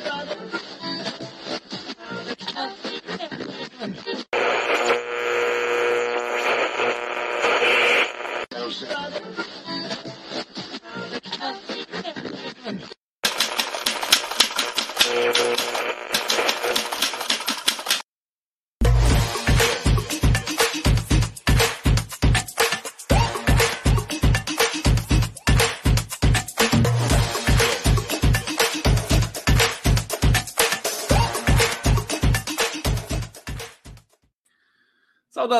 brothers.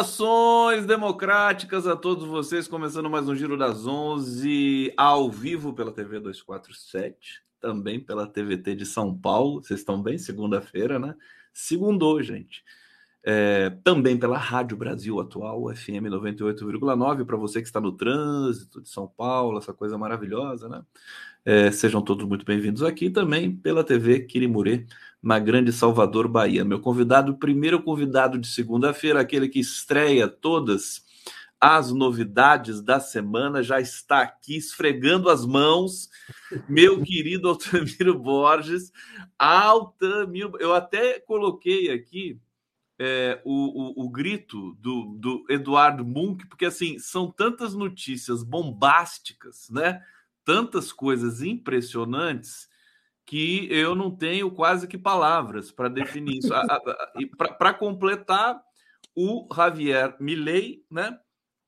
Saudações democráticas a todos vocês, começando mais um Giro das 11, ao vivo pela TV 247, também pela TVT de São Paulo. Vocês estão bem? Segunda-feira, né? Segundou, gente. É, também pela Rádio Brasil Atual, FM 98,9, para você que está no trânsito de São Paulo, essa coisa maravilhosa, né? É, sejam todos muito bem-vindos aqui também pela TV Quirimurê na Grande Salvador, Bahia. Meu convidado, primeiro convidado de segunda-feira, aquele que estreia todas as novidades da semana, já está aqui esfregando as mãos, meu querido Altamiro Borges. Altamiro, eu até coloquei aqui é, o, o, o, grito do, do Eduardo Munk, porque assim são tantas notícias bombásticas, né? Tantas coisas impressionantes que eu não tenho quase que palavras para definir isso. para completar, o Javier Milei, né,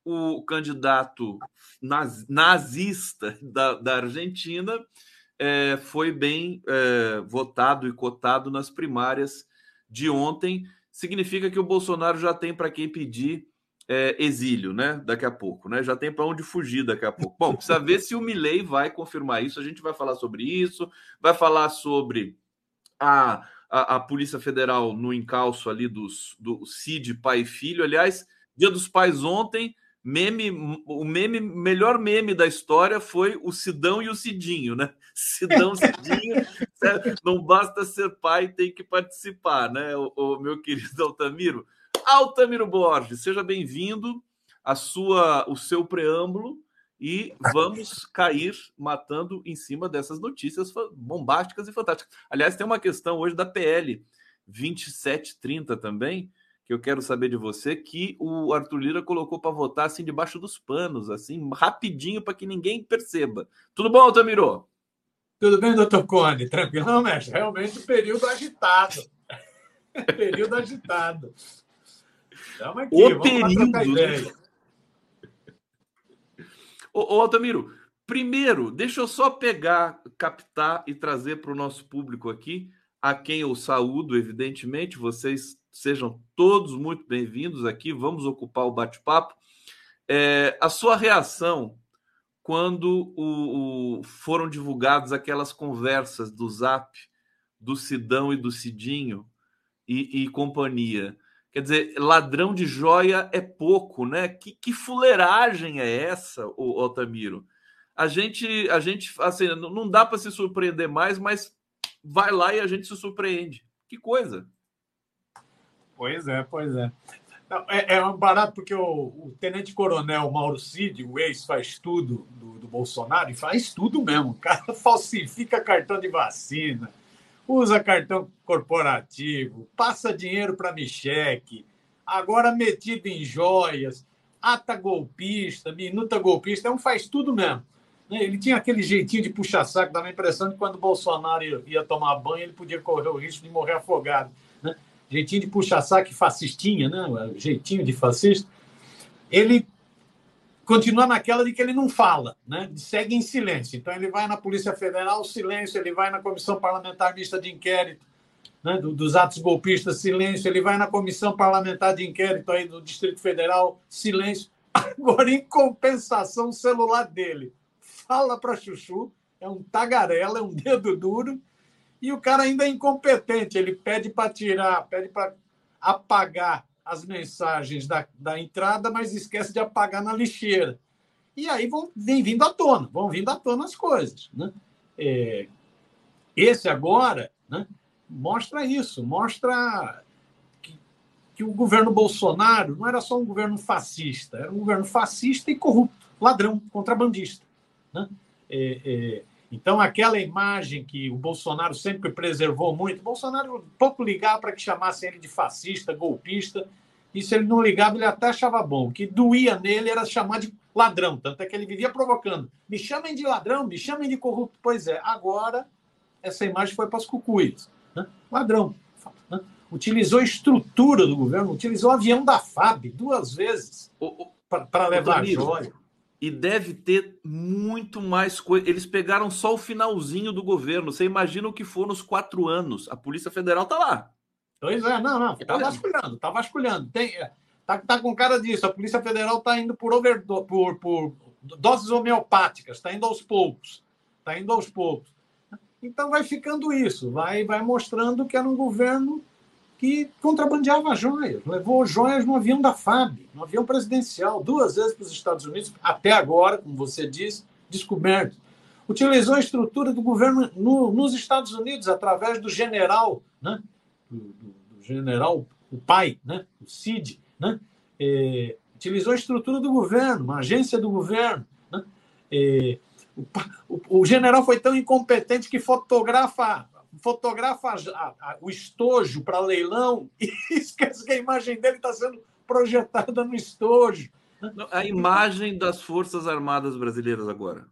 o candidato naz, nazista da, da Argentina, é, foi bem é, votado e cotado nas primárias de ontem. Significa que o Bolsonaro já tem para quem pedir é, exílio, né? Daqui a pouco, né? Já tem para onde fugir daqui a pouco. Bom, precisa ver se o Milley vai confirmar isso. A gente vai falar sobre isso, vai falar sobre a, a, a Polícia Federal no encalço ali dos, do Cid, pai e filho. Aliás, Dia dos Pais ontem, meme, o meme, melhor meme da história foi o Sidão e o Cidinho, né? Sidão, Cidinho, não basta ser pai, tem que participar, né? O, o meu querido Altamiro. Altamiro Borges, seja bem-vindo a sua, o seu preâmbulo e vamos cair matando em cima dessas notícias bombásticas e fantásticas. Aliás, tem uma questão hoje da PL 2730 também, que eu quero saber de você, que o Arthur Lira colocou para votar assim debaixo dos panos, assim, rapidinho para que ninguém perceba. Tudo bom, Altamiro? Tudo bem, doutor Conde? Tranquilo? Mestre, realmente período agitado. período agitado. Aqui, o período. Ô, ô, Altamiro, primeiro, deixa eu só pegar, captar e trazer para o nosso público aqui, a quem eu saúdo, evidentemente, vocês sejam todos muito bem-vindos aqui, vamos ocupar o bate-papo. É, a sua reação quando o, o, foram divulgadas aquelas conversas do Zap do Sidão e do Cidinho e, e companhia. Quer dizer, ladrão de joia é pouco, né? Que, que fuleiragem é essa, o Altamiro? A gente, a gente, assim, não dá para se surpreender mais, mas vai lá e a gente se surpreende. Que coisa! Pois é, pois é. É, é um barato porque o, o tenente-coronel Mauro Cid, o ex faz tudo do, do Bolsonaro, e faz tudo mesmo. O cara falsifica cartão de vacina, usa cartão corporativo, passa dinheiro para Micheque, agora metido em joias, ata golpista, minuta golpista, um faz tudo mesmo. Né? Ele tinha aquele jeitinho de puxar saco, dava a impressão de quando Bolsonaro ia tomar banho, ele podia correr o risco de morrer afogado. Né? Jeitinho de puxar saco fascistinha, né? jeitinho de fascista. Ele continua naquela de que ele não fala, né? segue em silêncio. Então, ele vai na Polícia Federal, silêncio, ele vai na Comissão Parlamentar Mista de Inquérito né? do, dos atos golpistas, silêncio, ele vai na Comissão Parlamentar de Inquérito aí do Distrito Federal, silêncio. Agora, em compensação, o celular dele fala para Chuchu, é um tagarela, é um dedo duro, e o cara ainda é incompetente, ele pede para tirar, pede para apagar as mensagens da, da entrada, mas esquece de apagar na lixeira. E aí vão, vem vindo à tona, vão vindo à tona as coisas. Né? É, esse agora né, mostra isso, mostra que, que, o governo Bolsonaro não era só um governo fascista, era um governo fascista e corrupto, ladrão, contrabandista. Né? É, é, Então, aquela imagem que o Bolsonaro sempre preservou muito, o Bolsonaro pouco ligava para que chamassem ele de fascista, golpista. Isso ele não ligava, ele até achava bom. O que doía nele era chamar de ladrão. Tanto é que ele vivia provocando. Me chamem de ladrão, me chamem de corrupto. Pois é, agora essa imagem foi para as cucuias. Né? Ladrão. Né? Utilizou a estrutura do governo, utilizou o avião da FAB duas vezes para levar joia. E deve ter muito mais coisa. Eles pegaram só o finalzinho do governo. Você imagina o que for nos quatro anos. A Polícia Federal está lá. Pois é, não, não. Está vasculhando, está vasculhando. Tem, é, tá, tá com cara disso. A Polícia Federal está indo por, overdose, por, por doses homeopáticas, está indo aos poucos. Está indo aos poucos. Então vai ficando isso, vai, vai mostrando que era um governo que contrabandeava joias, levou joias no avião da FAB, no avião presidencial, duas vezes para os Estados Unidos, até agora, como você diz, descoberto. Utilizou a estrutura do governo no, nos Estados Unidos através do general, né? do, do, do general, o pai, né? o CID, né? É, utilizou a estrutura do governo, uma agência do governo. Né? É, o, o, o, general foi tão incompetente que fotografa fotografa a, a, o estojo para leilão e esquece que a imagem dele está sendo projetada no estojo. A imagem das Forças Armadas Brasileiras agora.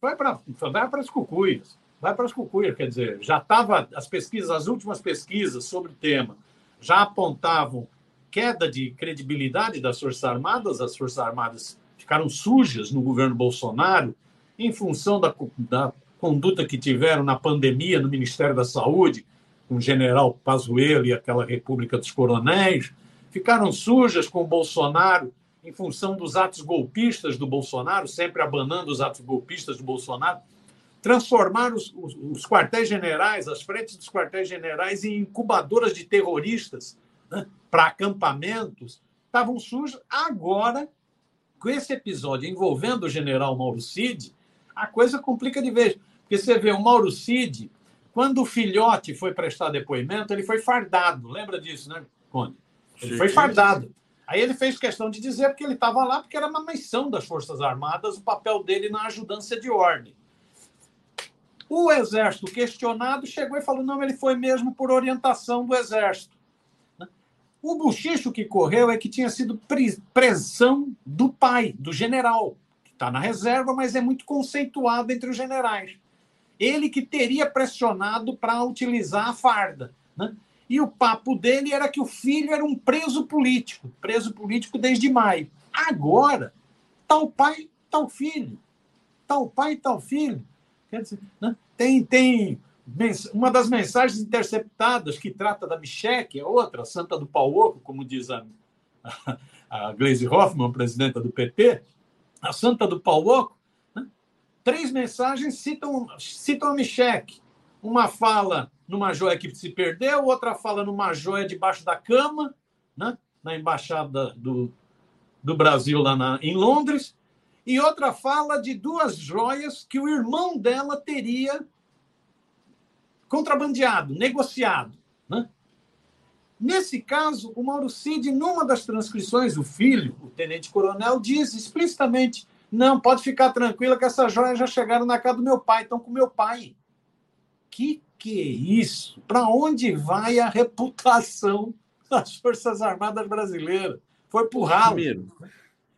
Vai para vai as cucuias. Vai para as cucuias, quer dizer, já estava as pesquisas, as últimas pesquisas sobre o tema já apontavam queda de credibilidade das Forças Armadas, as Forças Armadas ficaram sujas no governo Bolsonaro em função da, da conduta que tiveram na pandemia no Ministério da Saúde, com o general Pazuello e aquela República dos Coronéis, ficaram sujas com o Bolsonaro em função dos atos golpistas do Bolsonaro, sempre abanando os atos golpistas do Bolsonaro, transformaram os, os, os quartéis generais, as frentes dos quartéis generais, em incubadoras de terroristas né, para acampamentos, estavam sujas. Agora, com esse episódio envolvendo o general Mauro Cid, a coisa complica de vez. Porque você vê o Mauro Cid, quando o filhote foi prestar depoimento, ele foi fardado. Lembra disso, né, Conde? Ele foi fardado. Aí ele fez questão de dizer porque ele estava lá, porque era uma missão das Forças Armadas, o papel dele na ajudância de ordem. O Exército, questionado, chegou e falou: não, ele foi mesmo por orientação do Exército. O buchicho que correu é que tinha sido pressão do pai, do general, que está na reserva, mas é muito conceituado entre os generais ele que teria pressionado para utilizar a farda. Né? E o papo dele era que o filho era um preso político, preso político desde maio. Agora, tal pai, tal filho. Tal pai, tal filho. Quer dizer, né? tem, tem uma das mensagens interceptadas que trata da Micheque, é outra, Santa do Pau Oco, como diz a, a Gleisi Hoffmann, presidenta do PT, a Santa do Pau Oco, Três mensagens citam, citam a Micheque. Uma fala numa joia que se perdeu, outra fala numa joia debaixo da cama, né? na embaixada do, do Brasil lá na, em Londres, e outra fala de duas joias que o irmão dela teria contrabandeado, negociado. Né? Nesse caso, o Mauro Cid, numa das transcrições, o filho, o tenente-coronel, diz explicitamente não, pode ficar tranquila que essas joias já chegaram na casa do meu pai, estão com meu pai. Que que é isso? Para onde vai a reputação das Forças Armadas brasileiras? Foi pro ralo.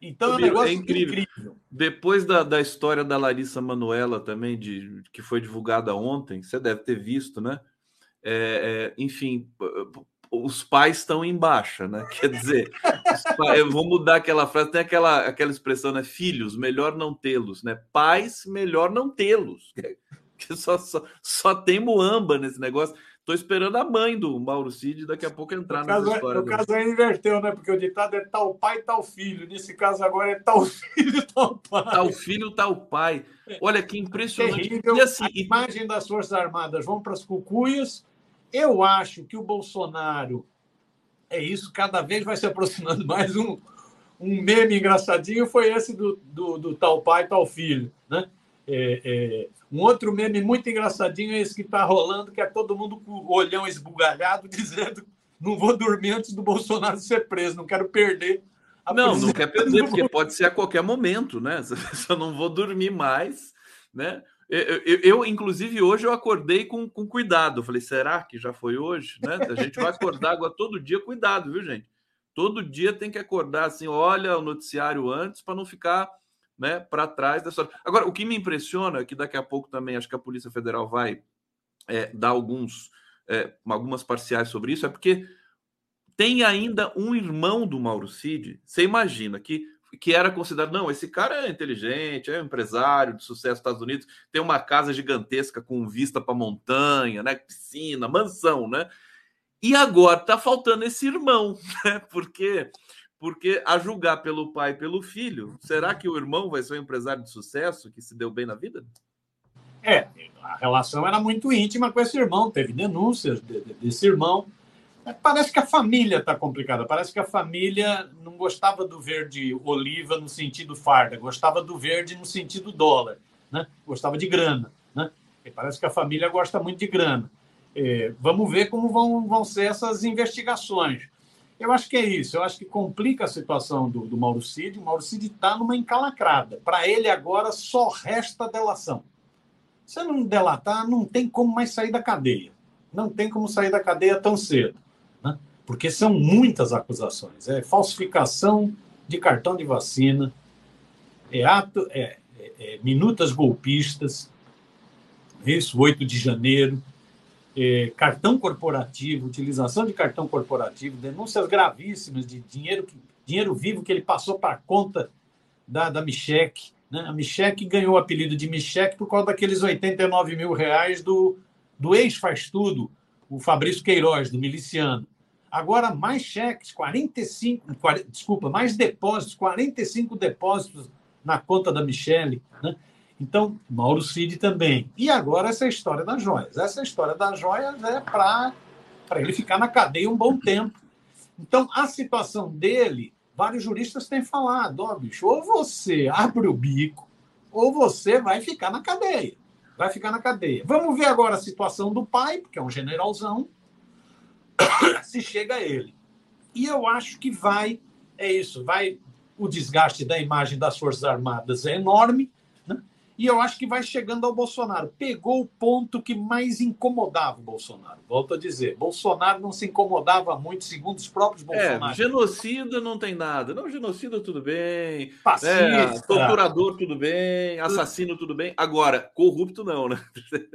Então é um negócio é incrível. incrível. Depois da, da história da Larissa Manuela também, de, que foi divulgada ontem, você deve ter visto, né? É, é, enfim, os pais estão em baixa, né? Quer dizer, pais, eu vou mudar aquela frase, tem aquela, aquela expressão, né? Filhos, melhor não tê-los, né? Pais, melhor não tê-los. Só, só, só tem muamba nesse negócio. Estou esperando a mãe do Mauro Cid daqui a pouco entrar no nessa é, história. No caso aí inverteu, né? Porque o ditado é tal pai, tal filho. Nesse caso agora é tal filho, tal pai. Tal filho, tal pai. Olha que impressionante. Terrível. E assim, a imagem das Forças Armadas vão para as cucuias eu acho que o Bolsonaro é isso, cada vez vai se aproximando mais um, um meme engraçadinho foi esse do, do, do tal pai, tal filho. Né? É, é, um outro meme muito engraçadinho é esse que está rolando, que é todo mundo com o olhão esbugalhado, dizendo não vou dormir antes do Bolsonaro ser preso, não quero perder. não, não quer perder, porque pode ser a qualquer momento, né? Só não vou dormir mais, né? Eu, eu, eu, inclusive, hoje eu acordei com, com cuidado. Falei, será que já foi hoje? Né? A gente vai acordar agora todo dia, cuidado, viu, gente? Todo dia tem que acordar assim, olha o noticiário antes para não ficar né, para trás da história. Agora, o que me impressiona é que daqui a pouco também acho que a Polícia Federal vai é, dar alguns, é, algumas parciais sobre isso, é porque tem ainda um irmão do Mauro Cid. Você imagina que que era considerado, não, esse cara é inteligente, é um empresário de sucesso nos Estados Unidos, tem uma casa gigantesca com vista para montanha, né, piscina, mansão, né? E agora tá faltando esse irmão, né? Porque porque a julgar pelo pai e pelo filho, será que o irmão vai ser um empresário de sucesso que se deu bem na vida? É, a relação era muito íntima com esse irmão, teve denúncias desse irmão. Parece que a família está complicada. Parece que a família não gostava do verde oliva no sentido farda, gostava do verde no sentido dólar, né? Gostava de grana, né? E parece que a família gosta muito de grana. É, vamos ver como vão, vão ser essas investigações. Eu acho que é isso. Eu acho que complica a situação do, do Mauro Cid. O Mauro Cid está numa encalacrada. Para ele agora só resta delação. Se não delatar, não tem como mais sair da cadeia. Não tem como sair da cadeia tão cedo porque são muitas acusações. É falsificação de cartão de vacina, é ato, é, é, é minutas golpistas, isso, 8 de janeiro, é, cartão corporativo, utilização de cartão corporativo, denúncias gravíssimas de dinheiro, dinheiro vivo que ele passou para a conta da, da Michek. Né? A Michek ganhou o apelido de Michek por causa daqueles 89 mil reais do, do ex-faz tudo, o Fabrício Queiroz, do miliciano. Agora, mais cheques, 45, 40, desculpa, mais depósitos, 45 depósitos na conta da Michele. Né? Então, Mauro Cid também. E agora essa história das joias. Essa história das joias é para ele ficar na cadeia um bom tempo. Então, a situação dele, vários juristas têm falado: ó, oh, bicho, ou você abre o bico, ou você vai ficar na cadeia. Vai ficar na cadeia. Vamos ver agora a situação do pai, porque é um generalzão, se chega a ele. E eu acho que vai, é isso, vai o desgaste da imagem das Forças Armadas é enorme, né? e eu acho que vai chegando ao Bolsonaro. Pegou o ponto que mais incomodava o Bolsonaro. Volto a dizer, Bolsonaro não se incomodava muito, segundo os próprios Bolsonaro. É, genocida não tem nada. Não, genocida tudo bem. É, torturador tudo bem. Assassino tudo bem. Agora, corrupto não, né?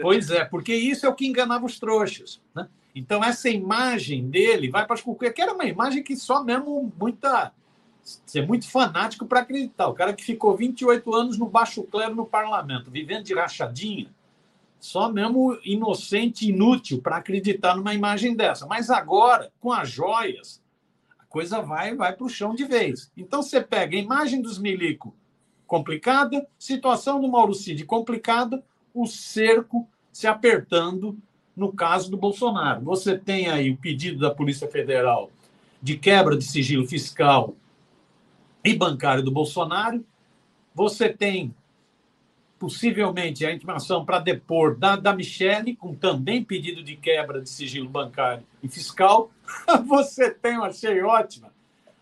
Pois é, porque isso é o que enganava os trouxas, né? Então, essa imagem dele vai para as cucuias, que era uma imagem que só mesmo muita. Ser muito fanático para acreditar. O cara que ficou 28 anos no baixo clero no parlamento, vivendo de rachadinha, só mesmo inocente, inútil para acreditar numa imagem dessa. Mas agora, com as joias, a coisa vai vai para o chão de vez. Então você pega a imagem dos milico complicada, situação do Mauro Cid complicada, o cerco se apertando no caso do Bolsonaro. Você tem aí o pedido da Polícia Federal de quebra de sigilo fiscal e bancário do Bolsonaro. Você tem possivelmente a intimação para depor da, da Michele, com também pedido de quebra de sigilo bancário e fiscal. Você tem, eu achei ótima,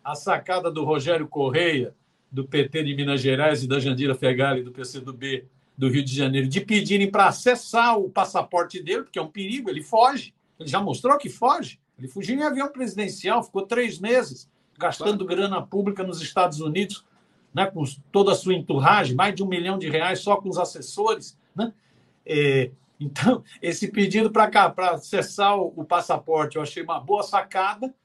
a sacada do Rogério Correia, do PT de Minas Gerais, e da Jandira Fegali, do PCdoB, do Rio de Janeiro de pedirem para acessar o passaporte dele, porque é um perigo, ele foge. Ele já mostrou que foge. Ele fugiu em avião presidencial, ficou três meses gastando claro. grana pública nos Estados Unidos, né, com toda a sua enturragem, mais de um milhão de reais só com os assessores. Né? É, então, esse pedido para acessar o, o passaporte, eu achei uma boa sacada.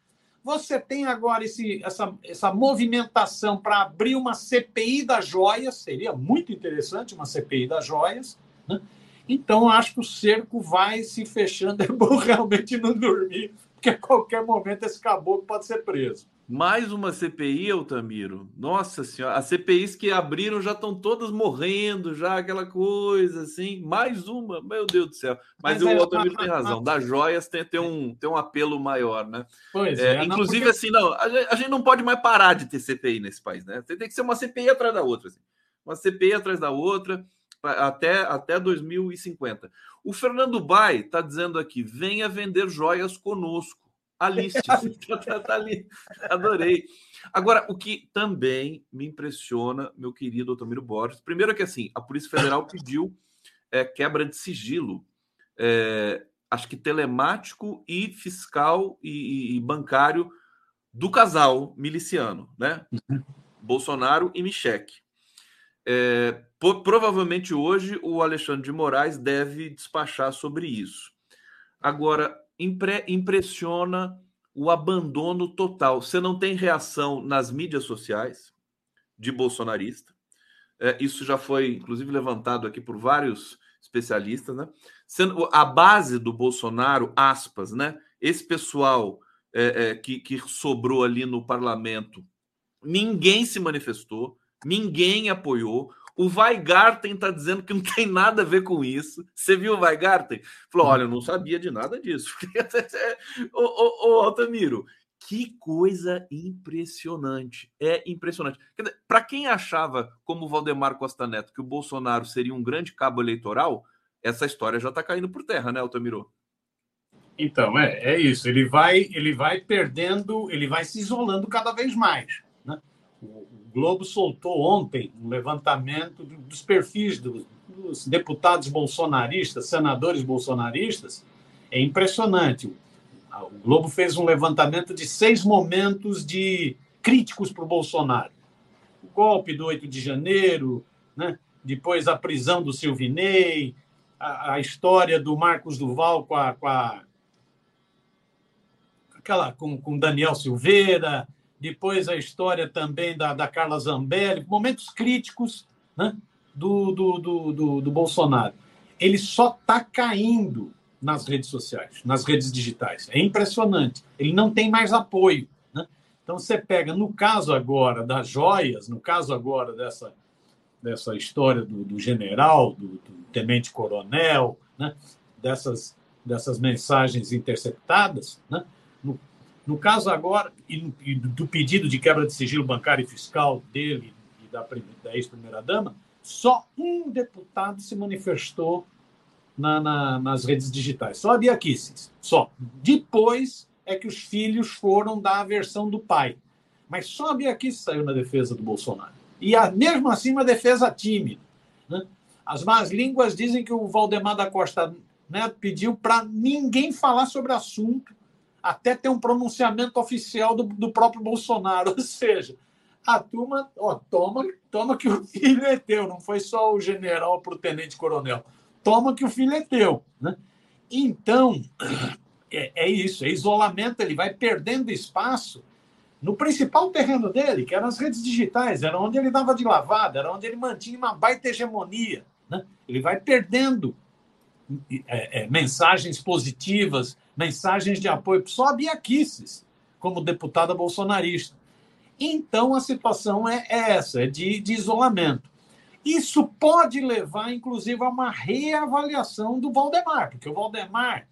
Você tem agora esse, essa, essa movimentação para abrir uma CPI das joias, seria muito interessante uma CPI das joias. Né? Então, acho que o cerco vai se fechando. É bom realmente não dormir, porque a qualquer momento esse caboclo pode ser preso. Mais uma CPI, Altamiro. Nossa senhora, as CPIs que abriram já estão todas morrendo, já aquela coisa assim. Mais uma, meu Deus do céu. Mas, Mas o é, Altamiro tem razão. Das joias tem, tem, um, tem um apelo maior, né? Pois é. é inclusive, não, porque... assim, não, a gente, a gente, não pode mais parar de ter CPI nesse país, né? Tem que ser uma CPI atrás da outra. Assim. Uma CPI atrás da outra até, até 2050. O Fernando Bai está dizendo aqui: venha vender joias conosco. Alice, tá, tá, tá ali. Adorei. Agora, o que também me impressiona, meu querido Otomiro Borges, primeiro é que assim, a Polícia Federal pediu é, quebra de sigilo, é, acho que telemático e fiscal e, e, bancário do casal miliciano, né? Uhum. Bolsonaro e Michele. É, provavelmente hoje o Alexandre de Moraes deve despachar sobre isso. Agora, impre, impressiona o abandono total. Você não tem reação nas mídias sociais de bolsonarista. É, isso já foi, inclusive, levantado aqui por vários especialistas, né? Sendo a base do Bolsonaro, aspas, né? Esse pessoal é, é, que, que sobrou ali no parlamento, ninguém se manifestou, ninguém apoiou. O Weigarten está dizendo que não tem nada a ver com isso. Você viu o Weigarten? Falou: olha, eu não sabia de nada disso. ô, ô, ô, Altamiro, que coisa impressionante. É impressionante. Para quem achava, como o Valdemar Costa Neto, que o Bolsonaro seria um grande cabo eleitoral, essa história já está caindo por terra, né, Altamiro? Então, é, é isso. Ele vai, ele vai perdendo, ele vai se isolando cada vez mais. Né? O, Globo soltou ontem um levantamento dos perfis dos, dos deputados bolsonaristas, senadores bolsonaristas. É impressionante. O Globo fez um levantamento de seis momentos de críticos para o Bolsonaro. O golpe do 8 de janeiro, né? depois a prisão do Silvinei, a, a história do Marcos Duval com a, com a aquela com, com Daniel Silveira, depois a história também da, da Carla Zambelli, momentos críticos né, do, do, do, do, do Bolsonaro. Ele só está caindo nas redes sociais, nas redes digitais. É impressionante. Ele não tem mais apoio. Né? Então, você pega, no caso agora das joias, no caso agora dessa, dessa história do, do general, do, do tenente-coronel, né? dessas, dessas mensagens interceptadas, né? No, caso agora, e, do pedido de quebra de sigilo bancário e fiscal dele e da, da ex-primeira-dama, só um deputado se manifestou na, na, nas redes digitais. Só a Bia Kicis, só. Depois é que os filhos foram dar a versão do pai. Mas só a Bia Kicis saiu na defesa do Bolsonaro. E a, mesmo assim, uma defesa tímida. Né? As más línguas dizem que o Valdemar da Costa Neto pediu para ninguém falar sobre o assunto até ter um pronunciamento oficial do, do próprio Bolsonaro. Ou seja, a turma, ó, toma, toma que o filho é teu, não foi só o general para o tenente-coronel toma que o filho é teu. Né? Então, é, é, isso, é isolamento, ele vai perdendo espaço no principal terreno dele, que eram as redes digitais, era onde ele dava de lavada, era onde ele mantinha uma baita hegemonia. Né? Ele vai perdendo é, é, mensagens positivas, mensagens de apoio, só a Bia Kicis, como deputada bolsonarista. Então, a situação é, é essa, é de, de isolamento. Isso pode levar, inclusive, a uma reavaliação do Valdemar, porque o Valdemar,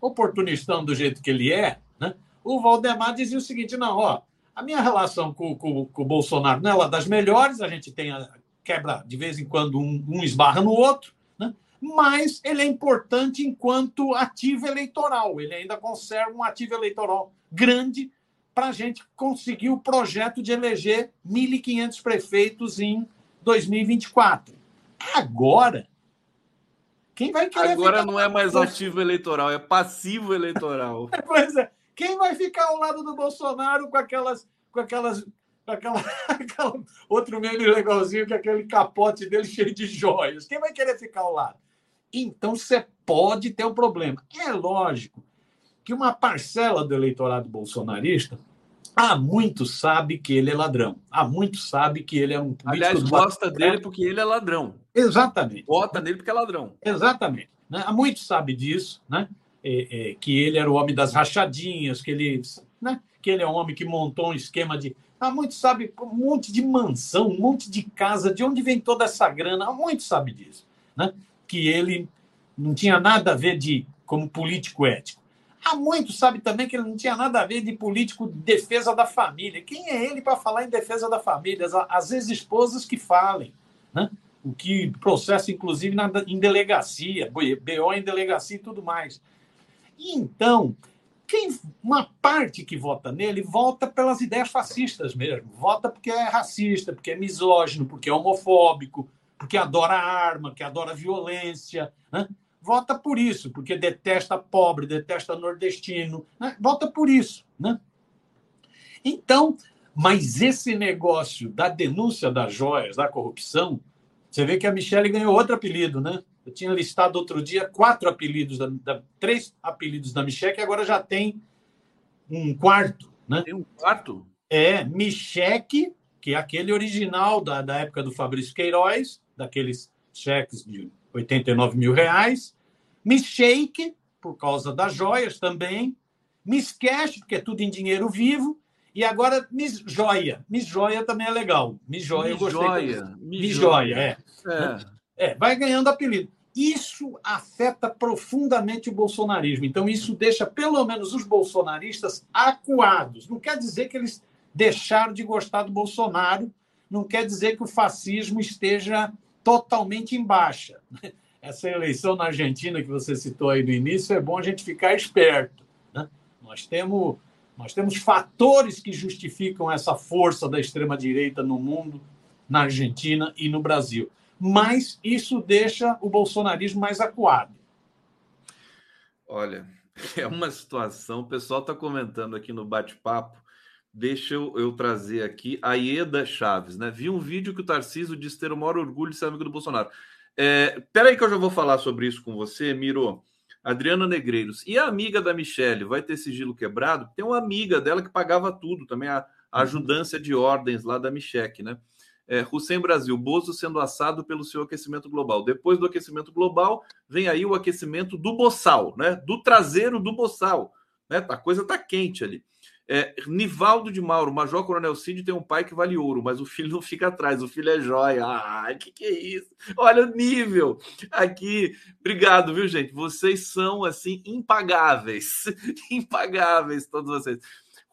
oportunistão do jeito que ele é, né? o Valdemar dizia o seguinte: não, ó, a minha relação com, com, com o Bolsonaro não é uma das melhores, a gente tem a quebra de vez em quando um, um esbarra no outro? Mas ele é importante enquanto ativo eleitoral, ele ainda conserva um ativo eleitoral grande para a gente conseguir o projeto de eleger 1.500 prefeitos em 2024. Agora, quem vai querer Agora não é mais ativo eleitoral, é passivo eleitoral. pois é. Quem vai ficar ao lado do Bolsonaro com aquelas. Com aquelas com aquela, aquela outro meme legalzinho, que é aquele capote dele cheio de joias. Quem vai querer ficar ao lado? Então você pode ter um problema. É lógico que uma parcela do eleitorado bolsonarista Há muito sabe que ele é ladrão. Há muito sabe que ele é um político. Aliás, gosta dele porque ele é ladrão. Exatamente. Vota nele porque é ladrão. Exatamente. Né? Há muito sabe disso, né? É, é, que ele era o homem das rachadinhas, que ele, né? que ele é um homem que montou um esquema de. Há muito sabe um monte de mansão, um monte de casa, de onde vem toda essa grana. Há muito sabe disso, né? Que ele não tinha nada a ver de como político ético. Há muito sabe também que ele não tinha nada a ver de político de defesa da família. Quem é ele para falar em defesa da família? As ex-esposas que falem. Né? O que processo, inclusive, na, em delegacia, BO em delegacia e tudo mais. então, quem, uma parte que vota nele vota pelas ideias fascistas mesmo. Vota porque é racista, porque é misógino, porque é homofóbico, porque adora arma, que adora violência. Né? Vota por isso, porque detesta pobre, detesta nordestino. Né? Vota por isso. Né? Então, mas esse negócio da denúncia das joias, da corrupção, você vê que a Michelle ganhou outro apelido, né? Eu tinha listado outro dia quatro apelidos, da, da, três apelidos da Michelle, que agora já tem um quarto, né? Tem um quarto? É, Micheque, que é aquele original da, da época do Fabrício Queiroz, daqueles cheques de 89 mil reais. Miss Shake, por causa das joias também. Miss Cash, porque é tudo em dinheiro vivo. E agora Miss Joia. Miss Joia também é legal. Miss Joia, Miss eu gostei. Joia. Miss, Miss Joia, é. é. É, vai ganhando apelido. Isso afeta profundamente o bolsonarismo. Então, isso deixa pelo menos os bolsonaristas acuados. Não quer dizer que eles deixaram de gostar do Bolsonaro, não quer dizer que o fascismo esteja totalmente em baixa. Essa eleição na Argentina que você citou aí no início, é bom a gente ficar esperto. Né? Nós, temos, nós temos fatores que justificam essa força da extrema-direita no mundo, na Argentina e no Brasil. Mas isso deixa o bolsonarismo mais acuado. Olha, é uma situação. O pessoal está comentando aqui no bate-papo Deixa eu, eu, trazer aqui a Ieda Chaves, né? Vi um vídeo que o Tarcísio diz ter o maior orgulho de ser amigo do Bolsonaro. É, peraí que eu já vou falar sobre isso com você, Miro. Adriana Negreiros. E a amiga da Michelle vai ter sigilo quebrado? Tem uma amiga dela que pagava tudo, também a, a ajudância de ordens lá da Michelle, né? É, Hussein Brasil, Bozo sendo assado pelo seu aquecimento global. Depois do aquecimento global, vem aí o aquecimento do boçal, né? Do traseiro do boçal. Né? A coisa tá quente ali. É, Nivaldo de Mauro, Major Coronel Cid tem um pai que vale ouro, mas o filho não fica atrás, o filho é joia. Ah, que que é isso? Olha o nível aqui. Obrigado, viu, gente? Vocês são, assim, impagáveis. impagáveis, todos vocês.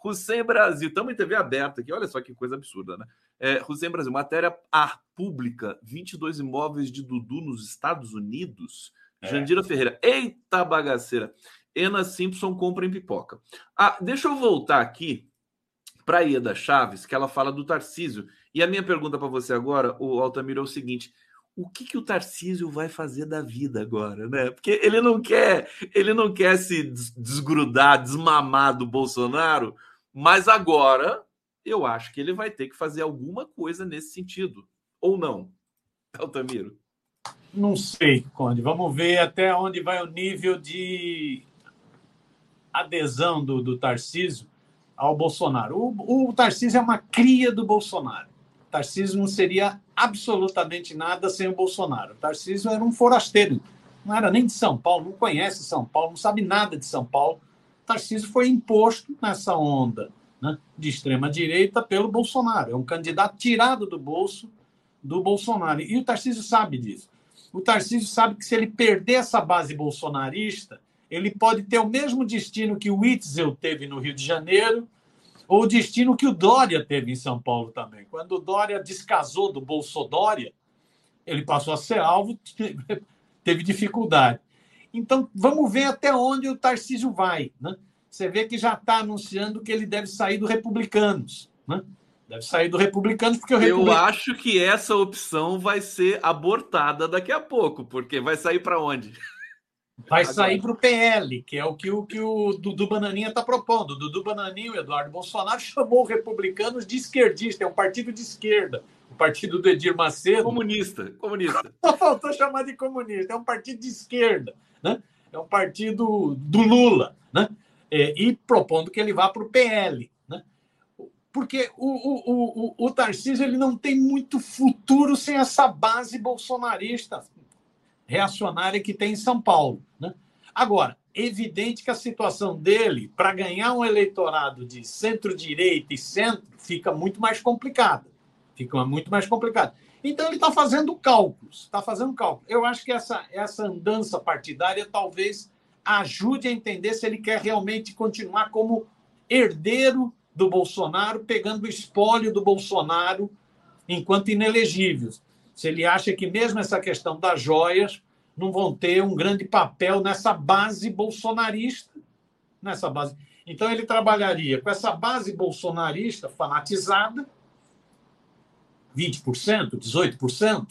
Hussein Brasil, estamos em TV aberta aqui, olha só que coisa absurda, né? É, Hussein Brasil, matéria A pública: 22 imóveis de Dudu nos Estados Unidos. É. Jandira Ferreira, eita bagaceira. Ena Simpson compra em pipoca. Ah, deixa eu voltar aqui para a Ieda Chaves, que ela fala do Tarcísio. E a minha pergunta para você agora, o Altamiro, é o seguinte: o que, que o Tarcísio vai fazer da vida agora, né? Porque ele não quer, ele não quer se desgrudar, desmamar do Bolsonaro, mas agora eu acho que ele vai ter que fazer alguma coisa nesse sentido. Ou não, Altamiro? Não sei, Conde. Vamos ver até onde vai o nível de adesão do, do Tarcísio ao Bolsonaro. O, o Tarcísio é uma cria do Bolsonaro. O Tarcísio não seria absolutamente nada sem o Bolsonaro. O Tarcísio era um forasteiro, não era nem de São Paulo, não conhece São Paulo, não sabe nada de São Paulo. O Tarcísio foi imposto nessa onda né, de extrema-direita pelo Bolsonaro. É um candidato tirado do bolso do Bolsonaro. E o Tarcísio sabe disso. O Tarcísio sabe que se ele perder essa base bolsonarista, ele pode ter o mesmo destino que o Witzel teve no Rio de Janeiro, ou o destino que o Dória teve em São Paulo também. Quando o Dória descasou do Bolsodória, ele passou a ser alvo, teve dificuldade. Então, vamos ver até onde o Tarcísio vai. Né? Você vê que já está anunciando que ele deve sair do Republicanos. Né? Deve sair do Republicanos, porque o Eu acho que essa opção vai ser abortada daqui a pouco, porque vai sair para onde? Vai Agora. sair para o PL, que é o que o, que o Dudu Bananinha está propondo. O Dudu Bananinha, o Eduardo Bolsonaro, chamou republicanos de esquerdista, é um partido de esquerda. O partido do Edir Macedo. Comunista, comunista. Só faltou chamar de comunista, é um partido de esquerda, né? É um partido do Lula, né? É, e propondo que ele vá para o PL, né? Porque o, o, o, o Tarcísio ele não tem muito futuro sem essa base bolsonarista reacionária que tem em São Paulo. Né? Agora, evidente que a situação dele, para ganhar um eleitorado de centro-direita e centro, fica muito mais complicada. Fica muito mais complicado. Então, ele está fazendo cálculos. Está fazendo cálculos. Eu acho que essa, essa andança partidária talvez ajude a entender se ele quer realmente continuar como herdeiro do Bolsonaro, pegando o espólio do Bolsonaro enquanto inelegíveis se ele acha que mesmo essa questão das joias não vão ter um grande papel nessa base bolsonarista, nessa base. Então ele trabalharia com essa base bolsonarista fanatizada, 20%, 18%,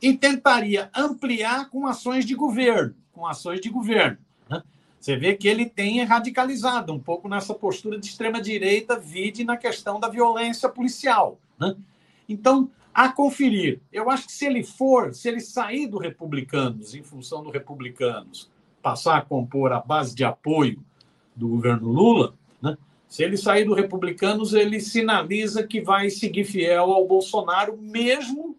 e tentaria ampliar com ações de governo, com ações de governo. Né? Você vê que ele tem radicalizado um pouco nessa postura de extrema direita, vide na questão da violência policial. Né? Então, a conferir. Eu acho que se ele for, se ele sair do Republicanos, em função do Republicanos, passar a compor a base de apoio do governo Lula, né? se ele sair do Republicanos, ele sinaliza que vai seguir fiel ao Bolsonaro, mesmo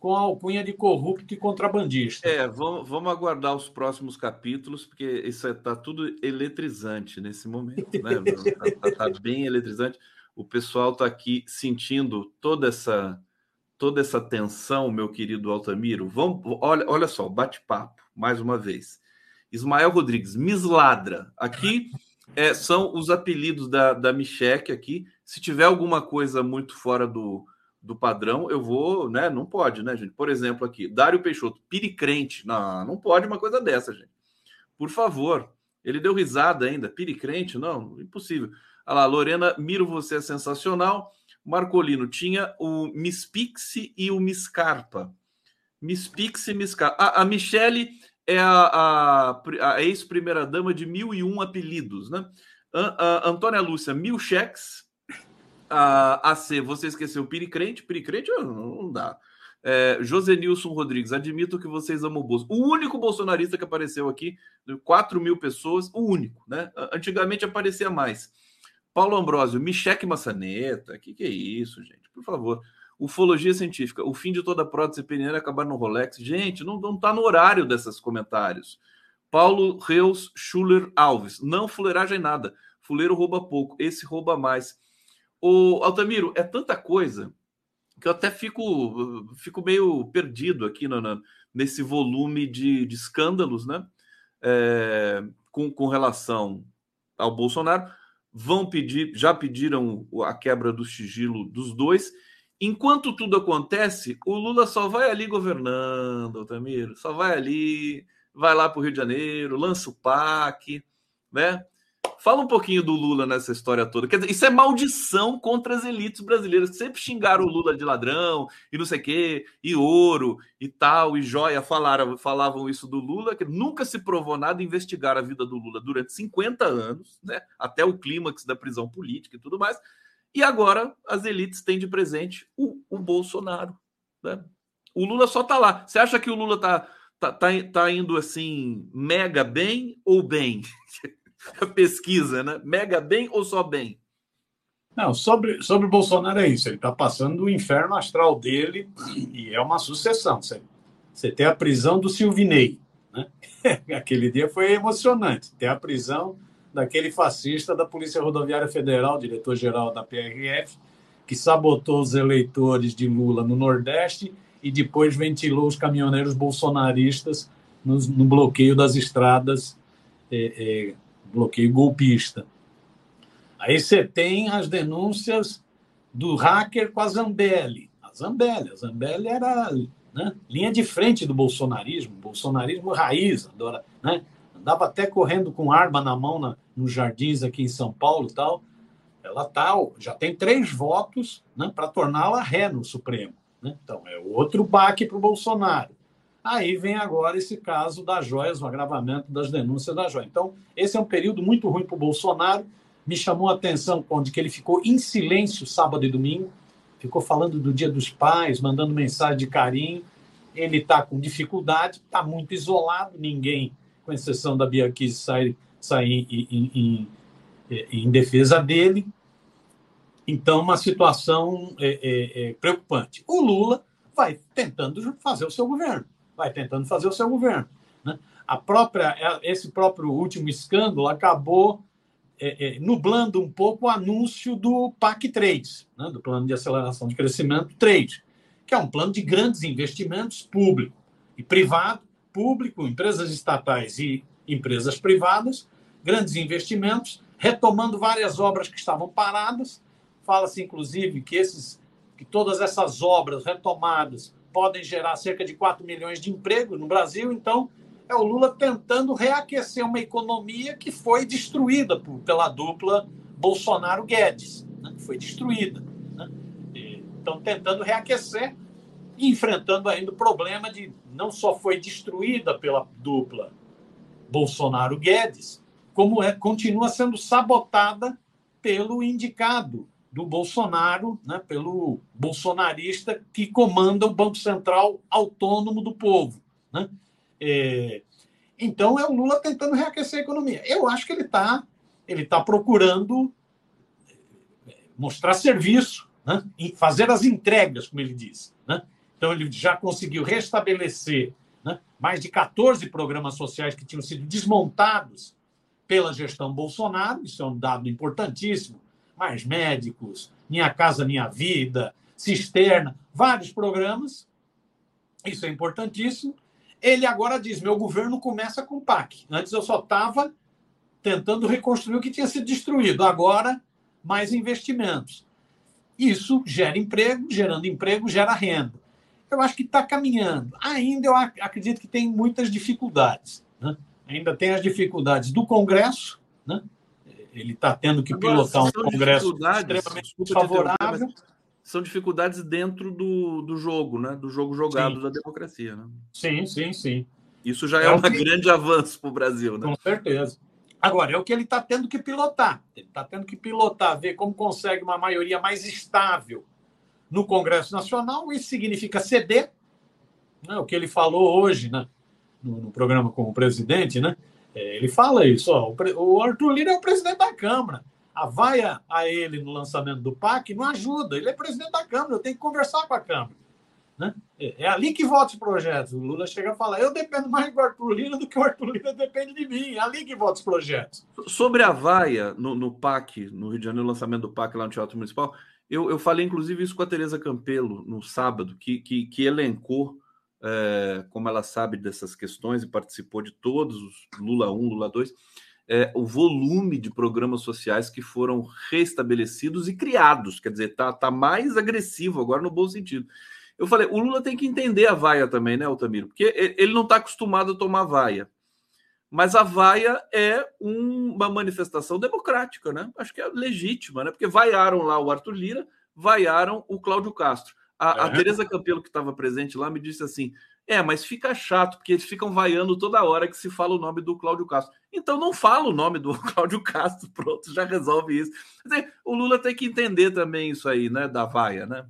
com a alcunha de corrupto e contrabandista. É, vamos, vamos aguardar os próximos capítulos, porque isso está é, tudo eletrizante nesse momento. Né? Está tá, tá bem eletrizante o pessoal está aqui sentindo toda essa toda essa tensão, meu querido Altamiro. Vamos, olha, olha só, bate-papo, mais uma vez. Ismael Rodrigues, Misladra. Aqui é, são os apelidos da, da Micheque aqui. Se tiver alguma coisa muito fora do, do padrão, eu vou, né? Não pode, né, gente? Por exemplo, aqui, Dário Peixoto, piricrente. Não, não pode uma coisa dessa, gente. Por favor. Ele deu risada ainda. Piricrente? Não, impossível. Olha lá, Lorena, miro você é sensacional. Marcolino tinha o Miss Pixie e o Miss Carpa. Miss Pixie Miss Carpa. A, a Michele é a, a, a ex-primeira-dama de mil e um apelidos, né? A, a Antônia Lúcia, mil cheques. A AC, você esqueceu Piricrente? Piricrente não dá. É, José Nilson Rodrigues, admito que vocês amam o Bolso. O único bolsonarista que apareceu aqui, 4 mil pessoas, o único, né? Antigamente aparecia mais. Paulo Ambrosio, Micheque Maçaneta. O que, que é isso, gente? Por favor. Ufologia científica. O fim de toda prótese peniana é acabar no Rolex. Gente, não, não tá no horário desses comentários. Paulo Reus Schuller Alves. Não fuleiragem nada. Fuleiro rouba pouco. Esse rouba mais. O Altamiro, é tanta coisa que eu até fico, fico meio perdido aqui no, no nesse volume de, de escândalos, né? É, com, com relação ao Bolsonaro vão pedir, já pediram a quebra do sigilo dos dois. Enquanto tudo acontece, o Lula só vai ali governando, Altamiro, só vai ali, vai lá para o Rio de Janeiro, lança o PAC, né? Fala um pouquinho do Lula nessa história toda. Quer dizer, isso é maldição contra as elites brasileiras, que sempre xingaram o Lula de ladrão e não sei o quê, e ouro e tal, e joia. Falaram, falavam isso do Lula, que nunca se provou nada investigar a vida do Lula durante 50 anos, né? até o clímax da prisão política e tudo mais. E agora as elites têm de presente o, o Bolsonaro. Né? O Lula só está lá. Você acha que o Lula está tá, tá, tá indo assim, mega bem ou bem? pesquisa, né? Mega bem ou só bem? Não, sobre, sobre o Bolsonaro é isso. Ele está passando o inferno astral dele e é uma sucessão. Você, você tem a prisão do Silvinei. Né? Aquele dia foi emocionante. Tem a prisão daquele fascista da Polícia Rodoviária Federal, diretor-geral da PRF, que sabotou os eleitores de Lula no Nordeste e depois ventilou os caminhoneiros bolsonaristas no, no bloqueio das estradas é, é, bloqueio golpista. Aí você tem as denúncias do hacker com a Zambelli. A Zambelli, a Zambelli era né, linha de frente do bolsonarismo, bolsonarismo raiz, adora, né? Andava até correndo com arma na mão na, nos jardins aqui em São Paulo tal. Ela tá, já tem três votos né, para torná-la ré no Supremo. Né? Então, é outro baque para o Bolsonaro. Aí vem agora esse caso das joias, o agravamento das denúncias da joia. Então, esse é um período muito ruim para o Bolsonaro. Me chamou a atenção quando que ele ficou em silêncio sábado e domingo, ficou falando do Dia dos Pais, mandando mensagem de carinho. Ele está com dificuldade, está muito isolado, ninguém, com exceção da Bia sai, sai em, em, em, em, defesa dele. Então, uma situação é, é, é preocupante. O Lula vai tentando fazer o seu governo vai tentando fazer o seu governo. Né? A própria, é, esse próprio último escândalo acabou é, é, nublando um pouco o anúncio do PAC 3, né? do Plano de Aceleração de Crescimento 3, que é um plano de grandes investimentos público e privado, público, empresas estatais e empresas privadas, grandes investimentos, retomando várias obras que estavam paradas. Fala-se, inclusive, que, esses, que todas essas obras retomadas podem gerar cerca de 4 milhões de empregos no Brasil. Então, é o Lula tentando reaquecer uma economia que foi destruída por, pela dupla Bolsonaro-Guedes, né? foi destruída. Né? Então, tentando reaquecer. enfrentando ainda o problema de não só foi destruída pela dupla Bolsonaro-Guedes, como é, continua sendo sabotada pelo indicado do Bolsonaro, né, pelo bolsonarista que comanda o Banco Central Autônomo do Povo. Né? É, então é o Lula tentando reaquecer a economia. Eu acho que ele está ele tá procurando mostrar serviço, né? fazer as entregas, como ele diz. Né? Então, ele já conseguiu restabelecer né? mais de 14 programas sociais que tinham sido desmontados pela gestão Bolsonaro, isso é um dado importantíssimo. Mais médicos, Minha Casa Minha Vida, Cisterna, vários programas, isso é importantíssimo. Ele agora diz: meu governo começa com PAC. Antes eu só estava tentando reconstruir o que tinha sido destruído. Agora mais investimentos. Isso gera emprego, gerando emprego, gera renda. Eu acho que está caminhando. Ainda eu acredito que tem muitas dificuldades. Né? Ainda tem as dificuldades do Congresso, né? Ele está tendo que pilotar Agora, um Congresso extremamente favorável. São dificuldades dentro do, do jogo, né? do jogo jogado sim. da democracia. Né? Sim, sim, sim. Isso já é, é um que... grande avanço para o Brasil. Né? Com certeza. Agora, é o que ele está tendo que pilotar. Ele está tendo que pilotar, ver como consegue uma maioria mais estável no Congresso Nacional. Isso significa ceder. Né? O que ele falou hoje né? no, no programa com o presidente, né? É, ele fala isso. Ó, o, Arthur Lira é o presidente da Câmara. A vaia a ele no lançamento do PAC não ajuda. Ele é presidente da Câmara, eu tenho que conversar com a Câmara. Né? É, é ali que vota os projetos. O Lula chega a falar: eu dependo mais do Arthur Lira do que o Arthur Lira depende de mim. É ali que vota os projetos. Sobre a vaia no, no PAC, no Rio de Janeiro, o lançamento do PAC lá no Teatro Municipal, eu, eu falei inclusive isso com a Tereza Campelo no sábado, que, que, que elencou, é, como ela sabe dessas questões e participou de todos os Lula 1, Lula 2. É, o volume de programas sociais que foram restabelecidos e criados, quer dizer, está tá mais agressivo agora no bom sentido. Eu falei, o Lula tem que entender a vaia também, né, Altamiro? Porque ele não está acostumado a tomar vaia. Mas a vaia é uma manifestação democrática, né? Acho que é legítima, né? Porque vaiaram lá o Arthur Lira, vaiaram o Cláudio Castro. A, é. a Tereza Campelo, que estava presente lá, me disse assim: é, mas fica chato, porque eles ficam vaiando toda hora que se fala o nome do Cláudio Castro. Então não fala o nome do Cláudio Castro, pronto, já resolve isso. Dizer, o Lula tem que entender também isso aí, né? Da vaia, né?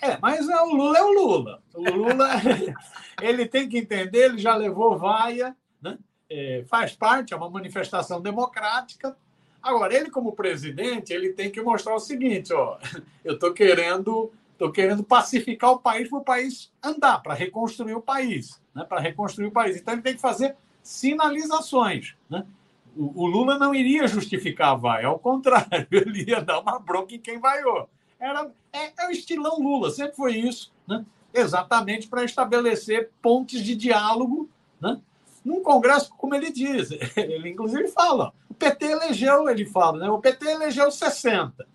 É, mas o Lula é o Lula. O Lula, ele tem que entender, ele já levou vaia, né? É, faz parte, é uma manifestação democrática. Agora, ele como presidente, ele tem que mostrar o seguinte, ó, eu estou querendo, tô querendo pacificar o país para o país andar, para reconstruir o país, né? para reconstruir o país. Então, ele tem que fazer sinalizações, né? O, o Lula não iria justificar a vaia, ao contrário, ele ia dar uma bronca em quem vaiou. Era, é, é o estilão Lula, sempre foi isso, né? exatamente para estabelecer pontes de diálogo né? num Congresso, como ele diz. Ele, inclusive, fala: o PT elegeu, ele fala, né? o PT elegeu 60,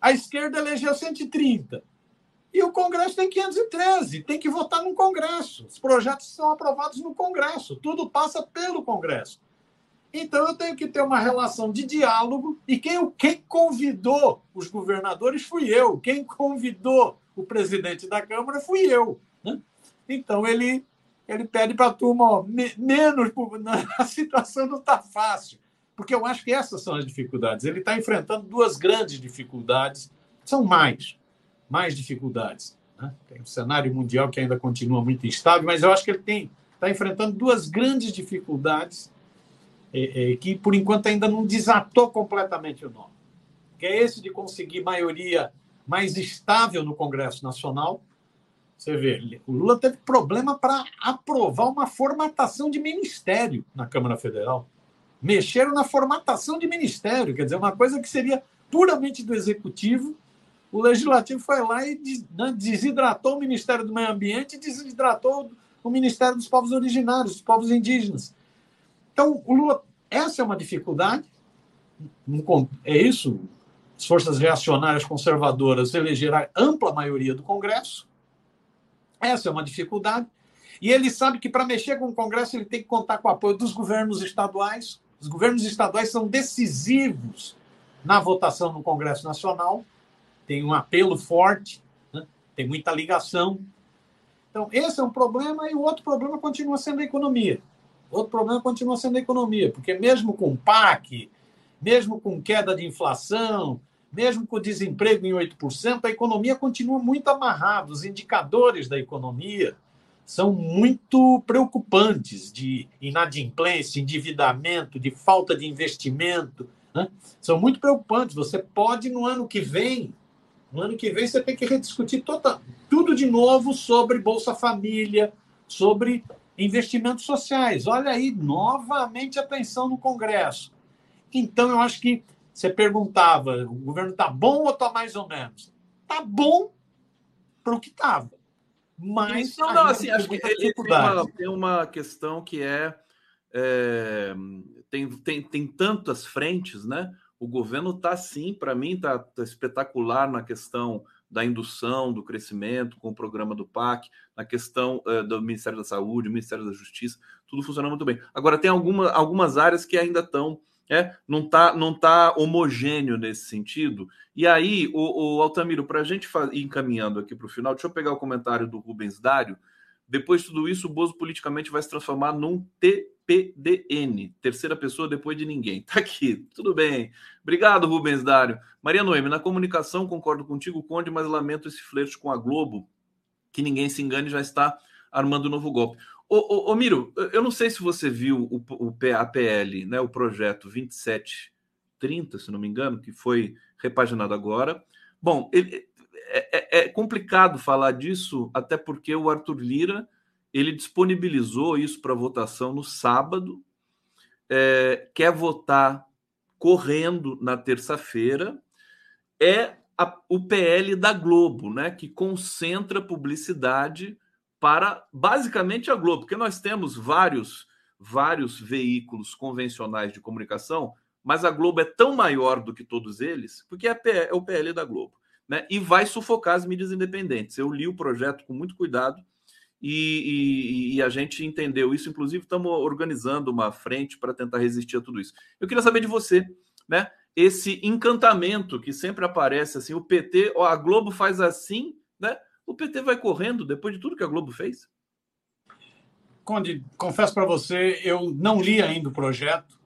a esquerda elegeu 130. E o Congresso tem 513, tem que votar no Congresso. Os projetos são aprovados no Congresso, tudo passa pelo Congresso. Então eu tenho que ter uma relação de diálogo e quem, quem convidou os governadores fui eu, quem convidou o presidente da Câmara fui eu. Né? Então ele, ele pede para a turma ó, me, menos, a situação não está fácil, porque eu acho que essas são as dificuldades. Ele está enfrentando duas grandes dificuldades, são mais, mais dificuldades. Né? Tem um cenário mundial que ainda continua muito instável, mas eu acho que ele tem está enfrentando duas grandes dificuldades é, é, que por enquanto ainda não desatou completamente o nó, que é esse de conseguir maioria mais estável no Congresso Nacional. Você vê, o Lula teve problema para aprovar uma formatação de ministério na Câmara Federal. Mexeram na formatação de ministério, quer dizer, uma coisa que seria puramente do executivo. O legislativo foi lá e desidratou o Ministério do Meio Ambiente e desidratou o Ministério dos Povos Originários, dos povos indígenas. Então, o Lula, essa é uma dificuldade. É isso. As forças reacionárias conservadoras elegeram a ampla maioria do Congresso. Essa é uma dificuldade. E ele sabe que para mexer com o Congresso ele tem que contar com o apoio dos governos estaduais. Os governos estaduais são decisivos na votação no Congresso Nacional. Tem um apelo forte. Né? tem muita ligação. Então, esse é um problema, e o outro problema continua sendo a economia. Outro problema continua sendo a economia, porque mesmo com PAC, mesmo com queda de inflação, mesmo com desemprego em 8%, a economia continua muito amarrada. Os indicadores da economia são muito preocupantes de inadimplência, endividamento, de falta de investimento. Né? São muito preocupantes. Você pode, no ano que vem, no ano que vem, você tem que rediscutir toda, tudo de novo sobre Bolsa Família, sobre investimentos sociais. Olha aí, novamente atenção no Congresso. Então, eu acho que você perguntava, o governo está bom ou está mais ou menos? Está bom para o que estava. Mas. Não, não, assim, acho que tem uma, tem uma questão que é, é. tem, tem, tem tantas frentes, né? O governo está, sim, para mim, está tá espetacular na questão da indução, do crescimento, com o programa do PAC, na questão uh, do Ministério da Saúde, Ministério da Justiça, tudo funciona muito bem. Agora, tem alguma, algumas áreas que ainda estão é, não está não tá homogêneo nesse sentido. E aí, o, o Altamiro, para a gente ir encaminhando aqui para o final, deixa eu pegar o comentário do Rubens Dário. Depois de tudo isso, o Bozo politicamente vai se transformar num TPDN, terceira pessoa depois de ninguém. Tá aqui, tudo bem. Obrigado, Rubens Dário. Maria Noemi, na comunicação concordo contigo, Conde, mas lamento esse flerte com a Globo, que ninguém se engane, já está armando um novo golpe. Ô, ô, ô, Miro, eu não sei se você viu o, o APL, né, o projeto 2730, se não me engano, que foi repaginado agora. Bom, ele, é, é, é, complicado falar disso, até porque o Arthur Lira ele disponibilizou isso para votação no sábado, é, quer votar correndo na terça-feira. É a, o PL da Globo, né, que concentra publicidade para basicamente a Globo, porque nós temos vários vários veículos convencionais de comunicação, mas a Globo é tão maior do que todos eles, porque é, é o PL da Globo, né? E vai sufocar as mídias independentes. Eu li o projeto com muito cuidado e, e, e a gente entendeu isso. Inclusive, estamos organizando uma frente para tentar resistir a tudo isso. Eu queria saber de você, né? Esse encantamento que sempre aparece assim, o PT, ó, a Globo faz assim, né? o PT vai correndo depois de tudo que a Globo fez? Conde, confesso para você, eu não li ainda o projeto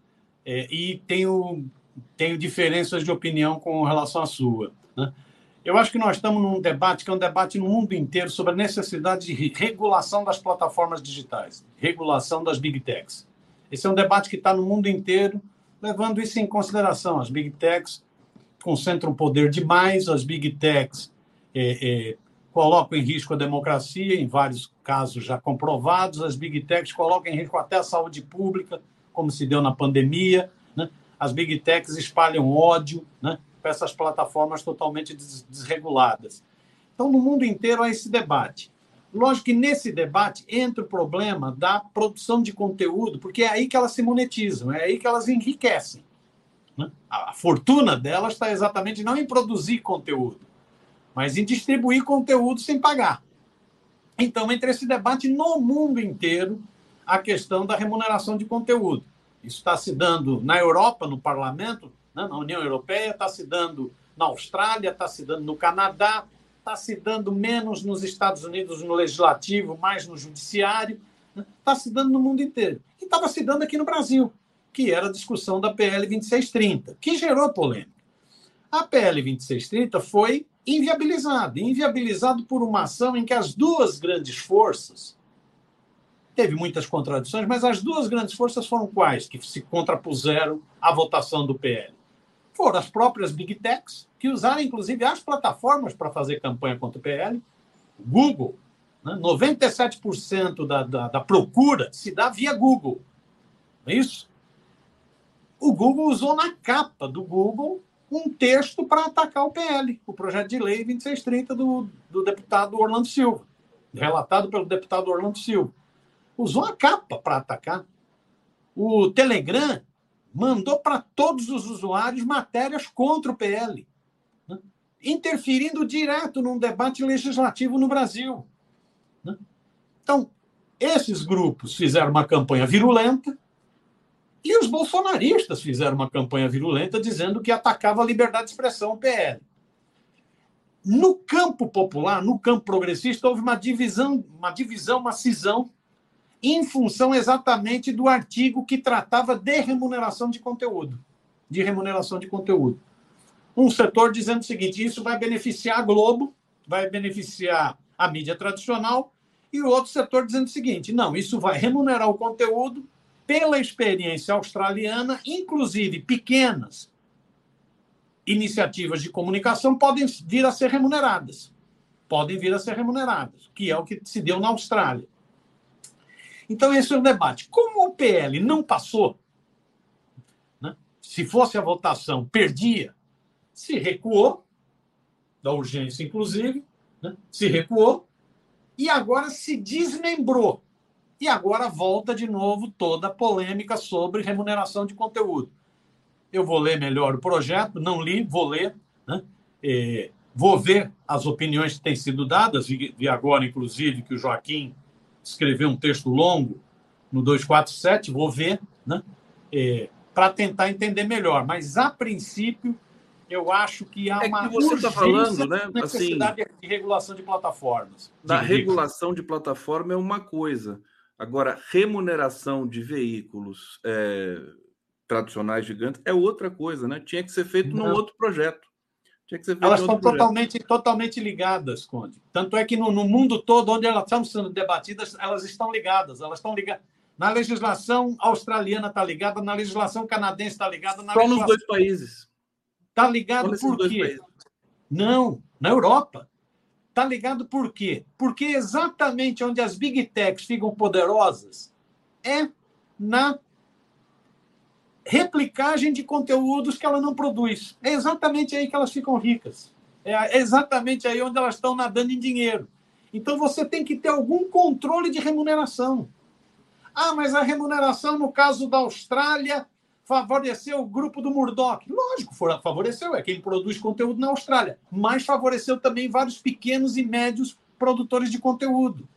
é, e tenho, tenho diferenças de opinião com relação à sua. Né? Eu acho que nós estamos num debate que é um debate no mundo inteiro sobre a necessidade de regulação das plataformas digitais, regulação das big techs. Esse é um debate que está no mundo inteiro, levando isso em consideração. As big techs concentram poder demais, as big techs é, é, colocam em risco a democracia, em vários casos já comprovados. As big techs colocam em risco até a saúde pública, como se deu na pandemia. Né? As big techs espalham ódio né, para essas plataformas totalmente desreguladas. Então, no mundo inteiro há esse debate. Lógico que nesse debate entra o problema da produção de conteúdo, porque é aí que elas se monetizam, é aí que elas enriquecem. Né? A fortuna delas está exatamente não em produzir conteúdo, mas em distribuir conteúdo sem pagar. Então, entre esse debate no mundo inteiro, a questão da remuneração de conteúdo. Isso está se dando na Europa, no parlamento, né, na União Europeia, está se dando na Austrália, está se dando no Canadá, está se dando menos nos Estados Unidos no legislativo, mais no judiciário, está né, se dando no mundo inteiro. E estava se dando aqui no Brasil, que era a discussão da PL 2630, que gerou polêmica. A PL 2630 foi inviabilizado inviabilizado por uma ação em que as duas grandes forças teve muitas contradições, mas as duas grandes forças foram quais que se contrapuseram à votação do PL? Foram as próprias Big Techs, que usaram inclusive as plataformas para fazer campanha contra o PL. Google, né? 97% da, da, da procura se dá via Google. Não é isso? O Google usou na capa do Google um texto para atacar o PL, o projeto de lei 2630 do, do deputado Orlando Silva, relatado pelo deputado Orlando Silva. Usou a capa para atacar. O Telegram mandou para todos os usuários matérias contra o PL, né? interferindo direto num debate legislativo no Brasil. Né? Então, esses grupos fizeram uma campanha virulenta, e os bolsonaristas fizeram uma campanha virulenta dizendo que atacava a liberdade de expressão, o PL. no campo popular, no campo progressista, houve uma divisão, uma divisão, uma cisão, em função exatamente do artigo que tratava de remuneração de conteúdo. De remuneração de conteúdo. Um setor dizendo o seguinte: isso vai beneficiar a Globo, vai beneficiar a mídia tradicional, e o outro setor dizendo o seguinte: não, isso vai remunerar o conteúdo pela experiência australiana, inclusive pequenas iniciativas de comunicação podem vir a ser remuneradas. Podem vir a ser remuneradas, que é o que se deu na Austrália. Então, esse é o debate. Como o PL não passou, né? se fosse a votação, perdia, se recuou, da urgência, inclusive, né? se recuou, e agora se desmembrou. E agora volta de novo toda a polêmica sobre remuneração de conteúdo. Eu vou ler melhor o projeto, não li, vou ler, né? É, vou ver as opiniões que têm sido dadas, vi agora, inclusive, que o Joaquim escreveu um texto longo no 247, vou ver, né? É, para tentar entender melhor. Mas, a princípio, eu acho que há é uma que você está falando, né? necessidade assim, de regulação de plataformas. Da regulação de plataforma é uma coisa. Agora, remuneração de veículos é, tradicionais gigantes é outra coisa, né? Tinha que ser feito Não. num outro projeto. Elas estão totalmente, totalmente ligadas, Conde. Tanto é que no, no, mundo todo, onde elas estão sendo debatidas, elas estão ligadas. Elas estão ligadas. Na legislação australiana está ligada, na legislação canadense está ligada. Na Só legislação... nos dois países. Está ligado por quê? Não, na Europa. Está ligado por quê? Porque exatamente onde as big techs ficam poderosas é na replicagem de conteúdos que ela não produz. É exatamente aí que elas ficam ricas. É exatamente aí onde elas estão nadando em dinheiro. Então você tem que ter algum controle de remuneração. Ah, mas a remuneração, no caso da Austrália, favoreceu o grupo do Murdoch. Lógico, favoreceu, é quem produz conteúdo na Austrália. Mas favoreceu também vários pequenos e médios produtores de conteúdo.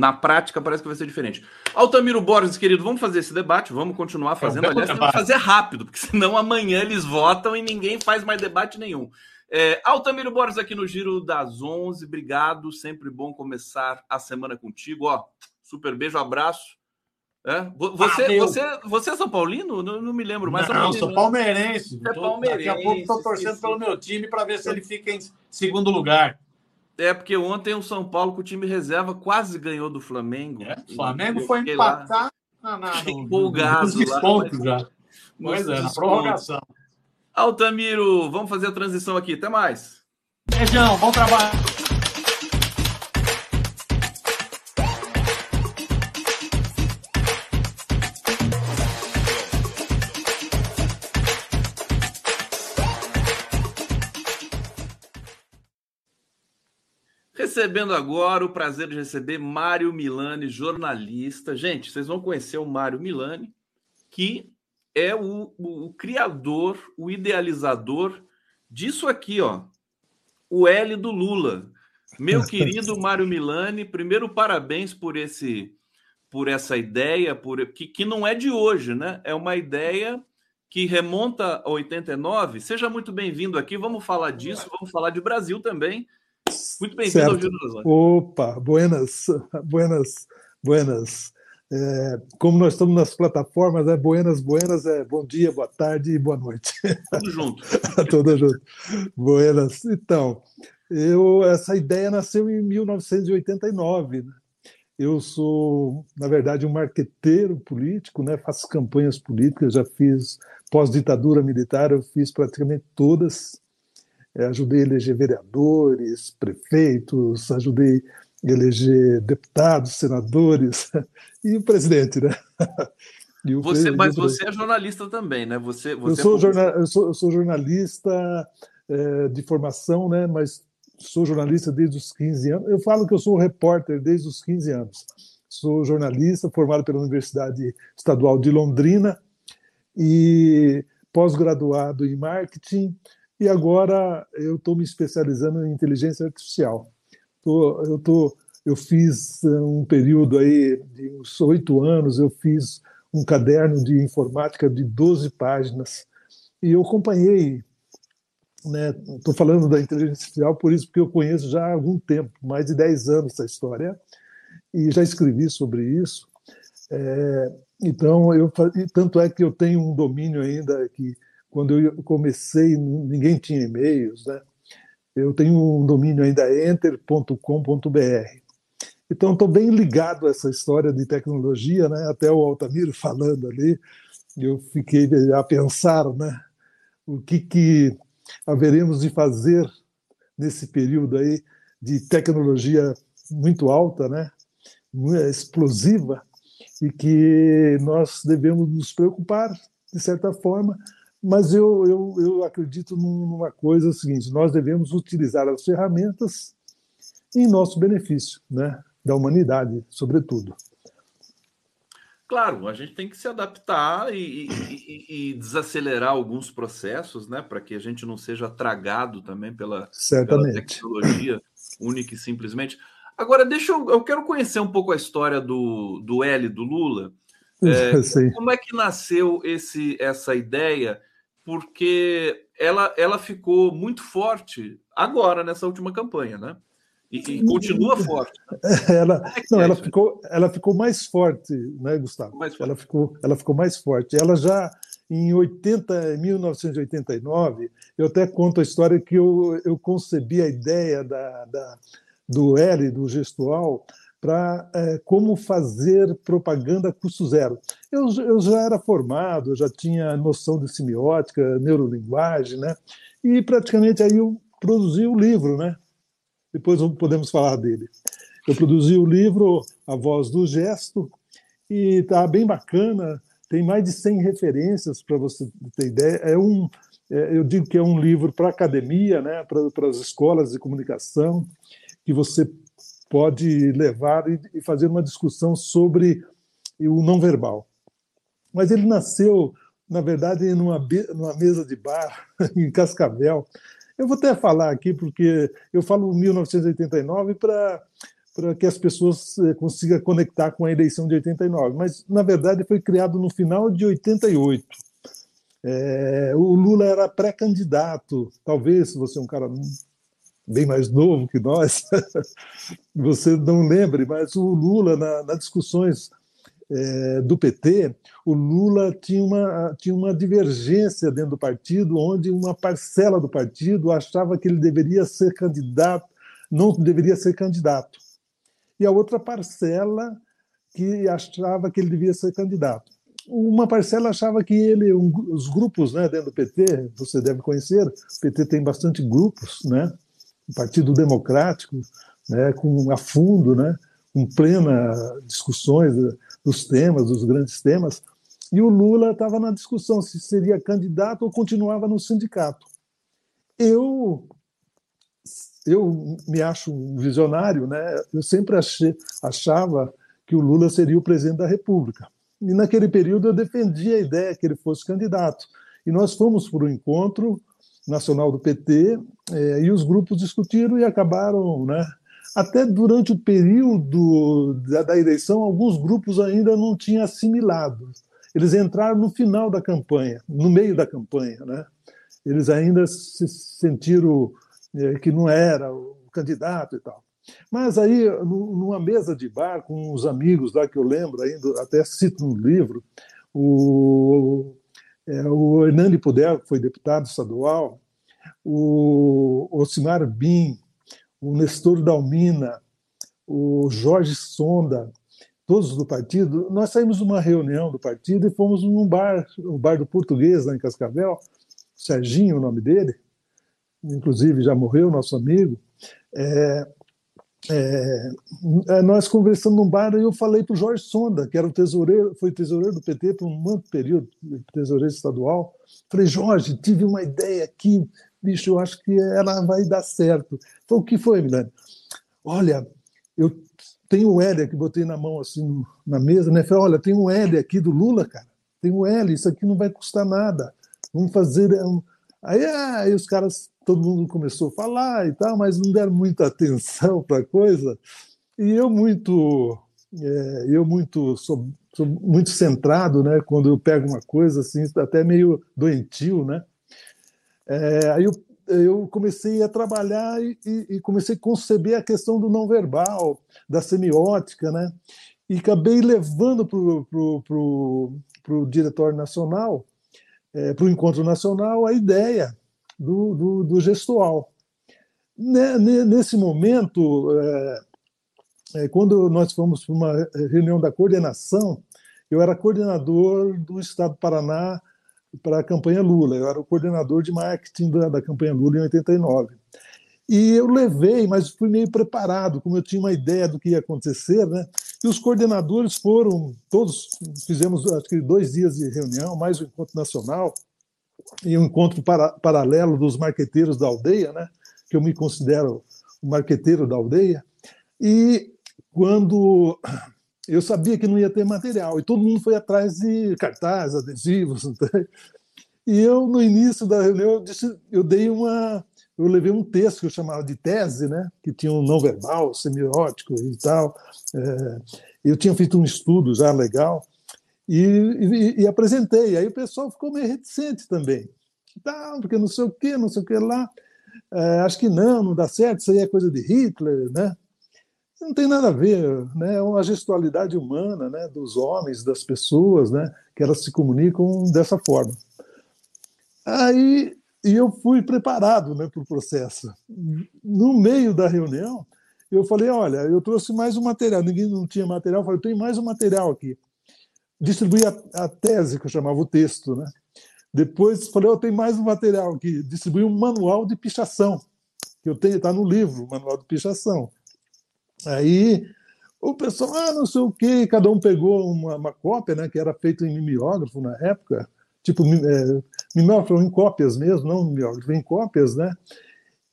Na prática, parece que vai ser diferente. Altamiro Borges, querido, vamos fazer esse debate? Vamos continuar fazendo. É Aliás, temos que fazer rápido, porque senão amanhã eles votam e ninguém faz mais debate nenhum. É, Altamiro Borges aqui no Giro das 11. Obrigado, sempre bom começar a semana contigo. Ó, super beijo, abraço. É? Você, ah, você, você é São Paulino? Não, não me lembro mais. Não, sou palmeirense. É palmeirense. Daqui a pouco estou torcendo sim. pelo meu time para ver se ele fica em segundo lugar. É, porque ontem o São Paulo, com o time reserva, quase ganhou do Flamengo. É, o Flamengo foi empatar lá, na, na, empolgado nos descontos já. Pois é, na prorrogação. Altamiro, vamos fazer a transição aqui. Até mais. Beijão, bom trabalho. Recebendo agora o prazer de receber Mário Milani, jornalista. Gente, vocês vão conhecer o Mário Milani, que é o, o, o criador, o idealizador disso aqui, ó. O L do Lula. Meu querido Mário Milani, primeiro parabéns por esse por essa ideia, por que, que não é de hoje, né? É uma ideia que remonta a 89. Seja muito bem-vindo aqui. Vamos falar disso, vamos falar de Brasil também. Muito bem-vindo ao das Opa, buenas, buenas, buenas. É, como nós estamos nas plataformas, é buenas, buenas, é bom dia, boa tarde e boa noite. Tudo junto. Tudo junto. Buenas. Então, eu, essa ideia nasceu em 1989. Né? Eu sou, na verdade, um marqueteiro político, né? faço campanhas políticas, já fiz pós-ditadura militar, eu fiz praticamente todas ajudei a eleger vereadores, prefeitos, ajudei a eleger deputados, senadores e o presidente, né? O você, mas você é jornalista também, né? Você, você eu, sou é jornal, eu, sou, eu sou jornalista é, de formação, né? Mas sou jornalista desde os 15 anos. Eu falo que eu sou repórter desde os 15 anos. Sou jornalista formado pela Universidade Estadual de Londrina e pós-graduado em marketing, e agora eu estou me especializando em inteligência artificial. Tô, eu, tô, eu fiz eh, um período aí de uns oito anos, eu fiz um caderno de informática de 12 páginas e eu acompanhei Estou né, falando da inteligência artificial por isso, porque eu conheço já há algum tempo, mais de 10 anos essa história, e já escrevi sobre isso. É, então, eu, tanto é que eu tenho um domínio ainda que, quando eu comecei, ninguém tinha e-mails, né? Eu tenho um domínio ainda, enter.com.br. Então, estou bem ligado a essa história de tecnologia, né? até o Altamiro falando ali, eu fiquei a pensar né? o que, que haveremos de fazer nesse período aí de tecnologia muito alta, né? explosiva, e que nós devemos nos preocupar, de certa forma, mas eu, eu, eu acredito numa coisa é seguinte: nós devemos utilizar as ferramentas em nosso benefício, né? da humanidade, sobretudo. Claro, a gente tem que se adaptar e, e, e desacelerar alguns processos, né, para que a gente não seja tragado também pela, pela, tecnologia única e simplesmente. Agora, deixa eu, eu quero conhecer um pouco a história do, do L do Lula. É, como é que nasceu esse, essa ideia? Porque ela, ela ficou muito forte agora nessa última campanha, né? E, e continua forte. Ela, é não, é ela, ficou, ela ficou mais forte, né, Gustavo? Forte. Ela, ficou, ela ficou mais forte. Ela já, em 80, 1989, eu até conto a história que eu, eu concebi a ideia da, da do L, do gestual, para é, como fazer propaganda custo zero. Eu, eu já era formado, eu já tinha noção de semiótica, neurolinguagem, né? E praticamente aí eu produzi o livro, né? depois podemos falar dele. Eu produzi o livro A Voz do Gesto e está bem bacana, tem mais de 100 referências para você ter ideia. É um, é, eu digo que é um livro para academia, né, para as escolas de comunicação, que você pode levar e, fazer uma discussão sobre o não verbal. Mas ele nasceu, na verdade, numa, numa mesa de bar em Cascavel, eu vou até falar aqui, porque eu falo 1989 para para que as pessoas eh, consigam conectar com a eleição de 89, mas na verdade foi criado no final de 88. É, o Lula era pré-candidato, talvez você é um cara bem mais novo que nós, você não lembre, mas o Lula, na, nas discussões é, do PT, o Lula tinha uma, tinha uma divergência dentro do partido, onde uma parcela do partido achava que ele deveria ser candidato, não deveria ser candidato. E a outra parcela que achava que ele devia ser candidato. Uma parcela achava que ele, um, os grupos né, dentro do PT, você deve conhecer, o PT tem bastante grupos, né? O Partido Democrático, né, com a fundo, né, com plena discussões dos temas, dos grandes temas, e o Lula estava na discussão se seria candidato ou continuava no sindicato. Eu eu me acho um visionário, né? Eu sempre achei, achava que o Lula seria o presidente da República. E naquele período eu defendia a ideia que ele fosse candidato. E nós fomos para o encontro nacional do PT eh, e os grupos discutiram e acabaram, né? Até durante o período da, da eleição, alguns grupos ainda não tinham assimilado. Eles entraram no final da campanha, no meio da campanha. Né? Eles ainda se sentiram é, que não era o candidato e tal. Mas aí, numa mesa de bar com os amigos lá que eu lembro, ainda até cito no livro, o, é, o Hernani Puder, foi deputado estadual, o Osimar Bin, o Nestor Dalmina, o Jorge Sonda, todos do partido, nós saímos de uma reunião do partido e fomos num bar, o bar do português lá em Cascavel, Serginho, o nome dele, inclusive já morreu, nosso amigo. É, é, é nós conversando num bar e eu falei para o Jorge Sonda, que era o tesoureiro, foi tesoureiro do PT por um muito período, tesoureiro estadual. Falei, Jorge, tive uma ideia aqui, bicho, eu acho que ela vai dar certo. Falei, o que foi, Milani? Olha, eu tenho um L aqui, botei na mão assim na mesa, né? Falei, olha, tem um L aqui do Lula, cara. Tem um L, isso aqui não vai custar nada. Vamos fazer. É aí, aí os caras, todo mundo começou a falar e tal, mas não deram muita atenção para a coisa. E eu muito, é, eu muito sou, sou, muito centrado, né? Quando eu pego uma coisa assim, até meio doentio, né? É, aí eu eu comecei a trabalhar e, e, comecei a conceber a questão do não verbal, da semiótica, né? E acabei levando para o diretório nacional, é, para o encontro nacional, a ideia do, do, do gestual. Nesse momento, é, é, quando nós fomos para uma reunião da coordenação, eu era coordenador do Estado do Paraná para a campanha Lula. Eu era o coordenador de marketing da, da campanha Lula em 89. E eu levei, mas fui meio preparado, como eu tinha uma ideia do que ia acontecer, né? E os coordenadores foram, todos fizemos acho que dois dias de reunião, mais um encontro nacional e um encontro para, paralelo dos marqueteiros da aldeia, né? Que eu me considero o marqueteiro da aldeia. E quando eu sabia que não ia ter material e todo mundo foi atrás de cartazes, adesivos. E eu no início da reunião eu, disse, eu dei uma, eu levei um texto que eu chamava de tese, né, que tinha um não verbal, semiótico e tal. É, eu tinha feito um estudo já legal e, e, e, apresentei. Aí o pessoal ficou meio reticente também. Tá, porque não sei o que, não sei o que lá. É, acho que não, não dá certo, isso aí é coisa de Hitler, né? não tem nada a ver, né? É uma gestualidade humana, né? Dos homens, das pessoas, né? Que elas se comunicam dessa forma. Aí e eu fui preparado, né, para o processo. No meio da reunião, eu falei, olha, eu trouxe mais um material. Ninguém não tinha material, eu falei, tem mais um material aqui. Distribuí a, a, tese que eu chamava o texto, né? Depois falei, eu tenho mais um material aqui. Distribuí um manual de pichação que eu tenho, está no livro, manual de pichação. Aí o pessoal, ah, não sei o quê, cada um pegou uma, uma cópia, né, que era feito em mimeógrafo na época, tipo é, mimeógrafo em cópias mesmo, não mimeógrafo, em cópias, né?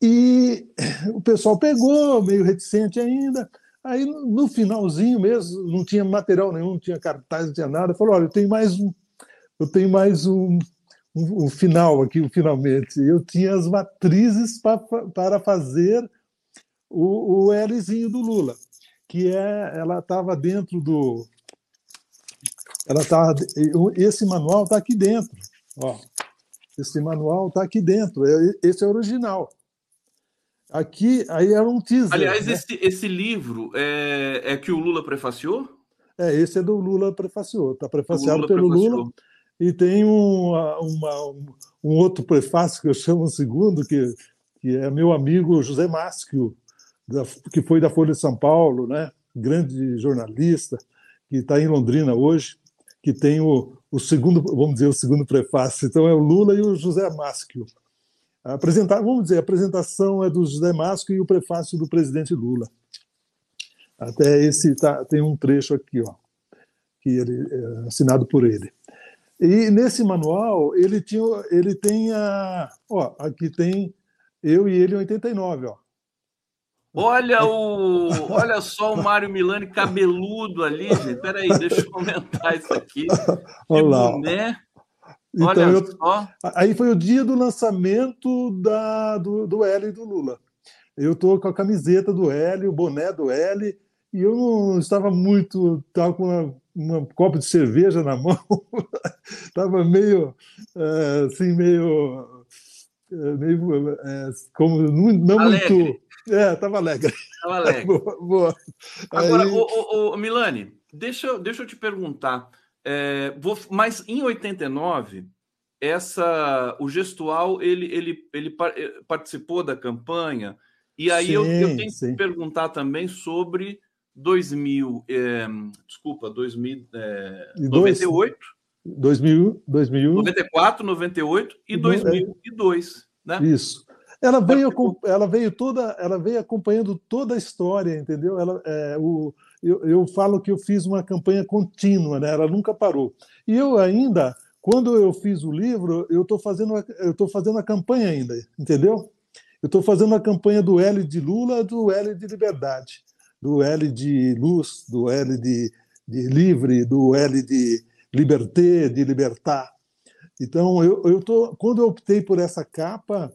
E o pessoal pegou, meio reticente ainda. Aí no finalzinho mesmo, não tinha material nenhum, não tinha cartaz, não tinha nada. Falou: olha, eu tenho mais um, eu tenho mais um, um, um final aqui, finalmente. Eu tinha as matrizes pra, para fazer o, o Lzinho do Lula, que é, ela estava dentro do, ela tá, esse manual está aqui dentro, ó, esse manual está aqui dentro, é, esse é original. Aqui, aí era um teaser. Aliás, né? esse, esse livro é, é que o Lula prefaciou? É, esse é do Lula prefaciou, está prefaciado Lula pelo prefaciou. Lula. E tem um, uma, um outro prefácio que eu chamo o segundo, que, que é meu amigo José Maschio, que foi da Folha de São Paulo, né? grande jornalista, que está em Londrina hoje, que tem o, o, segundo, vamos dizer, o segundo prefácio. Então é o Lula e o José Maschio. Apresentar, vamos dizer, a apresentação é do José Maschio e o prefácio do presidente Lula. Até esse tá, tem um trecho aqui, ó, que ele é assinado por ele. E nesse manual ele tinha, ele tem a, ó, aqui tem eu e ele em 89, ó. Olha o, olha só o Mário Milani cabeludo ali, gente. Peraí, deixa eu comentar isso aqui. Olá. Né? Então, olha eu, só. Aí foi o dia do lançamento da, do, do L e do Lula. Eu estou com a camiseta do L, o boné do L, e eu não estava muito. Estava com uma, uma copa de cerveja na mão, estava meio. É, assim, meio. É, meio é, como não, não muito é, estava alegre. Estava alegre. boa, boa. Agora, Aí... Milani, deixa, deixa eu te perguntar. É, vou, mas em 89, essa, o gestual ele, ele, ele eh, participou da campanha. E aí sim, eu, eu tenho sim. que perguntar também sobre 2000, é, desculpa, 2000, é, 98. 2000, 2000, 94, 98 e 2002. É. Né? Isso. Ela veio, ela veio toda, ela veio acompanhando toda a história, entendeu? Ela, é, o, eu, eu falo que eu fiz uma campanha contínua, né? Ela nunca parou. E eu ainda, quando eu fiz o livro, eu estou fazendo, eu estou fazendo a campanha ainda, entendeu? Eu estou fazendo a campanha do L de Lula, do L de liberdade, do L de luz, do L de, de livre, do L de liberté, de libertar. Então, eu, eu tô, quando eu optei por essa capa,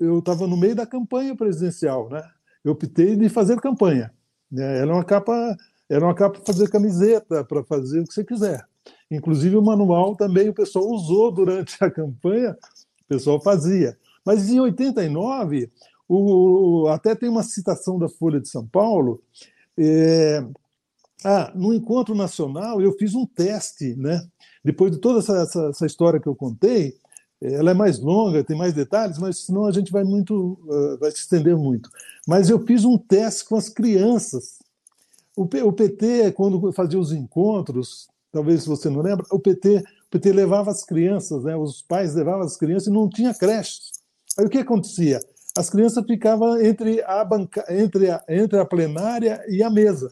eu estava no meio da campanha presidencial, né? Eu optei de fazer campanha. Né? Era uma capa, era uma capa para fazer camiseta, para fazer o que você quiser. Inclusive o manual também o pessoal usou durante a campanha, o pessoal fazia. Mas em 89, o, até tem uma citação da Folha de São Paulo. É, ah, no encontro nacional eu fiz um teste, né? Depois de toda essa, essa, essa, história que eu contei, ela é mais longa, tem mais detalhes, mas senão a gente vai muito, uh, vai se estender muito. Mas eu fiz um teste com as crianças. O, P, o PT, quando fazia os encontros, talvez você não lembra, o PT, o PT levava as crianças, né? Os pais levavam as crianças e não tinha creche. Aí o que acontecia? As crianças ficavam entre a, banca, entre a, entre a plenária e a mesa,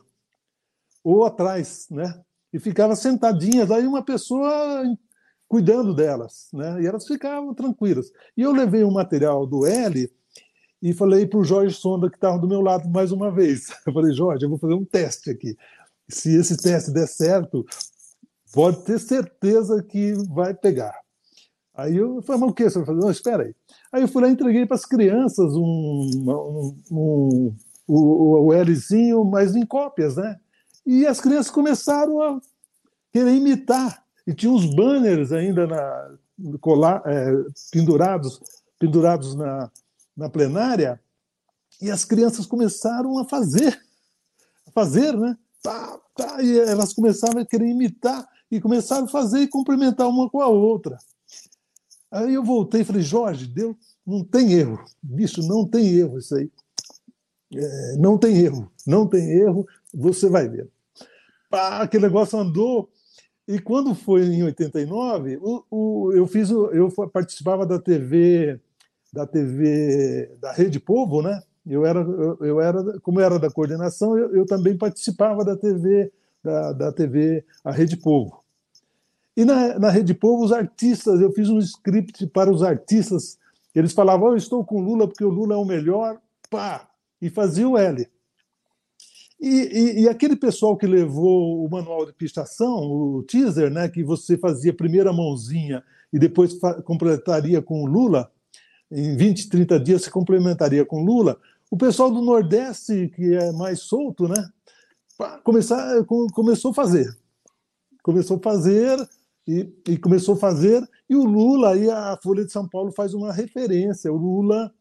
ou atrás, né? E ficavam sentadinhas, aí uma pessoa cuidando delas, né? E elas ficavam tranquilas. E eu levei um material do L e falei para o Jorge Sonda, que estava do meu lado mais uma vez. Eu falei, Jorge, eu vou fazer um teste aqui. Se esse teste der certo, pode ter certeza que vai pegar. Aí eu falei, mas o que você vai fazer? Não, espera aí. Aí eu fui lá e entreguei para as crianças um, um, um, o, o Lzinho, mas em cópias, né? E as crianças começaram a querer imitar. E tinha uns banners ainda na, colar, é, pendurados, pendurados na, na plenária, e as crianças começaram a fazer, a fazer, né? Tá, tá, e elas começaram a querer imitar e começaram a fazer e complementar uma com a outra. Aí eu voltei e falei, Jorge, Deus, não tem erro. Bicho, não tem erro isso aí. É, não tem erro, não tem erro, você vai ver. Pá, aquele negócio andou. E quando foi em 89, o, o, eu fiz, eu participava da TV, da TV da Rede Povo, né? Eu era, eu, eu era, como era da coordenação, eu, eu também participava da TV, da, da TV a Rede Povo. E na, na Rede Povo, os artistas, eu fiz um script para os artistas. Eles falavam, oh, eu estou com o Lula porque o Lula é o melhor, pá, e fazia o L. E, e, e, aquele pessoal que levou o manual de pistação, o teaser, né, que você fazia primeira mãozinha e depois completaria com o Lula, em 20, 30 dias se complementaria com Lula, o pessoal do Nordeste, que é mais solto, né, começar, começou a fazer. Começou a fazer, e, e, começou a fazer, e o Lula, aí a Folha de São Paulo faz uma referência, o Lula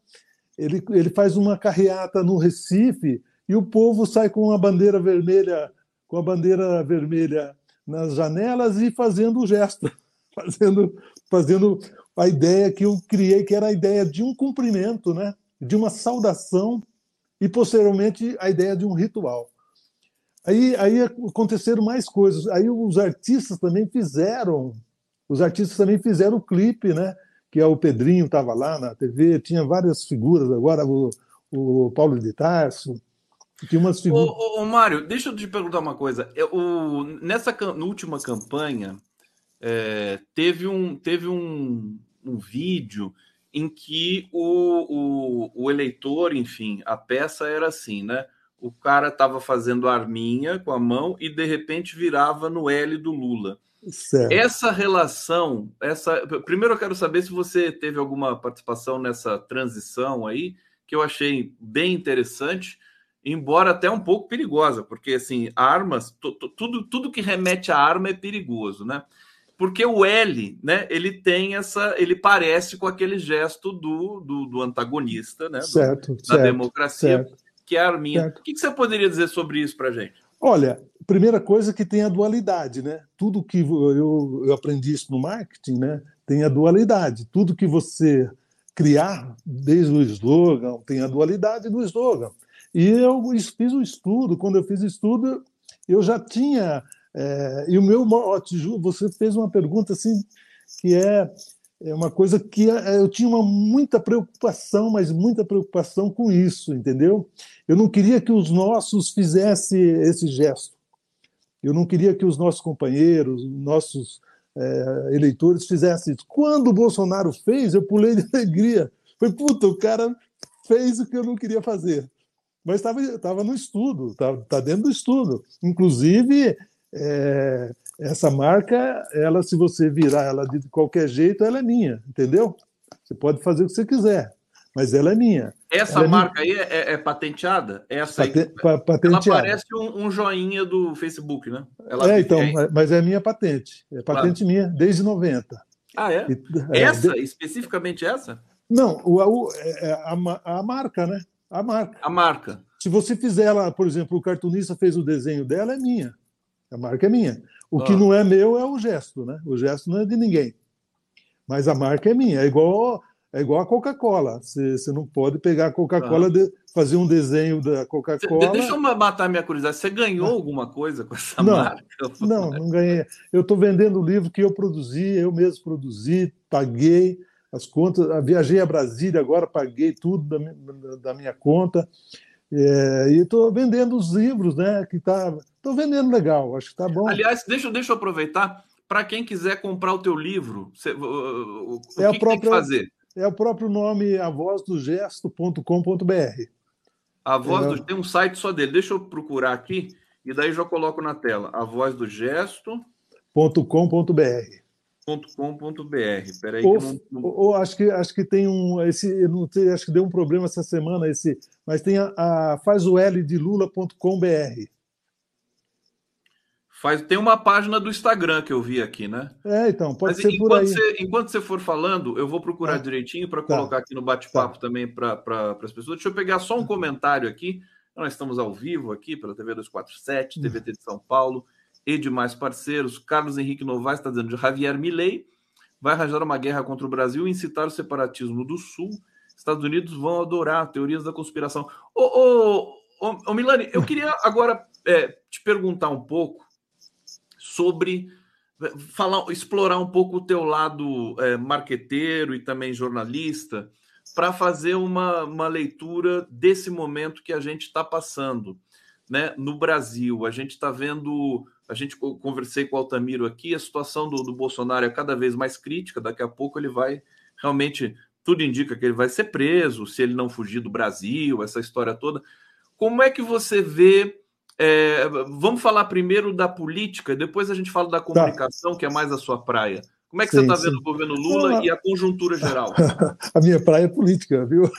ele, ele faz uma carreata no Recife e o povo sai com a bandeira vermelha, com a bandeira vermelha nas janelas e fazendo o gesto, fazendo, fazendo a ideia que eu criei, que era a ideia de um cumprimento, né? de uma saudação e posteriormente a ideia de um ritual. Aí, aí aconteceram mais coisas. Aí os artistas também fizeram, os artistas também fizeram o clipe, né? Que é o Pedrinho estava lá na TV, tinha várias figuras agora, o, o Paulo de Tarso, tinha umas figuras. Ô, ô, ô, Mário, deixa eu te perguntar uma coisa. O, nessa na última campanha é, teve um teve um, um vídeo em que o, o, o eleitor, enfim, a peça era assim, né? o cara estava fazendo arminha com a mão e de repente virava no L do Lula. Certo. Essa relação, essa. Primeiro eu quero saber se você teve alguma participação nessa transição aí, que eu achei bem interessante, embora até um pouco perigosa, porque assim, armas, tudo, tudo que remete a arma é perigoso, né? Porque o L, né, ele tem essa, ele parece com aquele gesto do, do, do antagonista, né? Certo, do, da certo, democracia. Certo que é a Arminha. Certo. O que você poderia dizer sobre isso para gente? Olha, primeira coisa que tem a dualidade, né? Tudo que eu, eu aprendi isso no marketing, né? Tem a dualidade. Tudo que você criar, desde o slogan, tem a dualidade do slogan. E eu fiz um estudo. Quando eu fiz o estudo, eu já tinha. É, e o meu mote, você fez uma pergunta assim que é é uma coisa que é, eu tinha uma muita preocupação, mas muita preocupação com isso, entendeu? Eu não queria que os nossos fizessem esse gesto. Eu não queria que os nossos companheiros, nossos é, eleitores fizessem isso. Quando o Bolsonaro fez, eu pulei de alegria. Foi, puta, o cara fez o que eu não queria fazer. Mas estava no estudo, está tá dentro do estudo. Inclusive, é, essa marca, ela, se você virar ela de qualquer jeito, ela é minha, entendeu? Você pode fazer o que você quiser, mas ela é minha. Essa ela é marca é aí é, é, patenteada? Essa Pate, aí, patenteada. Ela parece um, um, joinha do Facebook, né? Ela é, então, é mas é minha patente. É patente claro. minha, desde 90. Ah, é? E, é essa? especificamente essa? Não, o, é, é a, a, marca, né? A marca. A marca. Se você fizer ela, por exemplo, o cartunista fez o desenho dela, é minha. A marca é minha. O ah. que não é meu é o gesto, né? O gesto não é de ninguém. Mas a marca é minha. É igual, é igual a Coca-Cola. Você, você não pode pegar a Coca-Cola, ah. fazer um desenho da Coca-Cola. Deixa eu matar minha curiosidade. Você ganhou ah. alguma coisa com essa não, marca? Não, não ganhei. Eu estou vendendo o livro que eu produzi, eu mesmo produzi, paguei as contas. Viajei a Brasília agora, paguei tudo da minha, da minha conta. É, e estou vendendo os livros, né? Que tá, estou vendendo legal, acho que tá bom. Aliás, deixa, deixa eu aproveitar para quem quiser comprar o teu livro. Você, o, o é que, que tem que fazer? É o próprio nome avozdogesto.com.br. A voz é... do tem um site só dele. Deixa eu procurar aqui e daí já coloco na tela. A voz do gesto.com.br com.br. Peraí, ou, não, não... ou, acho que acho que tem um esse eu não sei, acho que deu um problema essa semana esse, mas tem a, a faz o L de lula.com.br. Faz, tem uma página do Instagram que eu vi aqui, né? É, então, pode Mas ser por aí. Você, enquanto você for falando, eu vou procurar ah, direitinho para tá. colocar aqui no bate-papo tá. também para pra, as pessoas. Deixa eu pegar só um comentário aqui. Nós estamos ao vivo aqui pela TV 247, TVT de São Paulo e demais parceiros. Carlos Henrique Novaes está dizendo de Javier Milei vai arranjar uma guerra contra o Brasil e incitar o separatismo do Sul. Estados Unidos vão adorar teorias da conspiração. Ô, ô, ô, ô Milani, eu queria agora é, te perguntar um pouco sobre falar, explorar um pouco o teu lado é, marqueteiro e também jornalista para fazer uma, uma leitura desse momento que a gente está passando né, no Brasil. A gente está vendo a gente conversei com o Altamiro aqui, a situação do, do Bolsonaro é cada vez mais crítica, daqui a pouco ele vai realmente, tudo indica que ele vai ser preso, se ele não fugir do Brasil, essa história toda. Como é que você vê? É, vamos falar primeiro da política, depois a gente fala da tá. comunicação, tá. que é mais a sua praia. Como é que sim, você está vendo o governo Lula ah, e a conjuntura geral? a minha praia é política, viu?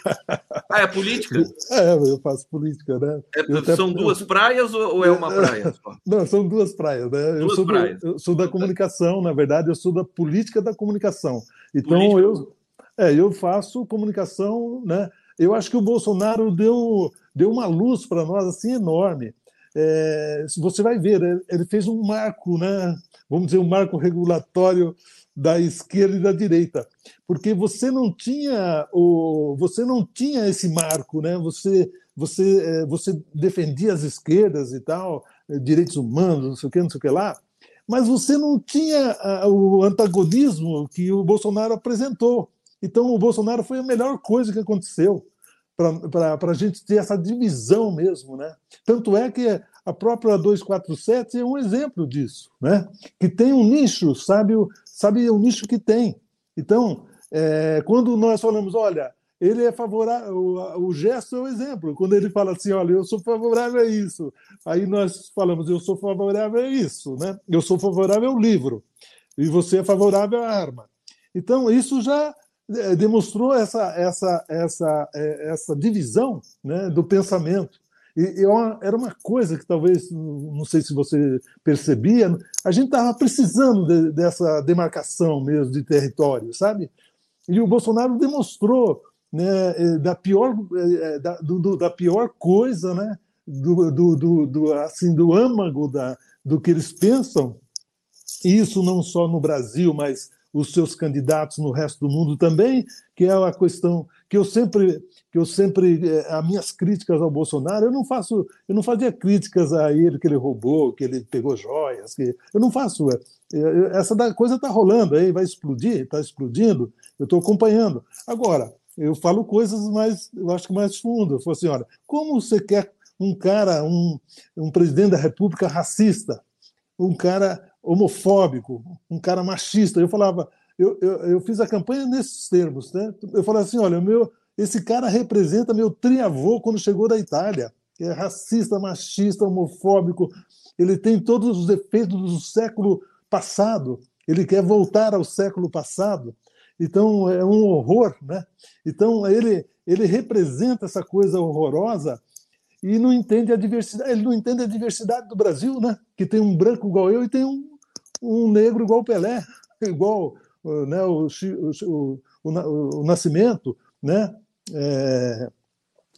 Ah, é política? É, eu faço política, né? É, são duas praias ou é uma praia só? Não, são duas praias, né? Duas eu, sou praias. Do, eu sou da comunicação, na verdade, eu sou da política da comunicação. Então, política. eu, é, eu faço comunicação, né? Eu acho que o Bolsonaro deu, deu uma luz para nós assim enorme. É, você vai ver, ele fez um marco, né? Vamos dizer, um marco regulatório da esquerda e da direita, porque você não tinha o você não tinha esse marco, né? Você você é, você defendia as esquerdas e tal, é, direitos humanos, não sei o que, não sei o que lá, mas você não tinha o antagonismo que o Bolsonaro apresentou. Então o Bolsonaro foi a melhor coisa que aconteceu para a gente ter essa divisão mesmo, né? Tanto é que a própria 247 é um exemplo disso, né? Que tem um nicho, sabe, sabe o nicho que tem. Então, é, quando nós falamos, olha, ele é favorável, o, o, gesto é o exemplo. Quando ele fala assim, olha, eu sou favorável a isso, aí nós falamos, eu sou favorável a isso, né? Eu sou favorável ao livro e você é favorável à arma. Então, isso já é, demonstrou essa, essa, essa, é, essa divisão né, do pensamento. E, era uma coisa que talvez, não sei se você percebia, a gente estava precisando de, dessa demarcação mesmo de território, sabe? E o Bolsonaro demonstrou né, eh, da, pior, eh, da, do, da pior coisa, né, do, do, do, do, assim, do âmago da, do que eles pensam, e isso não só no Brasil, mas os seus candidatos no resto do mundo também, que é a questão que eu sempre que eu sempre eh, as minhas críticas ao Bolsonaro eu não faço eu não fazia críticas a ele que ele roubou que ele pegou joias que eu não faço é, é, essa coisa está rolando aí vai explodir está explodindo eu estou acompanhando. Agora eu falo coisas mais eu acho que mais fundo eu falo assim olha como você quer um cara um, um presidente da República racista um cara homofóbico um cara machista? Eu falava eu, eu, eu fiz a campanha nesses termos né? Eu falava assim olha o meu esse cara representa meu triavô quando chegou da Itália. É racista, machista, homofóbico. Ele tem todos os defeitos do século passado. Ele quer voltar ao século passado. Então é um horror, né? Então ele ele representa essa coisa horrorosa e não entende a diversidade. Ele não entende a diversidade do Brasil, né? Que tem um branco igual eu e tem um, um negro igual Pelé, igual né, o, o, o, o nascimento, né? É,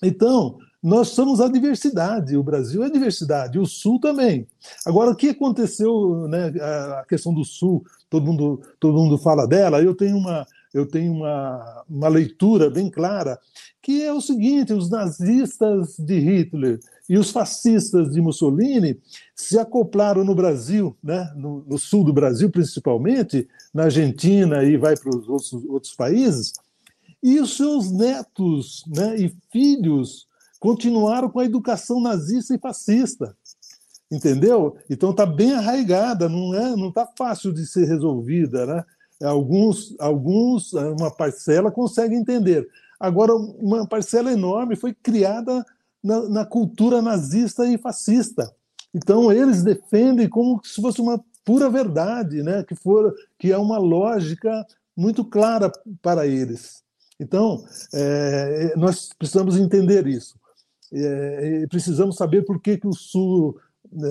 então, nós somos a diversidade, o Brasil é diversidade, o Sul também. Agora, o que aconteceu, né, a questão do Sul, todo mundo, todo mundo fala dela, eu tenho uma, eu tenho uma, uma leitura bem clara, que é o seguinte: os nazistas de Hitler e os fascistas de Mussolini se acoplaram no Brasil, né, no, no sul do Brasil principalmente, na Argentina e vai para os outros, outros países, e os seus netos né, e filhos continuaram com a educação nazista e fascista. Entendeu? Então está bem arraigada, não é, não está fácil de ser resolvida, né? Alguns, alguns, uma parcela consegue entender. Agora, uma parcela enorme foi criada na, na cultura nazista e fascista. Então, eles defendem como se fosse uma pura verdade, né? que, for, que é uma lógica muito clara para eles. Então, é, nós precisamos entender isso. É, precisamos saber por que, que o Sul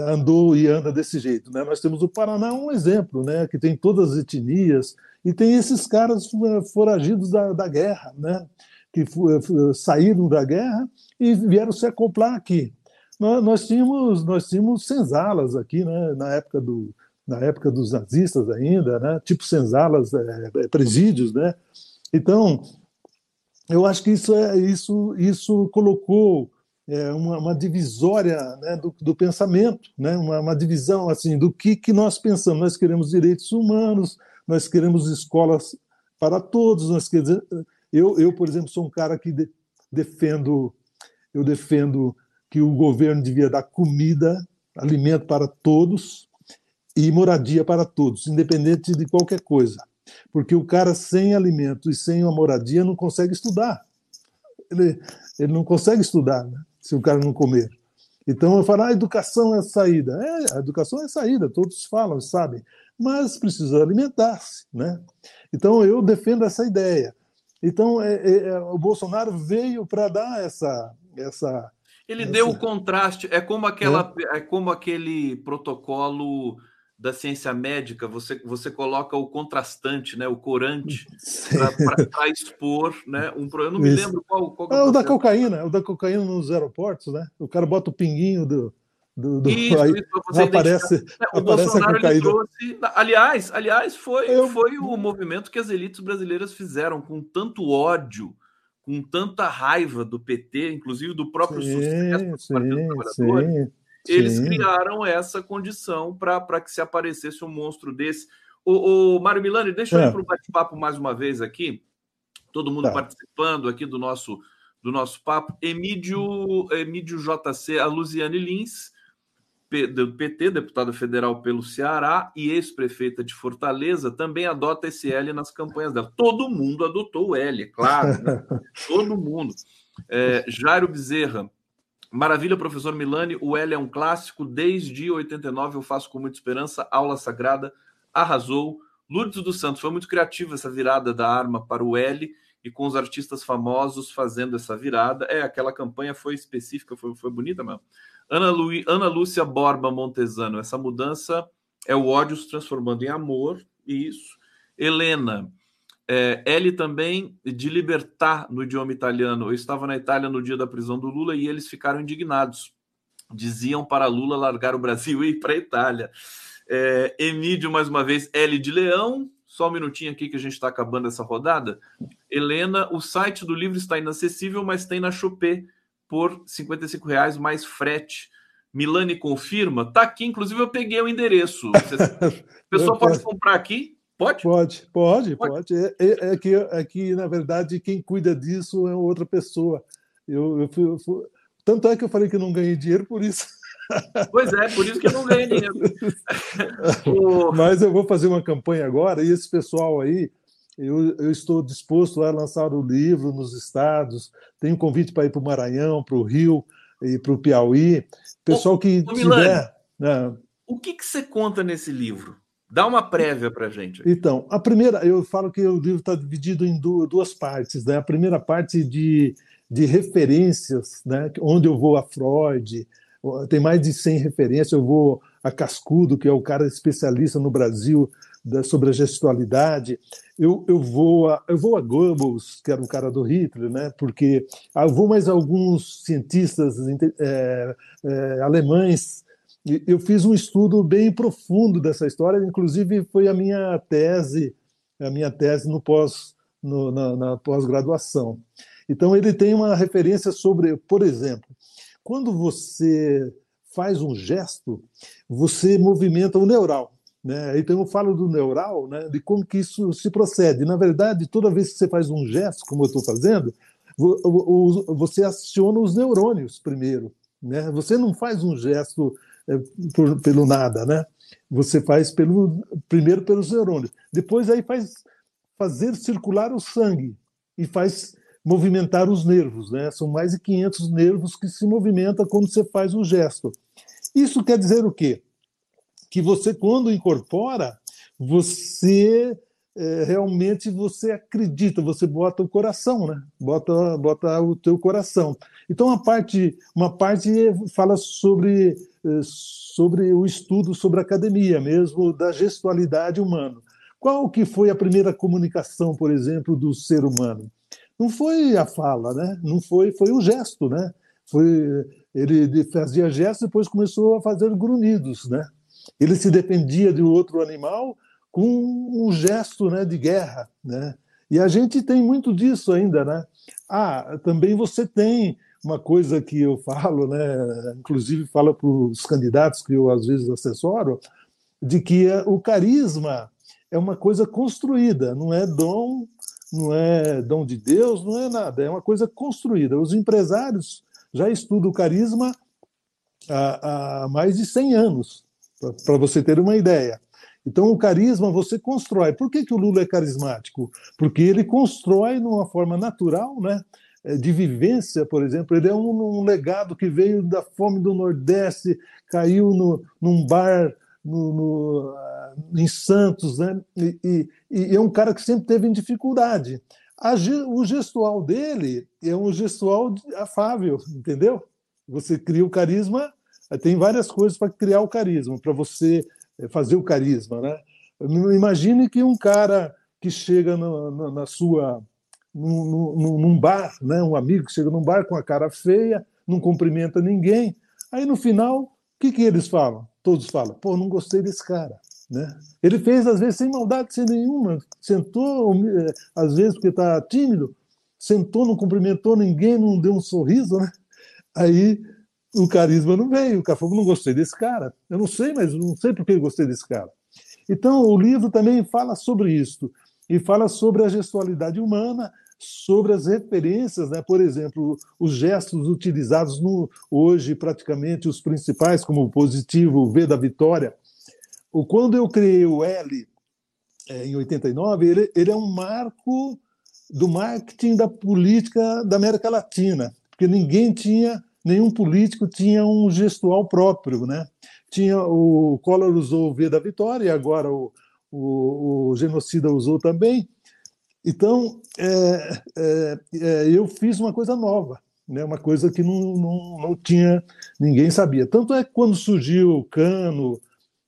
andou e anda desse jeito. Né? Nós temos o Paraná um exemplo, né? que tem todas as etnias, e tem esses caras foragidos da, da guerra, né? que saíram da guerra e vieram se acoplar aqui. Nós, tínhamos nós tínhamos senzalas aqui, né? na época do na época dos nazistas ainda, né? tipo senzalas, é, presídios, né? Então, eu acho que isso é isso isso colocou é, uma, uma, divisória né, do, do, pensamento, né, uma, uma, divisão assim do que, que nós pensamos. Nós queremos direitos humanos, nós queremos escolas para todos. Nós queremos, eu, eu, por exemplo, sou um cara que de, defendo, eu defendo que o governo devia dar comida, alimento para todos e moradia para todos, independente de qualquer coisa. Porque o cara sem alimento e sem uma moradia não consegue estudar. Ele, ele não consegue estudar. Né? se o cara não comer. Então eu falo, ah, a educação é a saída. É, a educação é a saída, todos falam, sabem, mas precisa alimentar-se, né? Então eu defendo essa ideia. Então é, é, é o Bolsonaro veio para dar essa essa ele essa... deu o contraste, é como aquela é, é como aquele protocolo da ciência médica, você, você coloca o contrastante, né, o corante, para expor né, um problema. Eu não me Isso. lembro qual. qual é, o da cocaína, o da cocaína nos aeroportos, né? O cara bota o pinguinho do. do, do isso, aí, isso, aparece, é, o aparece Bolsonaro ele trouxe. Aliás, aliás foi, Eu... foi o movimento que as elites brasileiras fizeram com tanto ódio com tanta raiva do PT, inclusive do próprio sim, sucesso do Partido sim, Trabalhador, sim eles Sim. criaram essa condição para que se aparecesse um monstro desse. O, o Mário Milani, deixa eu ir é. para o bate-papo mais uma vez aqui. Todo mundo tá. participando aqui do nosso do nosso papo. Emídio, Emídio JC, a Luziane Lins, do PT, deputada federal pelo Ceará e ex-prefeita de Fortaleza, também adota esse L nas campanhas dela. Todo mundo adotou o L, é claro. Né? Todo mundo. É, Jairo Bezerra, Maravilha, professor Milani. O L é um clássico. Desde 89 eu faço com muita esperança. Aula sagrada. Arrasou. Lourdes dos Santos. Foi muito criativa essa virada da arma para o L e com os artistas famosos fazendo essa virada. É, aquela campanha foi específica, foi, foi bonita mesmo. Ana, Lu, Ana Lúcia Borba Montesano. Essa mudança é o ódio se transformando em amor. Isso. Helena. É, L também de libertar no idioma italiano. Eu estava na Itália no dia da prisão do Lula e eles ficaram indignados. Diziam para Lula largar o Brasil e ir para a Itália. É, Emílio, mais uma vez, L de Leão. Só um minutinho aqui que a gente está acabando essa rodada. Helena, o site do livro está inacessível, mas tem na Chopé por R$ reais mais frete. Milani confirma. Tá aqui, inclusive eu peguei o endereço. O pessoal pode comprar aqui Pode? Pode, pode, pode. É, é, é, que, é que, na verdade, quem cuida disso é outra pessoa. Eu, eu, fui, eu fui... Tanto é que eu falei que não ganhei dinheiro por isso. Pois é, por isso que eu não ganhei dinheiro. Mas eu vou fazer uma campanha agora, e esse pessoal aí, eu, eu estou disposto a lançar o livro nos estados. Tenho um convite para ir para o Maranhão, para o Rio e para o Piauí. Pessoal que ô, tiver. Milani, né? O que, que você conta nesse livro? Dá uma prévia para gente. Então, a primeira, eu falo que o livro está dividido em duas partes. Né? A primeira parte de, de referências, né? onde eu vou a Freud, tem mais de 100 referências. Eu vou a Cascudo, que é o cara especialista no Brasil da, sobre a gestualidade. Eu, eu, vou a, eu vou a Goebbels, que era um cara do Hitler, né? porque eu vou mais alguns cientistas é, é, alemães. Eu fiz um estudo bem profundo dessa história, inclusive foi a minha tese, a minha tese no pós, no, na, na pós-graduação. Então ele tem uma referência sobre, por exemplo, quando você faz um gesto, você movimenta o neural. Né? Então eu falo do neural, né, de como que isso se procede. Na verdade, toda vez que você faz um gesto, como eu estou fazendo, você aciona os neurônios primeiro. Né? Você não faz um gesto por, pelo nada, né? Você faz pelo, primeiro pelos neurônios. Depois aí faz fazer circular o sangue e faz movimentar os nervos, né? São mais de 500 nervos que se movimentam quando você faz o gesto. Isso quer dizer o quê? Que você, quando incorpora, você é, realmente você acredita, você bota o coração, né? Bota, bota o teu coração. Então, uma parte, uma parte fala sobre, sobre o estudo sobre academia mesmo, da gestualidade humana. Qual que foi a primeira comunicação, por exemplo, do ser humano? não foi a fala, né? Não foi, foi o gesto, né? Foi ele fazia gestos depois começou a fazer grunhidos, né? Ele se dependia de outro animal com um gesto, né, de guerra, né? E a gente tem muito disso ainda, né? Ah, também você tem uma coisa que eu falo, né? Inclusive falo para os candidatos que eu às vezes assessoro, de que o carisma é uma coisa construída, não é dom não é dom de Deus, não é nada, é uma coisa construída. Os empresários já estudam o carisma há, há mais de 100 anos, para você ter uma ideia. Então, o carisma você constrói. Por que, que o Lula é carismático? Porque ele constrói de uma forma natural, né? É, de vivência, por exemplo. Ele é um, um legado que veio da fome do Nordeste, caiu no, num bar no, no, em Santos, né? E, e, e, é um cara que sempre teve dificuldade. A, o gestual dele é um gestual afável, entendeu? Você cria o carisma, tem várias coisas para criar o carisma, para você eh, fazer o carisma, né? Imagine que um cara que chega no, no, na sua num, num, bar, né? um amigo que chega num bar com a cara feia, não cumprimenta ninguém, aí no final, o que, que eles falam? Todos falam, pô, não gostei desse cara. Né? Ele fez, às vezes, sem maldade sem nenhuma. Sentou, eh, às vezes, porque está tímido, sentou, não cumprimentou ninguém, não deu um sorriso. Né? Aí o carisma não veio. O falou: não gostei desse cara. Eu não sei, mas não sei por que gostei desse cara. Então, o livro também fala sobre isso. E fala sobre a gestualidade humana, sobre as referências, né? por exemplo, os gestos utilizados no, hoje, praticamente os principais, como o positivo, o V da vitória, quando eu criei o L é, em 89, ele, ele é um marco do marketing da política da América Latina, porque ninguém tinha, nenhum político tinha um gestual próprio, né? Tinha o Collor usou o V da Vitória, agora o, o, o genocida usou também. Então, é, é, é, eu fiz uma coisa nova, né? uma coisa que não, não, não tinha, ninguém sabia. Tanto é que quando surgiu o Cano,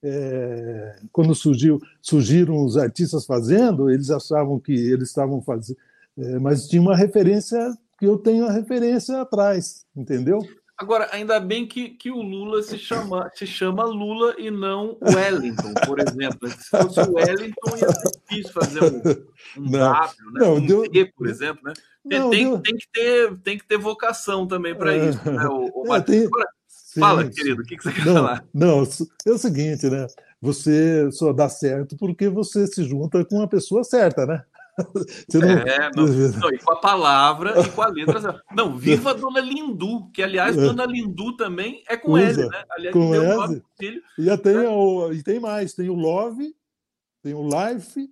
é, quando surgiu, surgiram os artistas fazendo, eles achavam que eles estavam fazendo, é, mas tinha uma referência que eu tenho a referência atrás, entendeu? Agora, ainda bem que, que o Lula se chama, se chama Lula e não Wellington, por exemplo. Se fosse o Wellington, ia ser difícil fazer um, um não, W, né? Não, um deu, por exemplo. Né? Tem, não, tem, tem, que ter, tem que ter vocação também para é, isso. Né? O, o é, tem, Agora, Fala, sim. querido, o que, você quer não, falar? Não, é o seguinte, né? Você só dá certo porque você se junta com a pessoa certa, né? Você não... É, não, não, e com a palavra e com a letra. Não, viva Dona Lindu, que aliás, é. Dona Lindu também é com Usa, L, né? Aliás, com L. E, tem, né? o, e tem mais, tem o Love, tem o Life,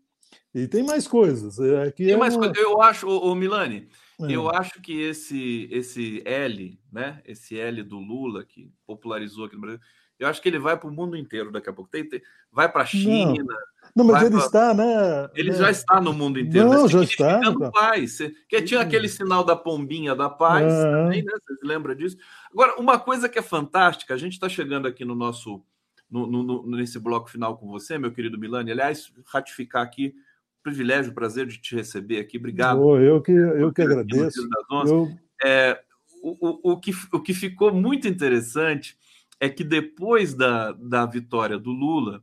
e tem mais coisas. Aqui tem é mais uma... coisas. Eu acho, o Milani, é. Eu acho que esse esse L, né? Esse L do Lula que popularizou aqui no Brasil, eu acho que ele vai para o mundo inteiro daqui a pouco. Tem, tem vai para a China. Não, mas ele pra... está, né? Ele né? já está no mundo inteiro. Não, já está. Paz. Que tinha aquele sinal da pombinha da paz, também, né? Vocês lembram disso? Agora, uma coisa que é fantástica, a gente está chegando aqui no nosso no, no, nesse bloco final com você, meu querido Milani. Aliás, ratificar aqui, privilégio, prazer de te receber aqui. Obrigado. Oh, eu que, eu que agradeço. Eu... É, o, o, o, que, o que ficou muito interessante é que depois da, da vitória do Lula,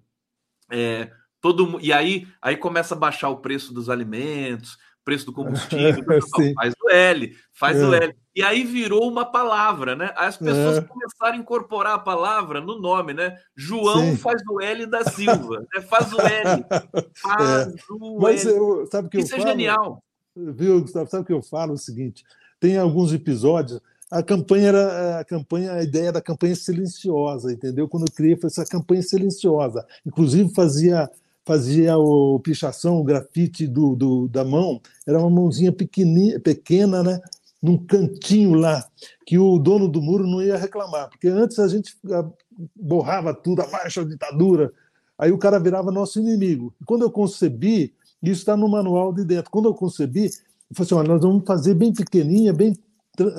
é, todo e aí, aí começa a baixar o preço dos alimentos, preço do combustível, faz o L, faz é. o L. E aí virou uma palavra, né? As pessoas é. começaram a incorporar a palavra no nome, né? João Sim. faz o L da Silva, né? faz o L, faz é. o Mas L. Eu, sabe que Isso eu é falo? genial. Viu, Gustavo? Sabe o que eu falo? É o seguinte: tem alguns episódios. A campanha era a campanha, a ideia da campanha silenciosa, entendeu? Quando eu criei foi essa campanha silenciosa. Inclusive fazia fazia o pichação, o grafite do, do, da mão, era uma mãozinha pequena, pequena, né? num cantinho lá, que o dono do muro não ia reclamar, porque antes a gente ah, borrava tudo, abaixo a ditadura, aí o cara virava nosso inimigo. E quando eu concebi, isso está no manual de dentro, quando eu concebi, eu falei assim, olha, nós vamos fazer bem pequenininha, bem,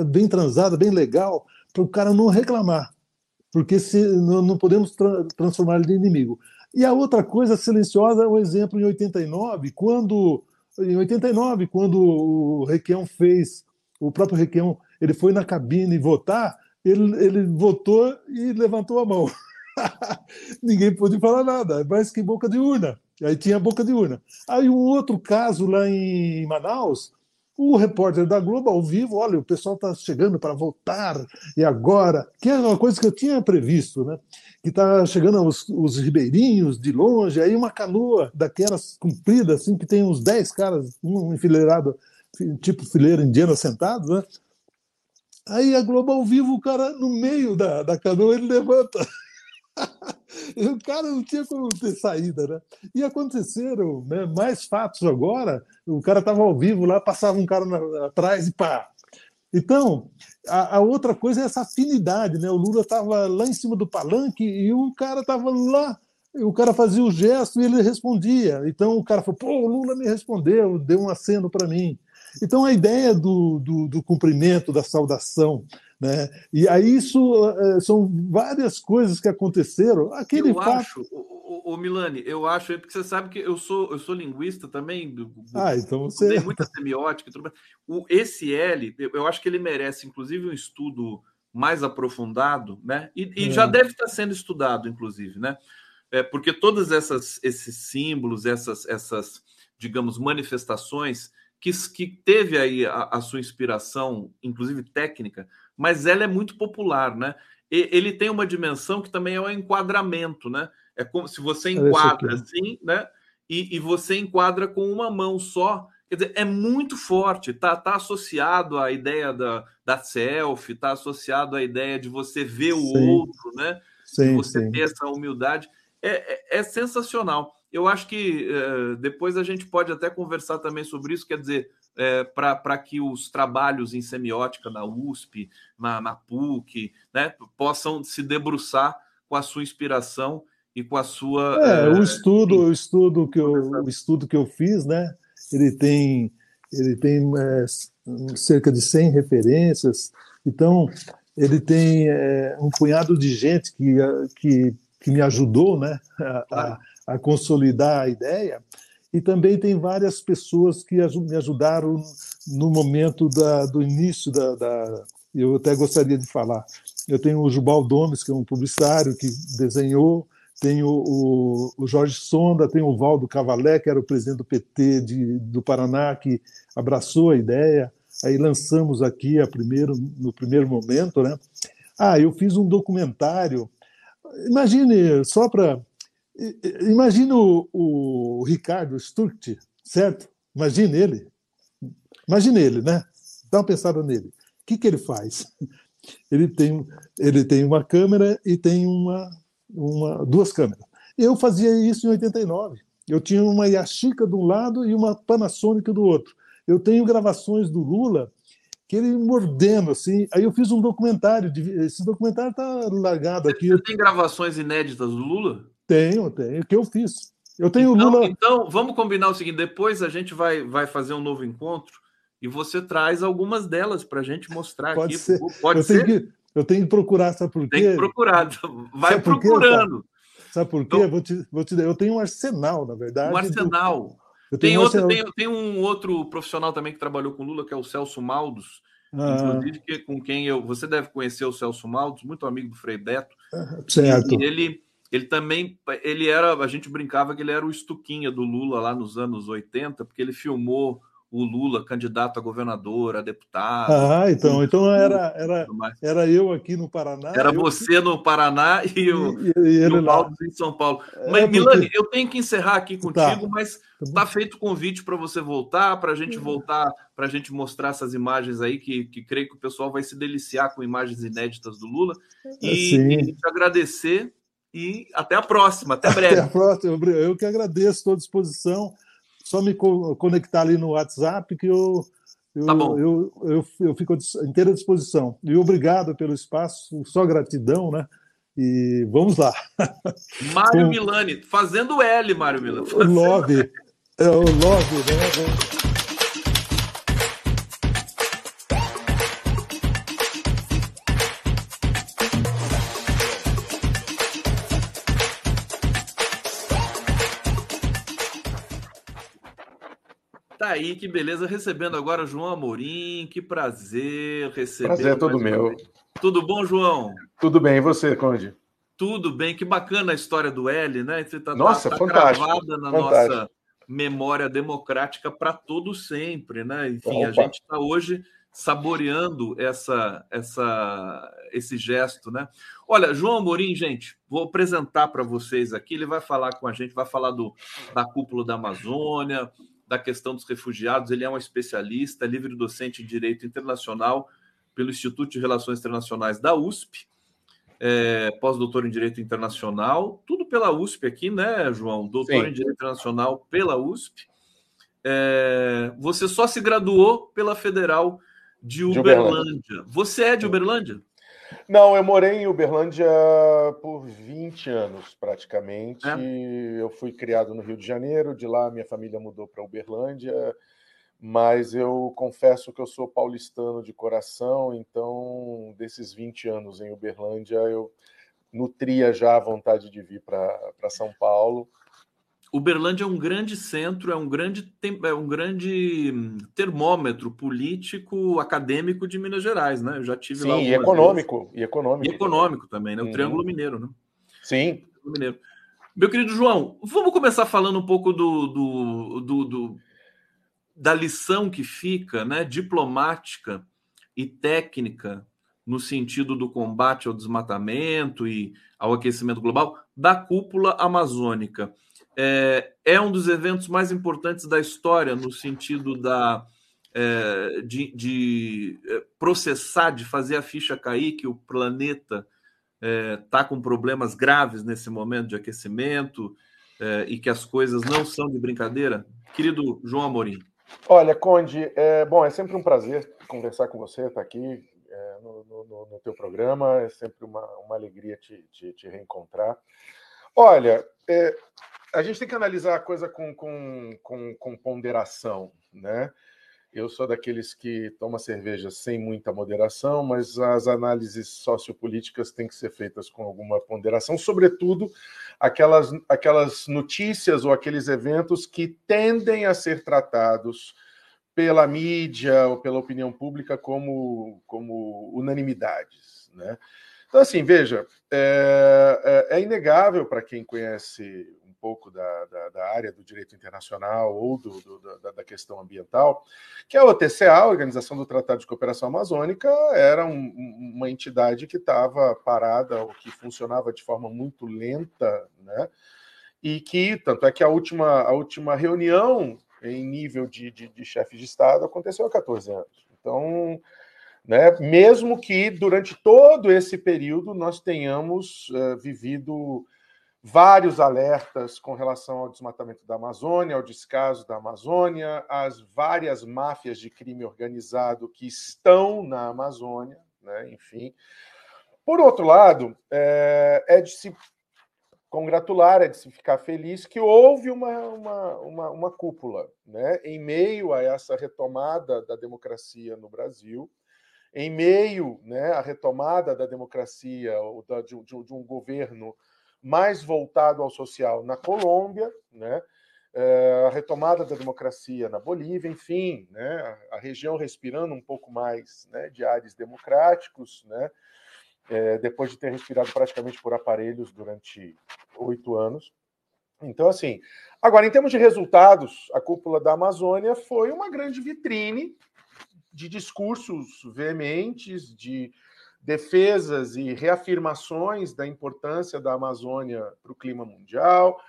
bem transada, bem legal, para o cara não reclamar, porque se, não, não podemos tra transformar ele de inimigo. E a outra coisa silenciosa é o exemplo em 89, quando em 89, quando o Requião fez, o próprio Requião, ele foi na cabine votar, ele, ele votou e levantou a mão. Ninguém pôde falar nada, mas que boca de urna. Aí tinha boca de urna. Aí um outro caso lá em Manaus, o repórter da Globo ao vivo, olha, o pessoal está chegando para votar, e agora? Que é uma coisa que eu tinha previsto, né? Que está chegando os, os, ribeirinhos de longe, aí uma canoa daquelas comprida, assim, que tem uns 10 caras, um enfileirado, tipo fileira indiana sentados, né? Aí a Globo ao vivo, o cara no meio da, da canoa, ele levanta. o cara não tinha como ter saída, né? E aconteceram né, mais fatos agora. O cara estava ao vivo lá, passava um cara na, atrás e pá. Então, a, a, outra coisa é essa afinidade, né? O Lula estava lá em cima do palanque e o cara estava lá. O cara fazia o gesto e ele respondia. Então o cara falou: pô, o Lula me respondeu, deu um aceno para mim. Então a ideia do, do, do cumprimento, da saudação, né? E aí isso é, são várias coisas que aconteceram. Aquele eu fato... acho, o, Milani, eu acho, porque você sabe que eu sou, eu sou linguista também. Ah, então você. Tem muita semiótica tudo O, esse L, eu acho que ele merece, inclusive, um estudo mais aprofundado, né? E, e é. já deve estar sendo estudado, inclusive, né? É, porque todos essas, esses símbolos, essas, essas, digamos, manifestações que, que teve aí a, a sua inspiração, inclusive técnica, mas ela é muito popular, né? E, ele tem uma dimensão que também é o enquadramento, né? É como se você enquadra assim, né? E, e, você enquadra com uma mão só. Quer dizer, é muito forte, tá, tá associado à ideia da, da selfie, tá associado à ideia de você ver o sim. outro, né? Sim, de você sim. ter essa humildade. É, é, é sensacional. Eu acho que é, depois a gente pode até conversar também sobre isso, quer dizer, é, para que os trabalhos em semiótica na USP, na, na PUC, né, possam se debruçar com a sua inspiração e com a sua. É, é o estudo, o estudo que eu, o estudo que eu fiz, né? Ele tem, ele tem é, cerca de 100 referências, então ele tem é, um punhado de gente que, que, que me ajudou, né, a, a, a consolidar a ideia. E também tem várias pessoas que me ajudaram no momento da, do início da, da, Eu até gostaria de falar. Eu tenho o Jubal Domes, que é um publicitário que desenhou, tenho o, o Jorge Sonda, tenho o Valdo Cavalé, que era o presidente do PT de, do Paraná, que abraçou a ideia. Aí lançamos aqui a primeiro, no primeiro momento. Né? Ah, eu fiz um documentário. Imagine, só para Imagina o, o Ricardo Sturct, certo? Imagine ele. Imagine ele, né? Dá uma pensada nele. O que, que ele faz? Ele tem, ele tem uma câmera e tem uma, uma, duas câmeras. Eu fazia isso em 89. Eu tinha uma Yashica de um lado e uma Panasonic do outro. Eu tenho gravações do Lula que ele mordendo assim. Aí eu fiz um documentário. De, esse documentário está largado aqui. Você tem gravações inéditas do Lula? Tenho, tenho, que eu fiz. Eu tenho então, Lula. Então, vamos combinar o seguinte: depois a gente vai, vai fazer um novo encontro e você traz algumas delas para a gente mostrar Pode aqui. Ser. Pode eu ser. Tenho que, eu tenho que procurar, sabe por quê? Tem que procurar, vai procurando. Sabe por quê? Então, vou te, vou te, eu tenho um arsenal, na verdade. Um arsenal. Do... Tem, um outro, arsenal... Tem, tem, um outro profissional também que trabalhou com Lula, que é o Celso Maldos, ah. inclusive que, com quem eu. Você deve conhecer o Celso Maldos, muito amigo do Frei Beto. Certo. E ele, ele também. Ele era. A gente brincava que ele era o estuquinha do Lula lá nos anos 80, porque ele filmou o Lula candidato a governador, a deputado. Ah, então, então era, era, era eu aqui no Paraná. Era você no Paraná e o, e, e ele Paulo em São Paulo. É, mas, porque... Milani, eu tenho que encerrar aqui tá. contigo, tá. mas está feito o convite para você voltar, para a gente uhum. voltar, para a gente mostrar essas imagens aí, que, que creio que o pessoal vai se deliciar com imagens inéditas do Lula. E, e te agradecer e até a próxima, até breve. Até a próxima, eu que agradeço, estou à disposição só me co conectar ali no WhatsApp que eu, eu, tá eu, eu, eu, fico à inteira disposição. E obrigado pelo espaço, só gratidão, né? E vamos lá. Mário Com... Milani, fazendo L, Mário Milani. O Love. É o Love, né? Aí, que beleza. Recebendo agora o João Amorim. Que prazer receber. Prazer é todo meu. Tudo bom, João? Tudo bem. E você, Conde? Tudo bem. Que bacana a história do L, né? Você tá, Nossa, tá, tá fantástico. gravada na fantástico. nossa memória democrática para todo sempre, né? Enfim, Opa. a gente está hoje saboreando essa, essa, esse gesto, né? Olha, João Amorim, gente, vou apresentar para vocês aqui. Ele vai falar com a gente, vai falar do, da cúpula da Amazônia, da questão dos refugiados. Ele é um especialista, livre docente em Direito Internacional pelo Instituto de Relações Internacionais da USP, é, pós-doutor em Direito Internacional, tudo pela USP aqui, né, João? Doutor Sim. em Direito Internacional pela USP. É, você só se graduou pela Federal de Uberlândia. De Uberlândia. Você é de Uberlândia? Não, eu morei em Uberlândia por 20 anos, praticamente. É. Eu fui criado no Rio de Janeiro, de lá minha família mudou para Uberlândia, mas eu confesso que eu sou paulistano de coração, então desses 20 anos em Uberlândia eu nutria já a vontade de vir para São Paulo. Uberlândia é um grande centro, é um grande, é um grande termômetro político, acadêmico de Minas Gerais, né? Eu já tive Sim, lá. Sim, e econômico, vezes. e econômico. E econômico também, né? O uhum. Triângulo Mineiro, né? Sim. Mineiro. Meu querido João, vamos começar falando um pouco do, do, do, do da lição que fica, né? Diplomática e técnica no sentido do combate ao desmatamento e ao aquecimento global da cúpula amazônica é, é um dos eventos mais importantes da história, no sentido da, é, de, de, é, processar, de fazer a ficha cair que o planeta está é, com problemas graves nesse momento de aquecimento é, e que as coisas não são de brincadeira? Querido João Amorim. Olha, Conde, é, bom, é sempre um prazer conversar com você, estar tá aqui é, no, no, no, teu programa, é sempre uma, uma alegria te, te, te reencontrar. Olha, é, a gente tem que analisar a coisa com, com, com, com ponderação, né? Eu sou daqueles que toma cerveja sem muita moderação, mas as análises sociopolíticas têm que ser feitas com alguma ponderação, sobretudo aquelas, aquelas notícias ou aqueles eventos que tendem a ser tratados pela mídia ou pela opinião pública como, como unanimidades. Né? Então, assim, veja, é, é, é inegável para quem conhece pouco da, da, da, área do direito internacional ou do, do, da, da, questão ambiental, que a OTCA, a Organização do Tratado de Cooperação Amazônica, era um, uma entidade que estava parada, ou que funcionava de forma muito lenta, né? E que, tanto é que a última, a última reunião em nível de, de, de de Estado aconteceu há 14 anos. Então, né, mesmo que durante todo esse período nós tenhamos uh, vivido vários alertas com relação ao desmatamento da Amazônia, ao descaso da Amazônia, as várias máfias de crime organizado que estão na Amazônia, né? enfim. Por outro lado, é, é, de se congratular, é de se ficar feliz que houve uma, uma, uma, uma cúpula né? em meio a essa retomada da democracia no Brasil, em meio né, à retomada da democracia, de, de, de um governo mais voltado ao social na Colômbia, né? É, a retomada da democracia na Bolívia, enfim, né? a região respirando um pouco mais né, de ares democráticos, né? É, depois de ter respirado praticamente por aparelhos durante oito anos. Então, assim, agora, em termos de resultados, a cúpula da Amazônia foi uma grande vitrine de discursos veementes, de defesas e reafirmações da importância da Amazônia para o clima mundial,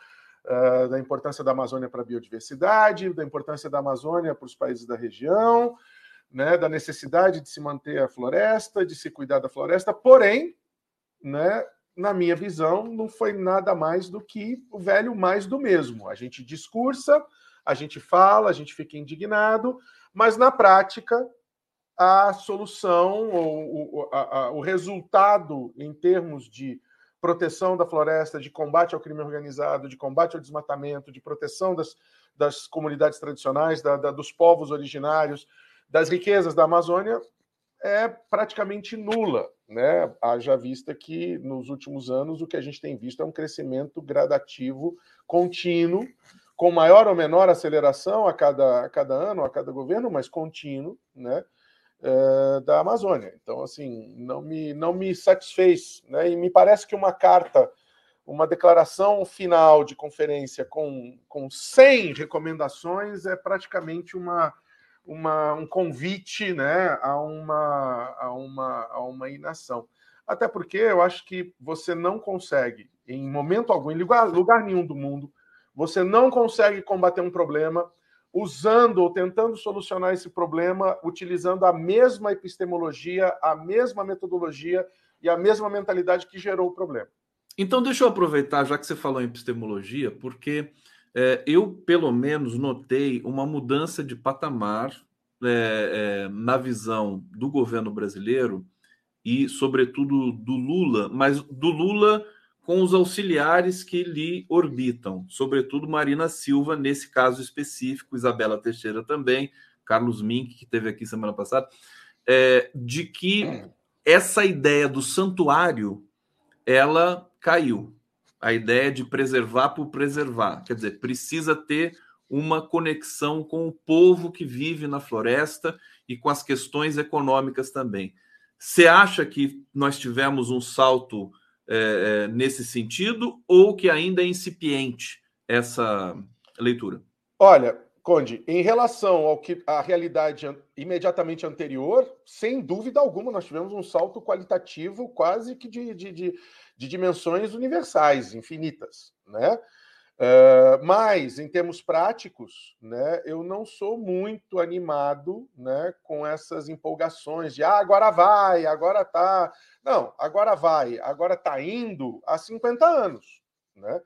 uh, da importância da Amazônia para a biodiversidade, da importância da Amazônia para os países da região, né, da necessidade de se manter a floresta, de se cuidar da floresta, porém, né, na minha visão, não foi nada mais do que o velho mais do mesmo. A gente discursa, a gente fala, a gente fica indignado, mas na prática a solução ou o, a, a, o resultado em termos de proteção da floresta, de combate ao crime organizado, de combate ao desmatamento, de proteção das, das comunidades tradicionais, da, da, dos povos originários, das riquezas da Amazônia, é praticamente nula, né? Haja vista que nos últimos anos o que a gente tem visto é um crescimento gradativo, contínuo, com maior ou menor aceleração a cada, a cada ano, a cada governo, mas contínuo, né? É, da Amazônia. Então, assim, não me, não me satisfez, né? E me parece que uma carta, uma declaração final de conferência com, com 100 recomendações é praticamente uma uma, um convite né, a, uma, a, uma, a uma inação. Até porque eu acho que você não consegue, em momento algum, em lugar, lugar nenhum do mundo, você não consegue combater um problema usando ou tentando solucionar esse problema utilizando a mesma epistemologia, a mesma metodologia e a mesma mentalidade que gerou o problema. Então, deixa eu aproveitar, já que você falou em epistemologia, porque é, eu, pelo menos, notei uma mudança de patamar é, é, na visão do governo brasileiro e, sobretudo, do Lula, mas do Lula com os auxiliares que lhe orbitam, sobretudo Marina Silva, nesse caso específico, Isabela Teixeira também, Carlos Mink, que teve aqui semana passada, é, de que essa ideia do santuário ela caiu a ideia de preservar por preservar. Quer dizer, precisa ter uma conexão com o povo que vive na floresta e com as questões econômicas também. Você acha que nós tivemos um salto é, é nesse sentido ou que ainda é incipiente essa leitura? Olha, Conde, em relação ao que a realidade imediatamente anterior, sem dúvida alguma, nós tivemos um salto qualitativo quase que de, de, de de dimensões universais, infinitas, né? Mas, em termos práticos, né, eu não sou muito animado né, com essas empolgações de ah, agora vai, agora tá. Não, agora vai, agora tá indo há 50 anos. Né?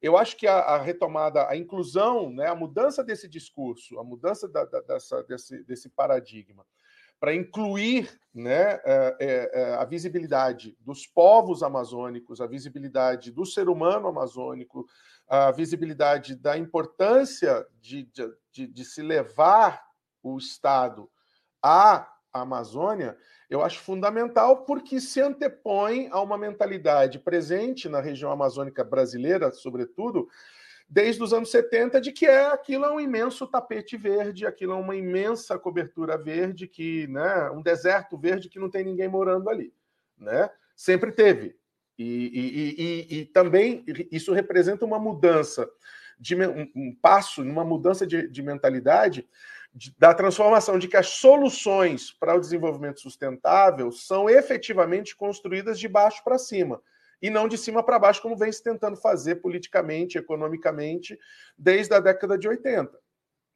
Eu acho que a, a retomada, a inclusão, né, a mudança desse discurso, a mudança da, da, dessa, desse, desse paradigma para incluir né, é, é, é, a visibilidade dos povos amazônicos, a visibilidade do ser humano amazônico, a visibilidade da importância de, de, de se levar o Estado à Amazônia, eu acho fundamental porque se antepõe a uma mentalidade presente na região amazônica brasileira, sobretudo, desde os anos 70 de que é aquilo é um imenso tapete verde, aquilo é uma imensa cobertura verde que, né, um deserto verde que não tem ninguém morando ali, né? Sempre teve. E, e, e, e também isso representa uma mudança de um, um passo, numa mudança de, de mentalidade de, da transformação de que as soluções para o desenvolvimento sustentável são efetivamente construídas de baixo para cima e não de cima para baixo, como vem se tentando fazer politicamente, economicamente, desde a década de 80.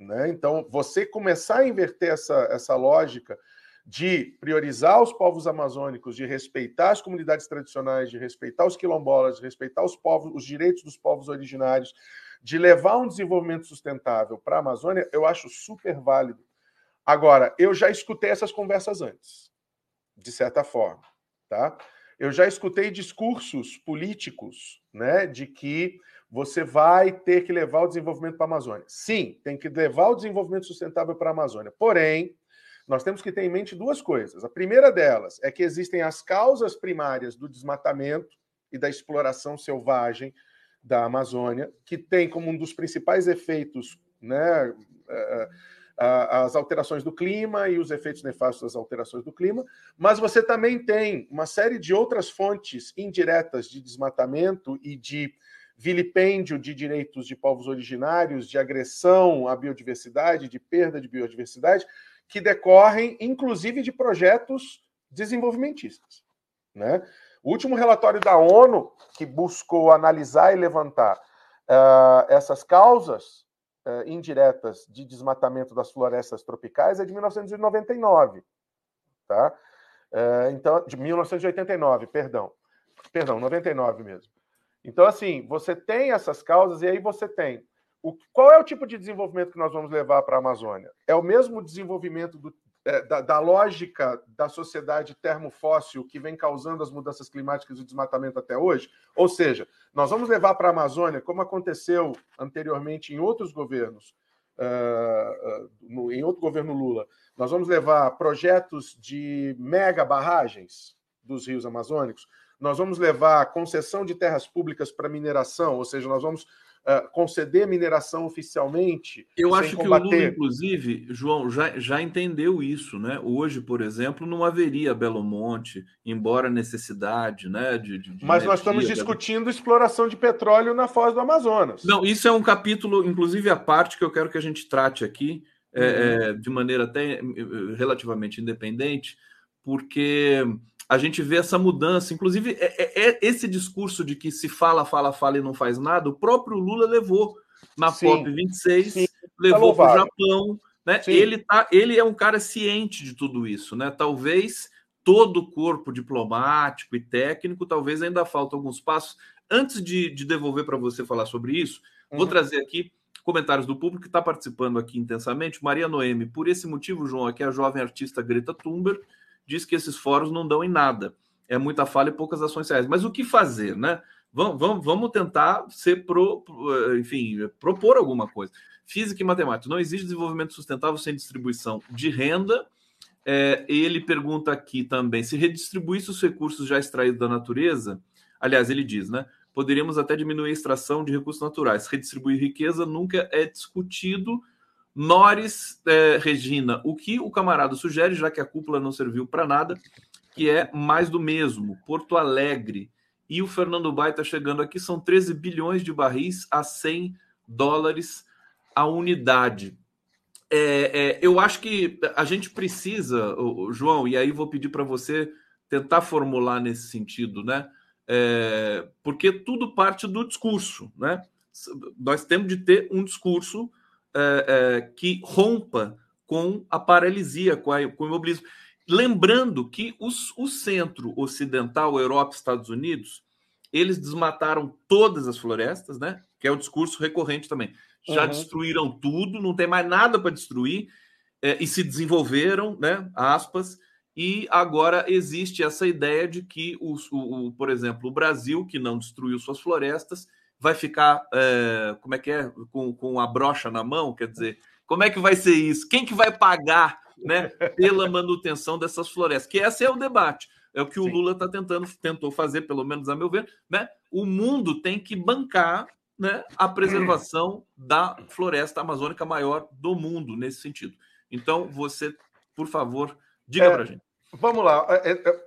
Né? Então, você começar a inverter essa, essa lógica de priorizar os povos amazônicos, de respeitar as comunidades tradicionais, de respeitar os quilombolas, de respeitar os povos, os direitos dos povos originários, de levar um desenvolvimento sustentável para a Amazônia, eu acho super válido. Agora, eu já escutei essas conversas antes, de certa forma, tá? Eu já escutei discursos políticos né, de que você vai ter que levar o desenvolvimento para a Amazônia. Sim, tem que levar o desenvolvimento sustentável para a Amazônia. Porém, nós temos que ter em mente duas coisas. A primeira delas é que existem as causas primárias do desmatamento e da exploração selvagem da Amazônia, que tem como um dos principais efeitos né, é, é, as alterações do clima e os efeitos nefastos das alterações do clima, mas você também tem uma série de outras fontes indiretas de desmatamento e de vilipêndio de direitos de povos originários, de agressão à biodiversidade, de perda de biodiversidade, que decorrem, inclusive, de projetos desenvolvimentistas. Né? O último relatório da ONU, que buscou analisar e levantar uh, essas causas uh, indiretas de desmatamento das florestas tropicais, é de 1999. Tá? Uh, então, de 1989, perdão. Perdão, 99 mesmo. Então, assim, você tem essas causas e aí você tem. O, qual é o tipo de desenvolvimento que nós vamos levar para a Amazônia? É o mesmo desenvolvimento do, é, da, da, lógica da sociedade termofóssil que vem causando as mudanças climáticas e o desmatamento até hoje? Ou seja, nós vamos levar para a Amazônia, como aconteceu anteriormente em outros governos, uh, uh, no, em outro governo Lula, nós vamos levar projetos de mega barragens dos rios amazônicos, nós vamos levar concessão de terras públicas para mineração, ou seja, nós vamos uh, conceder mineração oficialmente. Eu acho que combater... o Lula, inclusive, João, já, já entendeu isso, né? Hoje, por exemplo, não haveria Belo Monte, embora necessidade, né? De, de, de Mas energia, nós estamos discutindo exploração de petróleo na foz do Amazonas. Não, isso é um capítulo, inclusive, a parte que eu quero que a gente trate aqui, é, uhum. é, de maneira até eh, relativamente independente, porque a gente vê essa mudança. Inclusive, é, é, é, esse discurso de que se fala, fala, fala e não faz nada, o próprio Lula levou na COP26, levou para o Japão. Né? Ele, tá, ele é um cara ciente de tudo isso. Né? Talvez todo o corpo diplomático e técnico, talvez ainda falta alguns passos. Antes de, de devolver para você falar sobre isso, uhum. vou trazer aqui comentários do público que está participando aqui intensamente. Maria Noemi, por esse motivo, João, aqui é a jovem artista Greta Thunberg diz que esses fóruns não dão em nada. É muita falha e poucas ações reais. Mas o que fazer, né? Vamos, vamos, vamos tentar ser pro, enfim, propor alguma coisa. Física e matemática. Não existe desenvolvimento sustentável sem distribuição de renda. É, ele pergunta aqui também se redistribuísse os recursos já extraídos da natureza. Aliás, ele diz, né? Poderíamos até diminuir a extração de recursos naturais. Redistribuir riqueza nunca é discutido Nores é, Regina, o que o camarada sugere, já que a cúpula não serviu para nada, que é mais do mesmo, Porto Alegre. E o Fernando Baita chegando aqui, são 13 bilhões de barris a 100 dólares a unidade. É, é, eu acho que a gente precisa, João, e aí vou pedir para você tentar formular nesse sentido, né? É, porque tudo parte do discurso, né? Nós temos de ter um discurso é, é, que rompa com a paralisia, com, a, com o imobilismo. Lembrando que os, o centro ocidental, Europa e Estados Unidos, eles desmataram todas as florestas, né? Que é o discurso recorrente também. Já uhum. destruíram tudo, não tem mais nada para destruir, é, e se desenvolveram, né? Aspas. E agora existe essa ideia de que, o, o, por exemplo, o Brasil, que não destruiu suas florestas, vai ficar, é, como é que é, com, com a brocha na mão, quer dizer, como é que vai ser isso? Quem que vai pagar né, pela manutenção dessas florestas? Que esse é o debate. É o que o Sim. Lula está tentando, tentou fazer, pelo menos a meu ver. Né? O mundo tem que bancar né, a preservação da floresta amazônica maior do mundo, nesse sentido. Então, você, por favor, diga é, para gente. Vamos lá, é, é,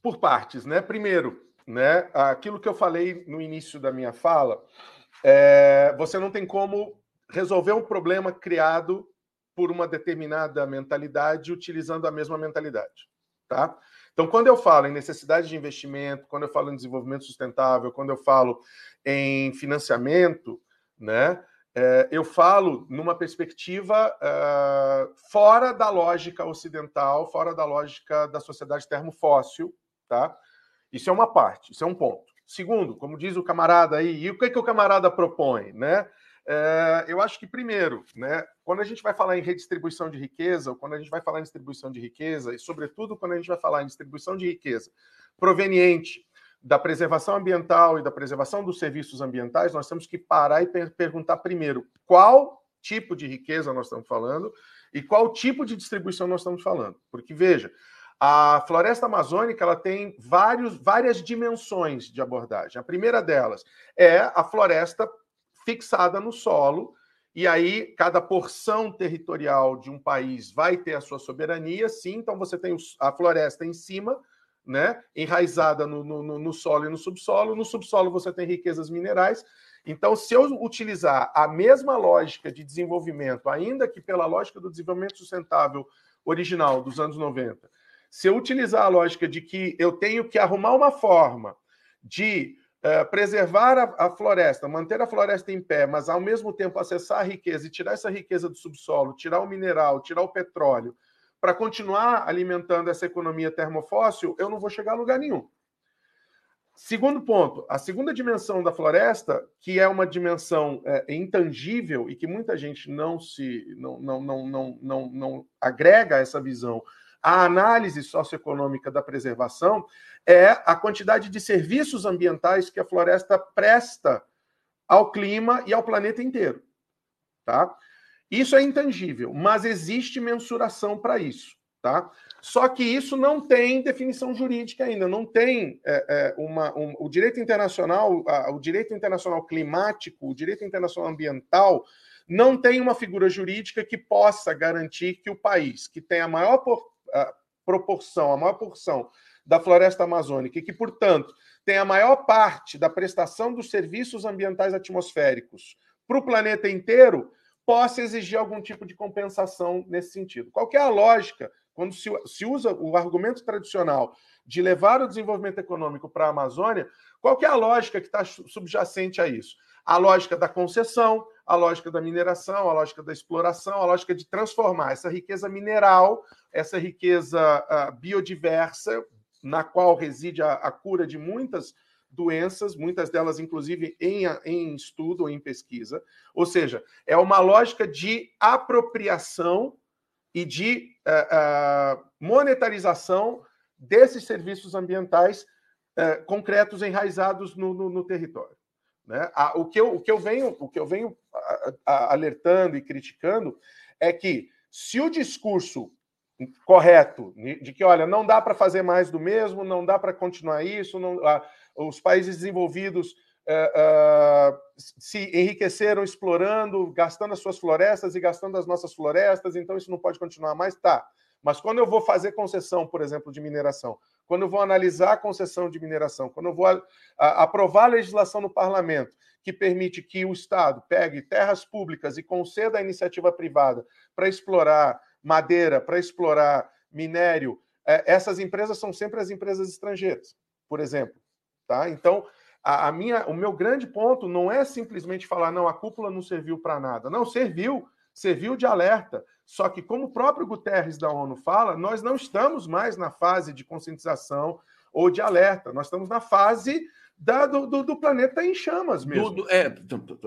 por partes, né? Primeiro, né? Aquilo que eu falei no início da minha fala, é, você não tem como resolver um problema criado por uma determinada mentalidade utilizando a mesma mentalidade, tá? Então, quando eu falo em necessidade de investimento, quando eu falo em desenvolvimento sustentável, quando eu falo em financiamento, né? É, eu falo numa perspectiva uh, fora da lógica ocidental, fora da lógica da sociedade termofóssil, tá? Isso é uma parte, isso é um ponto. Segundo, como diz o camarada aí, e o que, é que o camarada propõe, né? É, eu acho que, primeiro, né, quando a gente vai falar em redistribuição de riqueza, ou quando a gente vai falar em distribuição de riqueza, e sobretudo quando a gente vai falar em distribuição de riqueza proveniente da preservação ambiental e da preservação dos serviços ambientais, nós temos que parar e per perguntar primeiro qual tipo de riqueza nós estamos falando e qual tipo de distribuição nós estamos falando. Porque, veja, A floresta amazônica ela tem vários, várias dimensões de abordagem. A primeira delas é a floresta fixada no solo, e aí cada porção territorial de um país vai ter a sua soberania, sim. Então você tem a floresta em cima, né, enraizada no, no, no solo e no subsolo. No subsolo você tem riquezas minerais. Então, se eu utilizar a mesma lógica de desenvolvimento, ainda que pela lógica do desenvolvimento sustentável original dos anos 90, se eu utilizar a lógica de que eu tenho que arrumar uma forma de uh, preservar a, a, floresta, manter a floresta em pé, mas ao mesmo tempo acessar a riqueza e tirar essa riqueza do subsolo, tirar o mineral, tirar o petróleo, para continuar alimentando essa economia termofóssil, eu não vou chegar a lugar nenhum. Segundo ponto, a segunda dimensão da floresta, que é uma dimensão é, intangível e que muita gente não se não, não, não, não, não, não agrega essa visão à análise socioeconômica da preservação, é a quantidade de serviços ambientais que a floresta presta ao clima e ao planeta inteiro. Tá? Isso é intangível, mas existe mensuração para isso. Tá? Só que isso não tem definição jurídica ainda, não tem é, é, uma, um, o direito internacional, a, o direito internacional climático, o direito internacional ambiental, não tem uma figura jurídica que possa garantir que o país que tem a maior a proporção, a maior porção da floresta amazônica e que, portanto, tem a maior parte da prestação dos serviços ambientais atmosféricos para o planeta inteiro, possa exigir algum tipo de compensação nesse sentido. Qual é a lógica quando se, se usa o argumento tradicional de levar o desenvolvimento econômico para a Amazônia? Qual é a lógica que está subjacente a isso? A lógica da concessão, a lógica da mineração, a lógica da exploração, a lógica de transformar essa riqueza mineral, essa riqueza uh, biodiversa, na qual reside a, a, cura de muitas doenças, muitas delas, inclusive, em, em estudo ou em pesquisa. Ou seja, é uma lógica de apropriação e de uh, uh, monetarização desses serviços ambientais uh, concretos enraizados no, no, no território. Né? o, que eu, o, que eu venho, o que eu venho alertando e criticando é que se o discurso correto de que, olha, não dá para fazer mais do mesmo, não dá para continuar isso, não, os países desenvolvidos uh, uh, se enriqueceram explorando, gastando as suas florestas e gastando as nossas florestas, então isso não pode continuar mais, tá. Mas quando eu vou fazer concessão, por exemplo, de mineração, quando eu vou analisar a concessão de mineração, quando eu vou a, a, aprovar a legislação no parlamento que permite que o Estado pegue terras públicas e conceda à iniciativa privada para explorar madeira, para explorar minério, é, essas empresas são sempre as empresas estrangeiras, por exemplo. Tá? Então, a, a, minha, o meu grande ponto não é simplesmente falar, não, a cúpula não serviu para nada. Não, serviu, serviu de alerta. Só que, como o próprio Guterres da ONU fala, nós não estamos mais na fase de conscientização ou de alerta, nós estamos na fase da, do, do, do planeta em chamas mesmo. Do, é,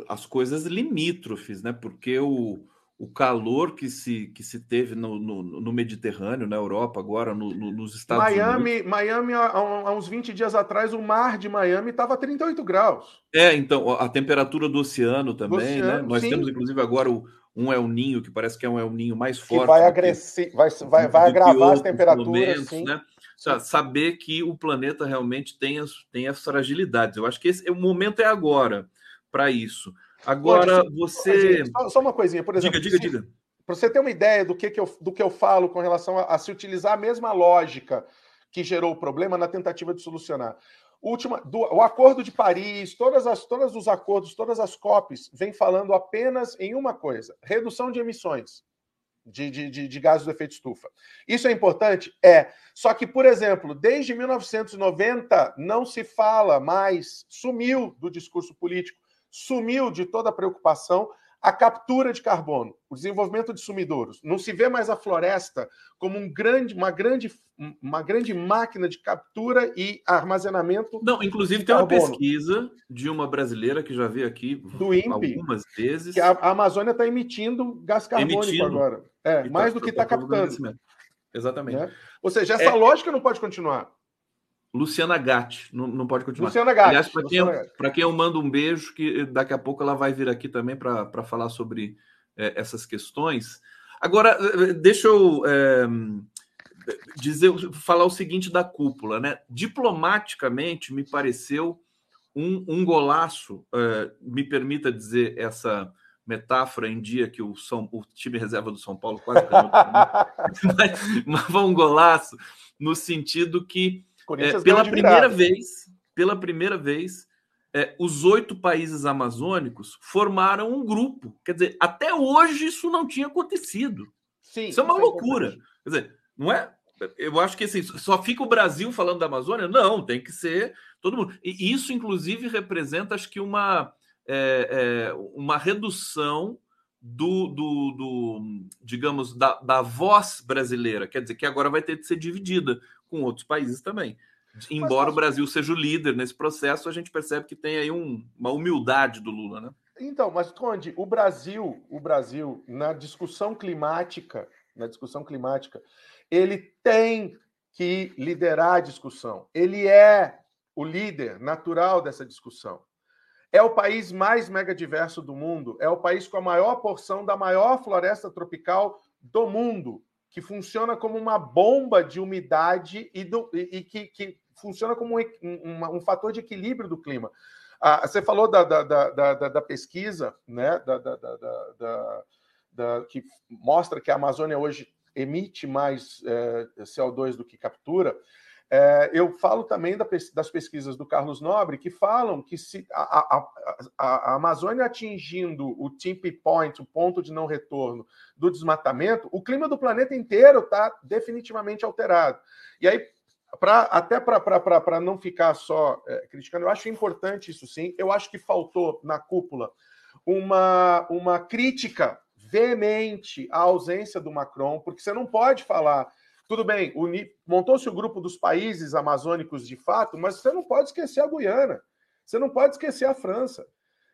as coisas limítrofes, né? Porque o o calor que se, que se teve no, no, no Mediterrâneo, na Europa, agora no, nos Estados Miami, Unidos. Miami, há, há, uns 20 dias atrás, o mar de Miami estava 38 graus. É, então, a temperatura do oceano também, do né? oceano, né? Nós sim. temos, inclusive, agora o, um El Ninho, que parece que é um El Ninho mais forte. Que vai, agressir, vai, vai, vai agravar as temperaturas. Né? Saber que o planeta realmente tem as, tem as fragilidades. Eu acho que esse, o momento é agora para isso. Agora, você. Só, só, uma coisinha, por exemplo. Diga, diga, diga. Para você ter uma ideia do que, que, eu, do que eu falo com relação a, a, se utilizar a mesma lógica que gerou o problema na tentativa de solucionar. Última, do, o Acordo de Paris, todas as, todos os acordos, todas as COPs, vêm falando apenas em uma coisa: redução de emissões de, de, de, de gases do efeito estufa. Isso é importante? É. Só que, por exemplo, desde 1990 não se fala mais, sumiu do discurso político sumiu de toda a preocupação a captura de carbono, o desenvolvimento de sumidouros. Não se vê mais a floresta como um grande, uma, grande, uma grande máquina de captura e armazenamento. Não, inclusive tem uma pesquisa de uma brasileira que já veio aqui do INPE, algumas vezes. Que a, a Amazônia está emitindo gás carbônico emitindo. agora. É, tá mais tá, do que está captando. Exatamente. Né? Ou seja, essa é... lógica não pode continuar. Luciana Gatti, não, não pode continuar. Luciana Gatti. Aliás, para quem, eu, quem eu mando um beijo, que daqui a pouco ela vai vir aqui também para falar sobre é, essas questões. Agora, é, deixa eu é, dizer, falar o seguinte da cúpula, né? Diplomaticamente, me pareceu um, um golaço, uh, me permita dizer essa metáfora em dia que o, São, o time reserva do São Paulo quase ganhou, mas, mas foi um golaço no sentido que é, pela primeira vez, pela primeira vez, é, os oito países amazônicos formaram um grupo. Quer dizer, até hoje isso não tinha acontecido. Sim, isso é uma loucura. Quer dizer, não é? Eu acho que assim, só fica o Brasil falando da Amazônia? Não, tem que ser todo mundo. E isso, inclusive, representa, acho que, uma, é, é, uma redução do, do, do digamos, da, da, voz brasileira. Quer dizer, que agora vai ter de ser dividida com outros países também. Embora Mas, o Brasil seja o líder nesse processo, a gente percebe que tem aí um, uma humildade do Lula, né? Então, mas Conde, o Brasil, o Brasil na discussão climática, na discussão climática, ele tem que liderar a discussão. Ele é o líder natural dessa discussão. É o país mais megadiverso do mundo, é o país com a maior porção da maior floresta tropical do mundo, que funciona como uma bomba de umidade e, do, e, e que, que, funciona como um, um, um, fator de equilíbrio do clima. Ah, você falou da, da, da, da pesquisa, né, que mostra que a Amazônia hoje emite mais eh, CO2 do que captura. É, eu falo também da, das pesquisas do Carlos Nobre, que falam que se a, a, a, a Amazônia atingindo o tipping point, o ponto de não retorno do desmatamento, o clima do planeta inteiro está definitivamente alterado. E aí, pra, até para não ficar só é, criticando, eu acho importante isso sim. Eu acho que faltou na cúpula uma, uma crítica veemente à ausência do Macron, porque você não pode falar tudo bem, montou-se o grupo dos países amazônicos de fato, mas você não pode esquecer a Guiana, você não pode esquecer a França.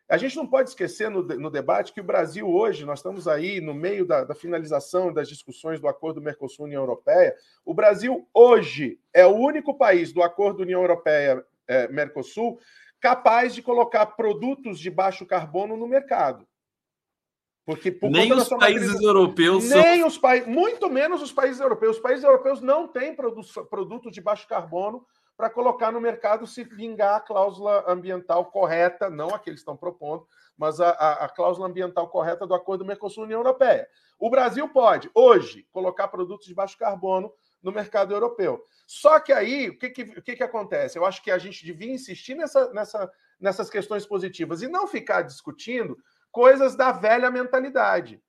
A gente não pode esquecer no, no debate que o Brasil hoje, nós estamos aí no meio da, da finalização das discussões do acordo Mercosul-União Europeia. O Brasil hoje é o único país do acordo União Europeia-Mercosul é, capaz de colocar produtos de baixo carbono no mercado. Porque por nem os países matriz, europeus nem são... os países, muito menos os países europeus. Os países europeus não têm produtos de baixo carbono para colocar no mercado se vingar a cláusula ambiental correta, não a que eles estão propondo, mas a, a, a cláusula ambiental correta do Acordo Mercosul-União Europeia. O Brasil pode, hoje, colocar produtos de baixo carbono no mercado europeu. Só que aí, o que, que, o que, que acontece? Eu acho que a gente devia insistir nessa, nessa, nessas questões positivas e não ficar discutindo coisas da velha mentalidade.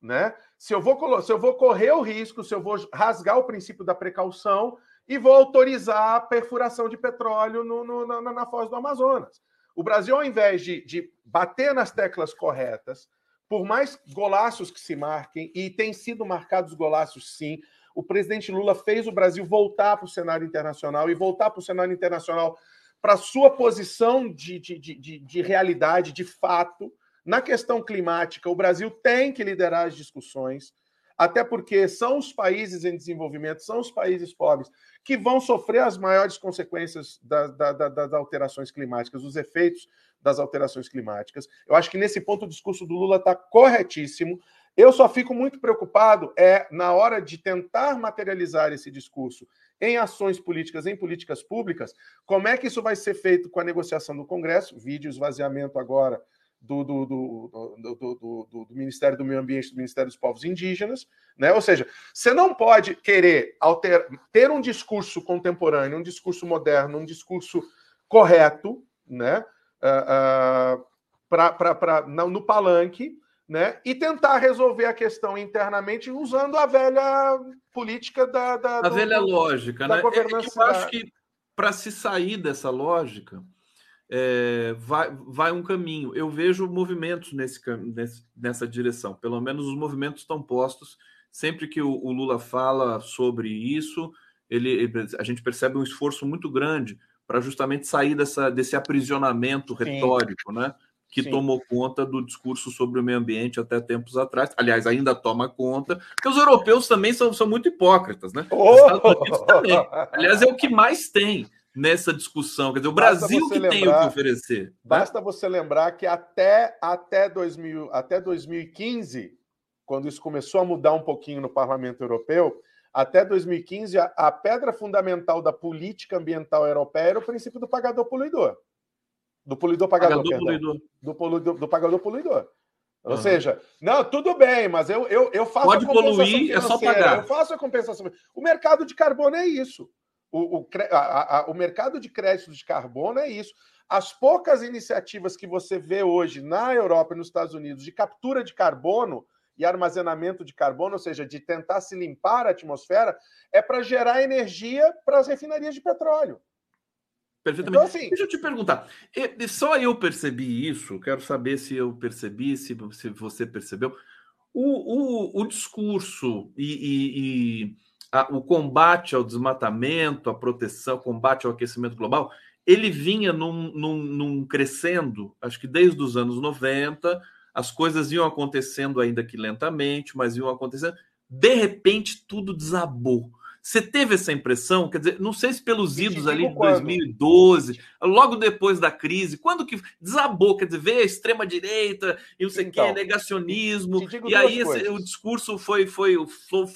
Né? Se eu vou, se eu vou correr o risco, se eu vou rasgar o princípio da precaução e vou autorizar a perfuração de petróleo no, no, na, na, foz do Amazonas. O Brasil, ao invés de, de bater nas teclas corretas, por mais golaços que se marquem, e tem sido marcados golaços sim, o presidente Lula fez o Brasil voltar para o cenário internacional e voltar para o cenário internacional para sua posição de, de, de, de realidade, de fato, na questão climática, o Brasil tem que liderar as discussões, até porque são os países em desenvolvimento, são os países pobres que vão sofrer as maiores consequências da, da, da, das alterações climáticas, os efeitos das alterações climáticas. Eu acho que nesse ponto o discurso do Lula está corretíssimo. Eu só fico muito preocupado é na hora de tentar materializar esse discurso em ações políticas, em políticas públicas, como é que isso vai ser feito com a negociação do Congresso, vídeo esvaziamento agora do, do, do, do, Ministério do Meio Ambiente, do Ministério dos Povos Indígenas, né? Ou seja, você não pode querer alter, ter um discurso contemporâneo, um discurso moderno, um discurso correto, né? Uh, uh, pra, pra, pra, no palanque, né? E tentar resolver a questão internamente usando a velha política da, da a velha lógica, da né? Governança Eu acho que para se sair dessa lógica é, vai, vai um caminho. Eu vejo movimentos nesse, nesse, nessa direção, pelo menos os movimentos estão postos. Sempre que o, o Lula fala sobre isso, ele, a gente percebe um esforço muito grande para justamente sair dessa, desse aprisionamento Sim. retórico, né? Que Sim. tomou conta do discurso sobre o meio ambiente até tempos atrás. Aliás, ainda toma conta, porque os europeus também são, são muito hipócritas, né? Oh! Aliás, é o que mais tem nessa discussão. Quer dizer, o Brasil que lembrar, tem o que oferecer. Né? Basta né? você lembrar que até, até, 2000, até 2015, quando isso começou a mudar um pouquinho no Parlamento Europeu, até 2015, a, a pedra fundamental da política ambiental europeia era o princípio do pagador-poluidor. Do poluidor-pagador, pagador, poluidor. Do, poluidor, do pagador-poluidor. Ou uhum. seja, não, tudo bem, mas eu, eu, eu faço Pode a compensação poluir, é só pagar. Eu faço a compensação. O mercado de carbono é isso. O, o, a, a, o mercado de crédito de carbono é isso. As poucas iniciativas que você vê hoje na Europa e nos Estados Unidos de captura de carbono e armazenamento de carbono, ou seja, de tentar se limpar a atmosfera, é para gerar energia para as refinarias de petróleo. Perfeitamente. Então, assim, Deixa eu te perguntar. Só eu percebi isso, quero saber se eu percebi, se, se você percebeu. O, o, o discurso e, e, e a, o combate ao desmatamento, a proteção, combate ao aquecimento global, ele vinha num, num, num crescendo, acho que desde os anos 90, as coisas iam acontecendo ainda que lentamente, mas iam acontecendo. De repente, tudo desabou. Você teve essa impressão? Quer dizer, não sei se pelos idos ali de 2012, logo depois da crise, quando que desabou? Quer dizer, veio a extrema-direita e não sei o então, que, negacionismo, e aí esse, o discurso foi, foi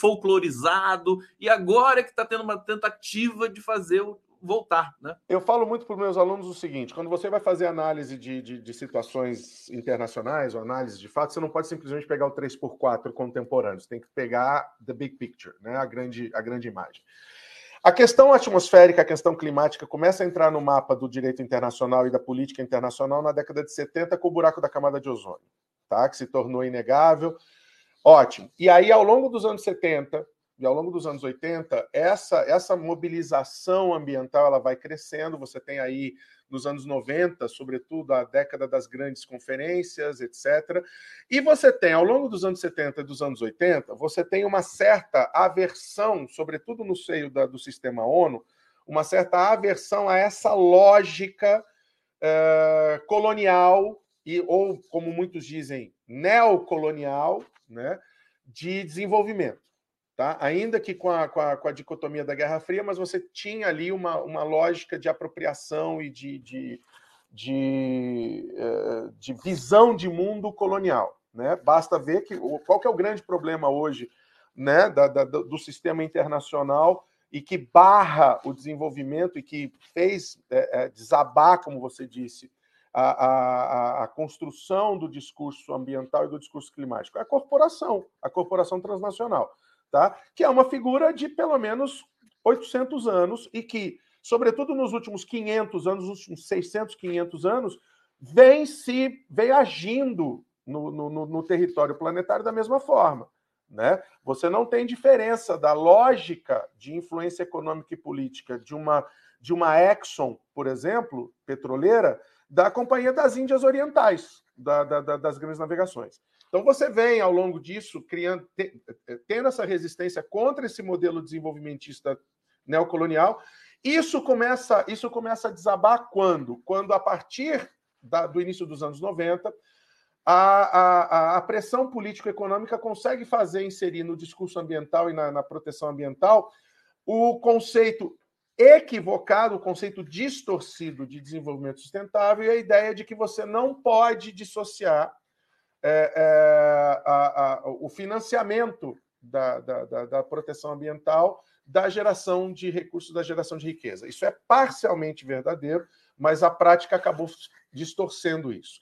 folclorizado, e agora é que está tendo uma tentativa de fazer o, voltar. Né? Eu falo muito para os meus alunos o seguinte: quando você vai fazer análise de, de, de, situações internacionais ou análise de fato, você não pode simplesmente pegar o 3x4 contemporâneo, você tem que pegar the big picture, né? a, grande, a grande imagem. A questão atmosférica, a questão climática começa a entrar no mapa do direito internacional e da política internacional na década de 70 com o buraco da camada de ozônio, tá? que se tornou inegável. Ótimo. E aí, ao longo dos anos 70, e ao longo dos anos 80, essa, essa mobilização ambiental ela vai crescendo. Você tem aí nos anos 90, sobretudo a década das grandes conferências, etc. E você tem, ao longo dos anos 70 e dos anos 80, você tem uma certa aversão, sobretudo no seio da, do sistema ONU, uma certa aversão a essa lógica uh, colonial, e, ou, como muitos dizem, neocolonial, né, de desenvolvimento. Tá? Ainda que com a, com, a, com a dicotomia da Guerra Fria, mas você tinha ali uma, uma lógica de apropriação e de, de, de, eh, de visão de mundo colonial. Né? Basta ver que qual que é o grande problema hoje né, da, da, do sistema internacional e que barra o desenvolvimento e que fez é, é, desabar, como você disse, a, a, a, construção do discurso ambiental e do discurso climático? É a corporação, a corporação transnacional tá? que é uma figura de pelo menos 800 anos e que, sobretudo nos últimos 500 anos, nos últimos 600, 500 anos, vem se vem agindo no, no, no território planetário da mesma forma. Né? Você não tem diferença da lógica de influência econômica e política de uma, de uma Exxon, por exemplo, petroleira, da Companhia das Índias Orientais, da, da, das grandes navegações. Então você vem ao longo disso criando, tendo essa resistência contra esse modelo desenvolvimentista neocolonial. Isso começa, isso começa a desabar quando? Quando a partir da, do início dos anos 90, a, a, a pressão político-econômica consegue fazer inserir no discurso ambiental e na, na proteção ambiental o conceito equivocado, o conceito distorcido de desenvolvimento sustentável e a ideia de que você não pode dissociar é, é, a, a, o financiamento da, da, da, da, proteção ambiental da geração de recursos, da geração de riqueza. Isso é parcialmente verdadeiro, mas a prática acabou distorcendo isso.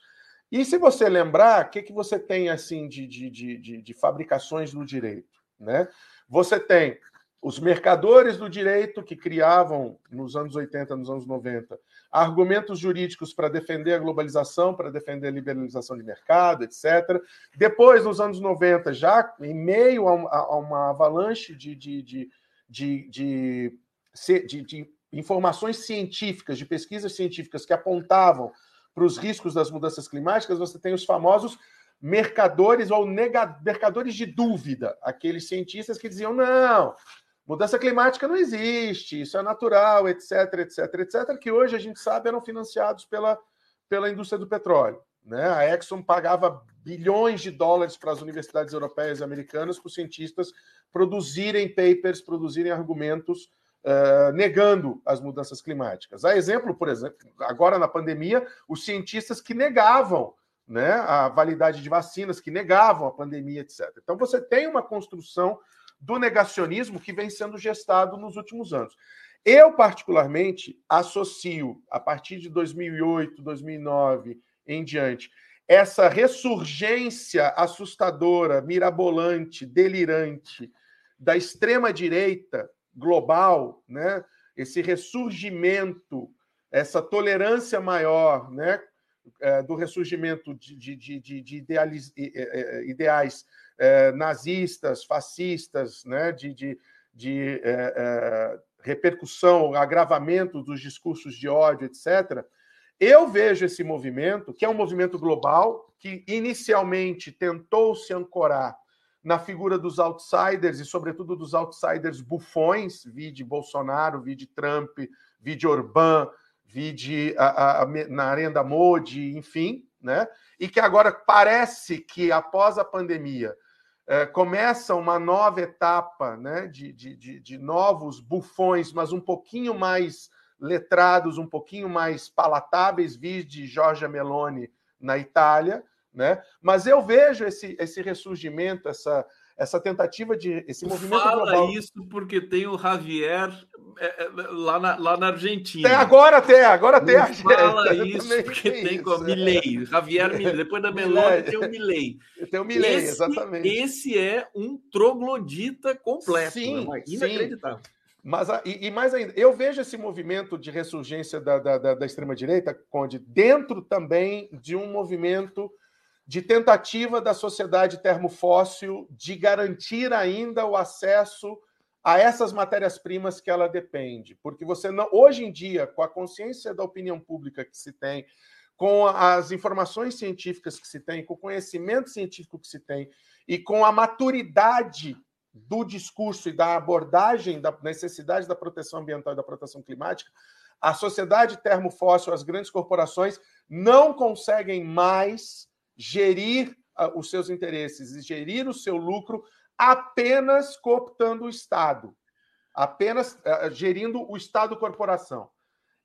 E se você lembrar, o que, que você tem assim de, de, de, de fabricações no direito? Né? Você tem os mercadores do direito que criavam nos anos 80, nos anos 90, argumentos jurídicos para defender a globalização, para defender a liberalização de mercado, etc. Depois, nos anos 90, já em meio a, uma avalanche de, de, de, de, de informações científicas, de pesquisas científicas que apontavam para os riscos das mudanças climáticas, você tem os famosos mercadores ou mercadores de dúvida, aqueles cientistas que diziam: não, Mudança climática não existe, isso é natural, etc, etc, etc, que hoje a gente sabe eram financiados pela, pela indústria do petróleo. Né? A Exxon pagava bilhões de dólares para as universidades europeias e americanas para os cientistas produzirem papers, produzirem argumentos uh, negando as mudanças climáticas. A exemplo, por exemplo, agora na pandemia, os cientistas que negavam né, a validade de vacinas, que negavam a pandemia, etc. Então você tem uma construção do negacionismo que vem sendo gestado nos últimos anos. Eu, particularmente, associo, a partir de 2008, 2009 em diante, essa ressurgência assustadora, mirabolante, delirante da extrema-direita global, né? esse ressurgimento, essa tolerância maior né? É, do ressurgimento de, de, de, de ideais, é, nazistas, fascistas, né? de, de, de é, é, repercussão, agravamento dos discursos de ódio, etc., eu vejo esse movimento, que é um movimento global, que inicialmente tentou se ancorar na figura dos outsiders e, sobretudo, dos outsiders bufões, vide Bolsonaro, vide Trump, vide Orbán, vide a, a, a, Modi, enfim, né? e que agora parece que, após a pandemia, começa uma nova etapa né, de, de, de, de novos bufões, mas um pouquinho mais letrados, um pouquinho mais palatáveis, de Giorgia Meloni na Itália, né? Mas eu vejo esse, esse ressurgimento, essa, essa tentativa de esse movimento Fala global. isso porque tem o Javier é, é, lá, na, lá na Argentina. Tem agora tem, agora tem a Fala isso porque tem isso, com a Milley, Javier Milley. Depois da Meloni tem o Milley. Tem o Milley, esse, exatamente. Esse é um troglodita completo. Sim, né? inacreditável. Sim. Mas, e, e, mais ainda, eu vejo esse movimento de ressurgência da, da, da, da extrema-direita, Conde, dentro também de um movimento de tentativa da sociedade termofóssil de garantir ainda o acesso a essas matérias-primas que ela depende. Porque você não. Hoje em dia, com a consciência da opinião pública que se tem, com as informações científicas que se tem, com o conhecimento científico que se tem e com a maturidade do discurso e da abordagem da necessidade da proteção ambiental e da proteção climática, a sociedade termofóssil, as grandes corporações, não conseguem mais gerir uh, os seus interesses e gerir o seu lucro apenas cooptando o Estado, apenas uh, gerindo o Estado-corporação.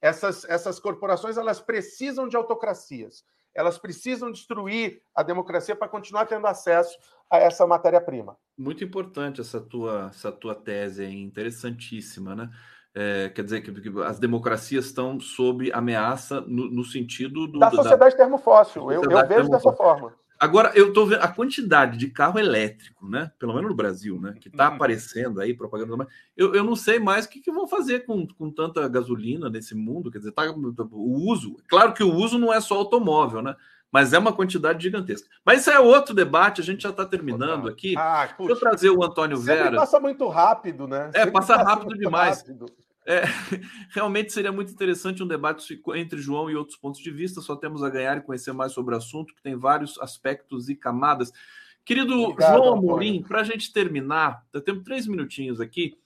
Essas, essas corporações elas precisam de autocracias, elas precisam destruir a democracia para continuar tendo acesso a essa matéria-prima. Muito importante essa tua, essa tua tese, é interessantíssima, né? É, quer dizer que, que, as democracias estão sob ameaça no, no sentido do, da sociedade da, termofóssil. Eu, eu vejo dessa forma. Agora, eu estou vendo a quantidade de carro elétrico, né? Pelo menos no Brasil, né? Que está uhum. aparecendo aí, propaganda. Eu, eu não sei mais o que, que vão fazer com, com tanta gasolina nesse mundo. Quer dizer, tá, o uso. Claro que o uso não é só automóvel, né? mas é uma quantidade gigantesca. Mas isso é outro debate, a gente já está terminando aqui. Ah, Deixa eu trazer o Antônio Vera. passa muito rápido, né? É, passa, passa rápido demais. Rápido. É, realmente seria muito interessante um debate entre João e outros pontos de vista. Só temos a ganhar e conhecer mais sobre o assunto, que tem vários aspectos e camadas. Querido Obrigado, João Amorim, para a gente terminar, eu tenho três minutinhos aqui.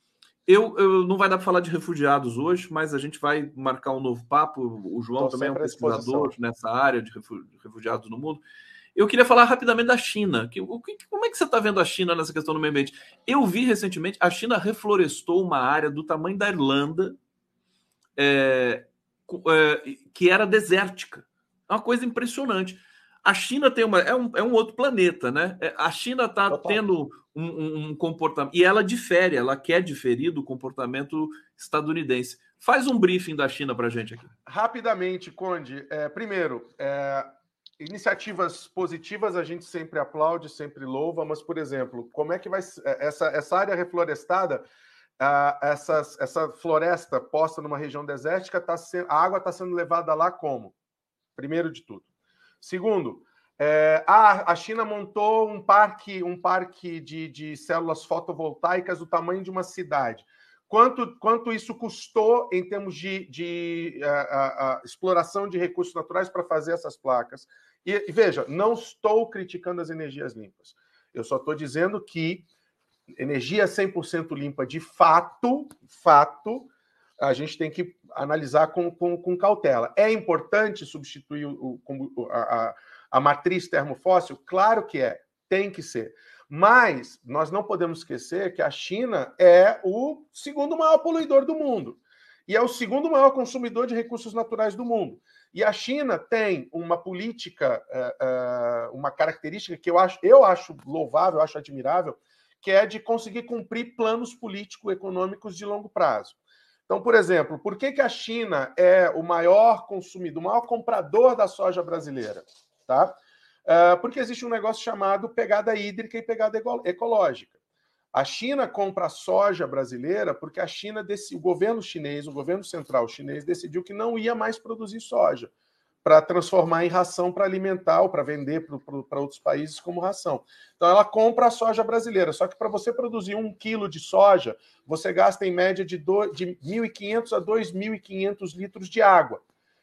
Eu, eu, não vai dar para falar de refugiados hoje, mas a gente vai marcar um novo papo. O João Tô também é um pesquisador nessa área de refugiados no mundo. Eu queria falar rapidamente da China. Que, como é que você está vendo a China nessa questão do meio ambiente? Eu vi recentemente, a China reflorestou uma área do tamanho da Irlanda, é, é, que era desértica. É uma coisa impressionante. A China tem uma. É um, é um outro planeta, né? É, a China está tendo um, um, um, comportamento. E ela difere, ela quer diferir do comportamento estadunidense. Faz um briefing da China para a gente aqui. Rapidamente, Conde. É, primeiro, é, iniciativas positivas a gente sempre aplaude, sempre louva, mas, por exemplo, como é que vai. É, essa, essa área reflorestada. Uh, essa, essa floresta posta numa região desértica, tá se, a água está sendo levada lá como? Primeiro de tudo. Segundo, é, a, a China montou um parque, um parque de, de células fotovoltaicas do tamanho de uma cidade. Quanto, quanto isso custou em termos de, de a, a, exploração de recursos naturais para fazer essas placas? E, e, veja, não estou criticando as energias limpas. Eu só estou dizendo que energia 100% limpa de fato, fato, a gente tem que analisar com, com, com cautela. É importante substituir o, o a, a matriz termofóssil? Claro que é, tem que ser. Mas nós não podemos esquecer que a China é o segundo maior poluidor do mundo e é o segundo maior consumidor de recursos naturais do mundo. E a China tem uma política, é, é, uma característica que eu acho, eu acho louvável, eu acho admirável, que é de conseguir cumprir planos político-econômicos de longo prazo. Então, por exemplo, por que, que a China é o maior consumidor, o maior comprador da soja brasileira? Tá? Uh, porque existe um negócio chamado pegada hídrica e pegada ecológica. A China compra a soja brasileira porque a China, o governo chinês, o governo central chinês, decidiu que não ia mais produzir soja para transformar em ração para alimentar ou para vender para outros países como ração. Então ela compra a soja brasileira. Só que para você produzir um quilo de soja, você gasta em média de, de 1.500 a 2.500 litros de água.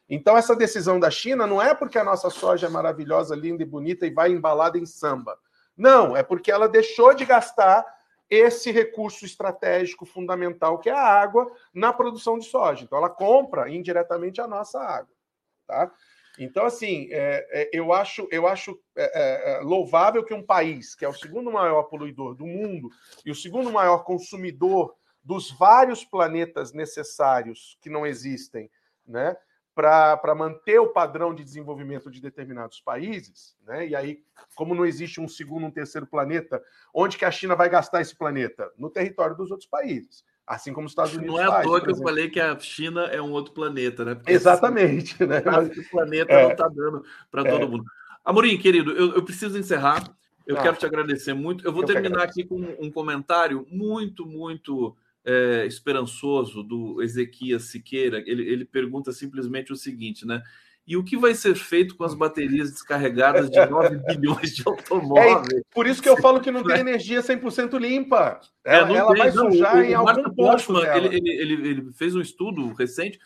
Então essa decisão da China não é porque a nossa soja é maravilhosa, linda e bonita e vai embalada em samba. Não, é porque ela deixou de gastar esse recurso estratégico fundamental que é a água na produção de soja. Então ela compra indiretamente a nossa água, tá? Então, assim, é, é, eu acho, eu acho é, é, é, louvável que um país que é o segundo maior poluidor do mundo e o segundo maior consumidor dos vários planetas necessários que não existem, né? Para manter o padrão de desenvolvimento de determinados países, né? E aí, como não existe um segundo, um terceiro planeta, onde que a China vai gastar esse planeta? No território dos outros países. Assim como os Estados Unidos. Não é à toa que eu falei que a China é um outro planeta, né? Porque Exatamente, né? O planeta é, não está dando para é. todo mundo. Amorim, querido, eu, eu preciso encerrar. Eu ah, quero te agradecer muito. Eu vou eu terminar aqui com um comentário muito, muito é, esperançoso do Ezequias Siqueira. Ele, ele pergunta simplesmente o seguinte, né? E o que vai ser feito com as baterias descarregadas de 9 bilhões de automóveis? É, por isso que eu falo que não tem energia 100% limpa. Ela, é, ela tem, vai não, sujar o, em o algum Marco ponto. Ele, ele, ele, ele fez um estudo recente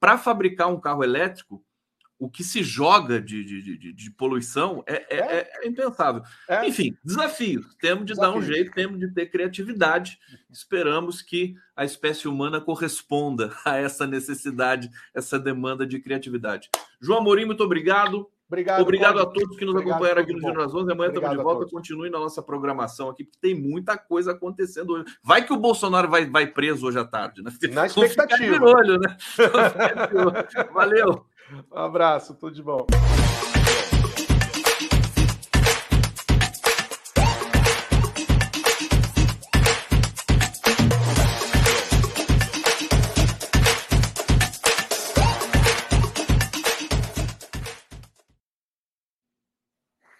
para fabricar um carro elétrico o que se joga de, de, de, de poluição é, é, é. é impensável. É. Enfim, desafios. Temos de Desafio. dar um jeito, temos de ter criatividade. Esperamos que a espécie humana corresponda a essa necessidade, essa demanda de criatividade. João Amorim, muito obrigado. Obrigado, obrigado a todos que nos obrigado, acompanharam aqui no Giro das 11. Amanhã estamos de volta. Continue na nossa programação aqui, porque tem muita coisa acontecendo hoje. Vai que o Bolsonaro vai, vai preso hoje à tarde, né? Na expectativa. Olho, né? Valeu. Um abraço, tudo de bom.